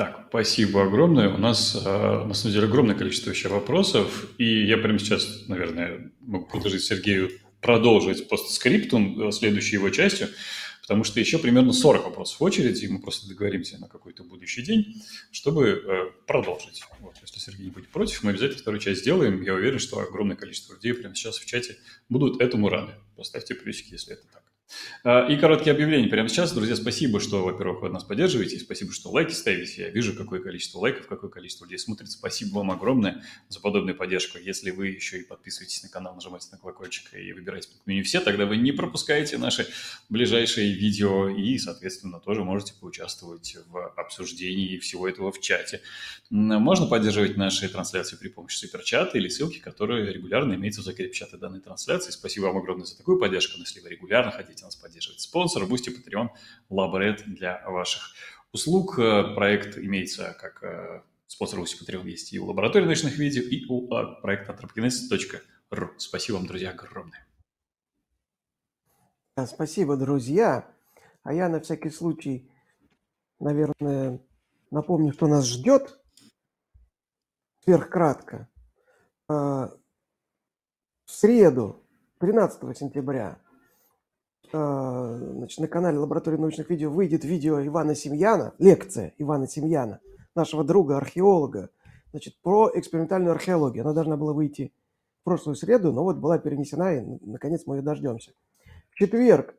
Так, спасибо огромное. У нас, а, на самом деле, огромное количество еще вопросов, и я прямо сейчас, наверное, могу предложить Сергею продолжить постскриптум, э, следующей его частью, потому что еще примерно 40 вопросов в очереди, и мы просто договоримся на какой-то будущий день, чтобы э, продолжить. Вот, если Сергей не будет против, мы обязательно вторую часть сделаем. Я уверен, что огромное количество людей прямо сейчас в чате будут этому рады. Поставьте плюсики, если это так. А, и короткие объявления прямо сейчас. Друзья, спасибо, что, во-первых, вы нас поддерживаете, спасибо, что лайки ставите. Я вижу, какое количество лайков, какое количество людей смотрит. Спасибо вам огромное за подобную поддержку. Если вы еще и подписываетесь на канал, нажимаете на колокольчик и выбираете меню «Все», тогда вы не пропускаете наши ближайшие видео и, соответственно, тоже можете поучаствовать в обсуждении всего этого в чате. Можно поддерживать наши трансляции при помощи суперчата или ссылки, которые регулярно имеются в закрепе чата данной трансляции. Спасибо вам огромное за такую поддержку. Но если вы регулярно хотите хотите нас поддерживать. Спонсор Boosty Patreon Laboret для ваших услуг. Э, проект имеется как э, спонсор Boosty Patreon есть и у лаборатории научных видео, и у а, проекта anthropogenesis.ru. Спасибо вам, друзья, огромное. Спасибо, друзья. А я на всякий случай, наверное, напомню, что нас ждет сверхкратко. Э, в среду, 13 сентября, значит, на канале Лаборатории научных видео выйдет видео Ивана Семьяна, лекция Ивана Семьяна, нашего друга, археолога, значит, про экспериментальную археологию. Она должна была выйти в прошлую среду, но вот была перенесена, и наконец мы ее дождемся. В четверг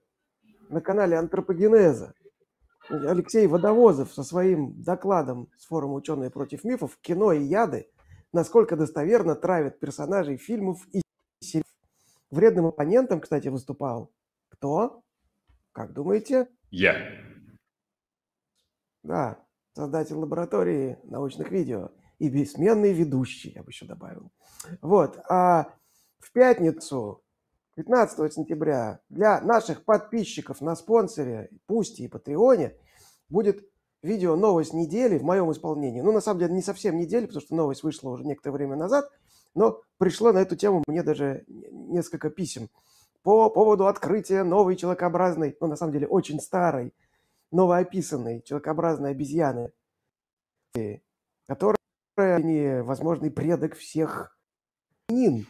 на канале Антропогенеза Алексей Водовозов со своим докладом с форума «Ученые против мифов. Кино и яды» насколько достоверно травят персонажей фильмов и сериалов. Вредным оппонентом, кстати, выступал кто? Как думаете? Я. Да, создатель лаборатории научных видео и бессменный ведущий, я бы еще добавил. Вот, а в пятницу, 15 сентября, для наших подписчиков на спонсоре, Пусти и Патреоне будет видео «Новость недели» в моем исполнении. Ну, на самом деле, не совсем недели, потому что новость вышла уже некоторое время назад, но пришло на эту тему мне даже несколько писем по поводу открытия новой человекообразной, ну, на самом деле, очень старой, новоописанной человекообразной обезьяны, которая возможный предок всех нин.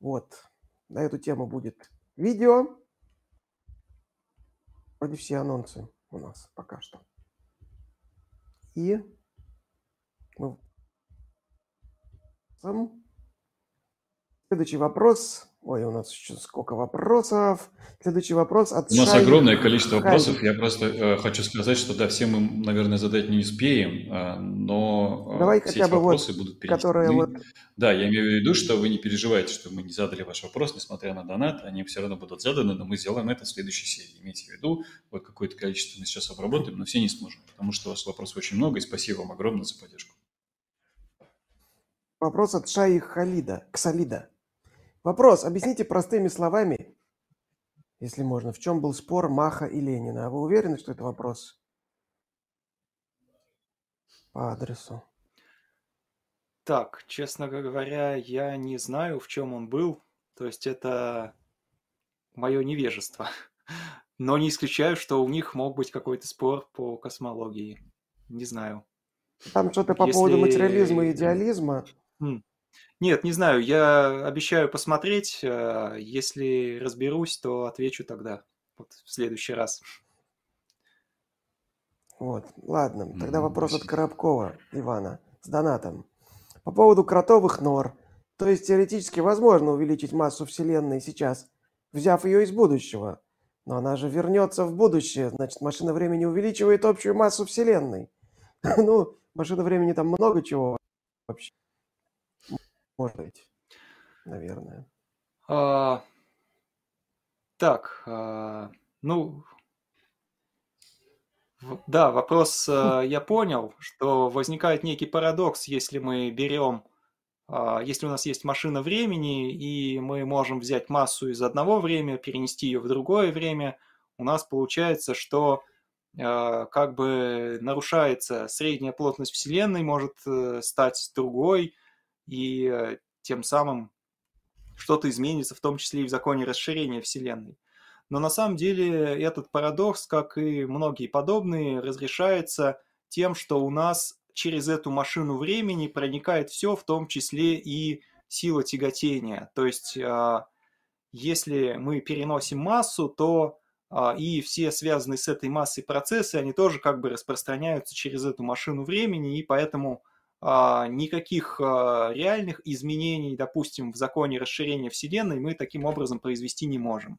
Вот. На эту тему будет видео. Вроде все анонсы у нас пока что. И мы... Следующий вопрос Ой, у нас еще сколько вопросов. Следующий вопрос от У нас Шай... огромное количество вопросов. Я просто э, хочу сказать, что да, все мы, наверное, задать не успеем, э, но э, Давай все хотя бы вопросы вот, будут перенесены. Которые вот... Да, я имею в виду, что вы не переживаете, что мы не задали ваш вопрос, несмотря на донат, они все равно будут заданы, но мы сделаем это в следующей серии. Имейте в виду, вот какое-то количество мы сейчас обработаем, но все не сможем, потому что у вас вопросов очень много, и спасибо вам огромное за поддержку. Вопрос от Шаи Халида, Ксалида. Вопрос. Объясните простыми словами, если можно, в чем был спор Маха и Ленина. А вы уверены, что это вопрос по адресу? Так, честно говоря, я не знаю, в чем он был. То есть это мое невежество. Но не исключаю, что у них мог быть какой-то спор по космологии. Не знаю. Там что-то по Если... поводу материализма и идеализма. Хм. Нет, не знаю, я обещаю посмотреть. Э, если разберусь, то отвечу тогда, вот в следующий раз. Вот, ладно. Тогда вопрос от Коробкова Ивана с донатом. По поводу кротовых нор. То есть теоретически возможно увеличить массу Вселенной сейчас, взяв ее из будущего. Но она же вернется в будущее, значит, машина времени увеличивает общую массу Вселенной. Ну, машина времени там много чего вообще. Может быть, наверное. А, так, а, ну, да, вопрос а, я понял, что возникает некий парадокс, если мы берем, а, если у нас есть машина времени, и мы можем взять массу из одного времени, перенести ее в другое время, у нас получается, что а, как бы нарушается средняя плотность Вселенной, может э, стать другой, и э, тем самым что-то изменится, в том числе и в законе расширения Вселенной. Но на самом деле этот парадокс, как и многие подобные, разрешается тем, что у нас через эту машину времени проникает все, в том числе и сила тяготения. То есть, а, если мы переносим массу, то а, и все связанные с этой массой процессы, они тоже как бы распространяются через эту машину времени, и поэтому никаких а, реальных изменений, допустим, в законе расширения Вселенной мы таким образом произвести не можем.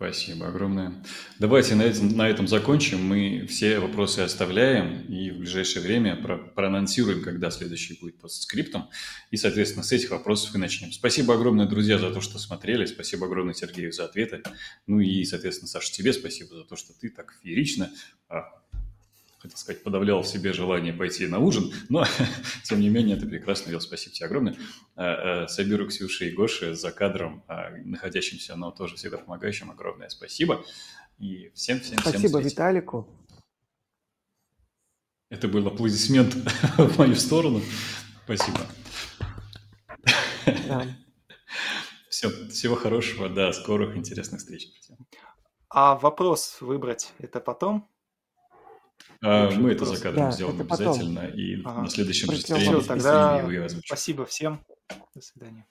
Спасибо огромное. Давайте на этом, на этом закончим. Мы все вопросы оставляем и в ближайшее время про, проанонсируем, когда следующий будет под скриптом. И, соответственно, с этих вопросов и начнем. Спасибо огромное, друзья, за то, что смотрели. Спасибо огромное, Сергею, за ответы. Ну и, соответственно, Саша, тебе спасибо за то, что ты так феерично а, хотел сказать, подавлял в себе желание пойти на ужин, но, тем не менее, это прекрасно делал. Спасибо тебе огромное. Э, э, Сабиру, Ксюше и Гоше за кадром, а, находящимся, но тоже всегда помогающим, огромное спасибо. И всем-всем-всем Спасибо всем Виталику. Это был аплодисмент в мою сторону. Спасибо. Да. Все, всего хорошего, да, скорых интересных встреч. А вопрос выбрать это потом? А, мы это за кадром да, сделаем обязательно. И ага. на следующем тогда спасибо всем. До свидания.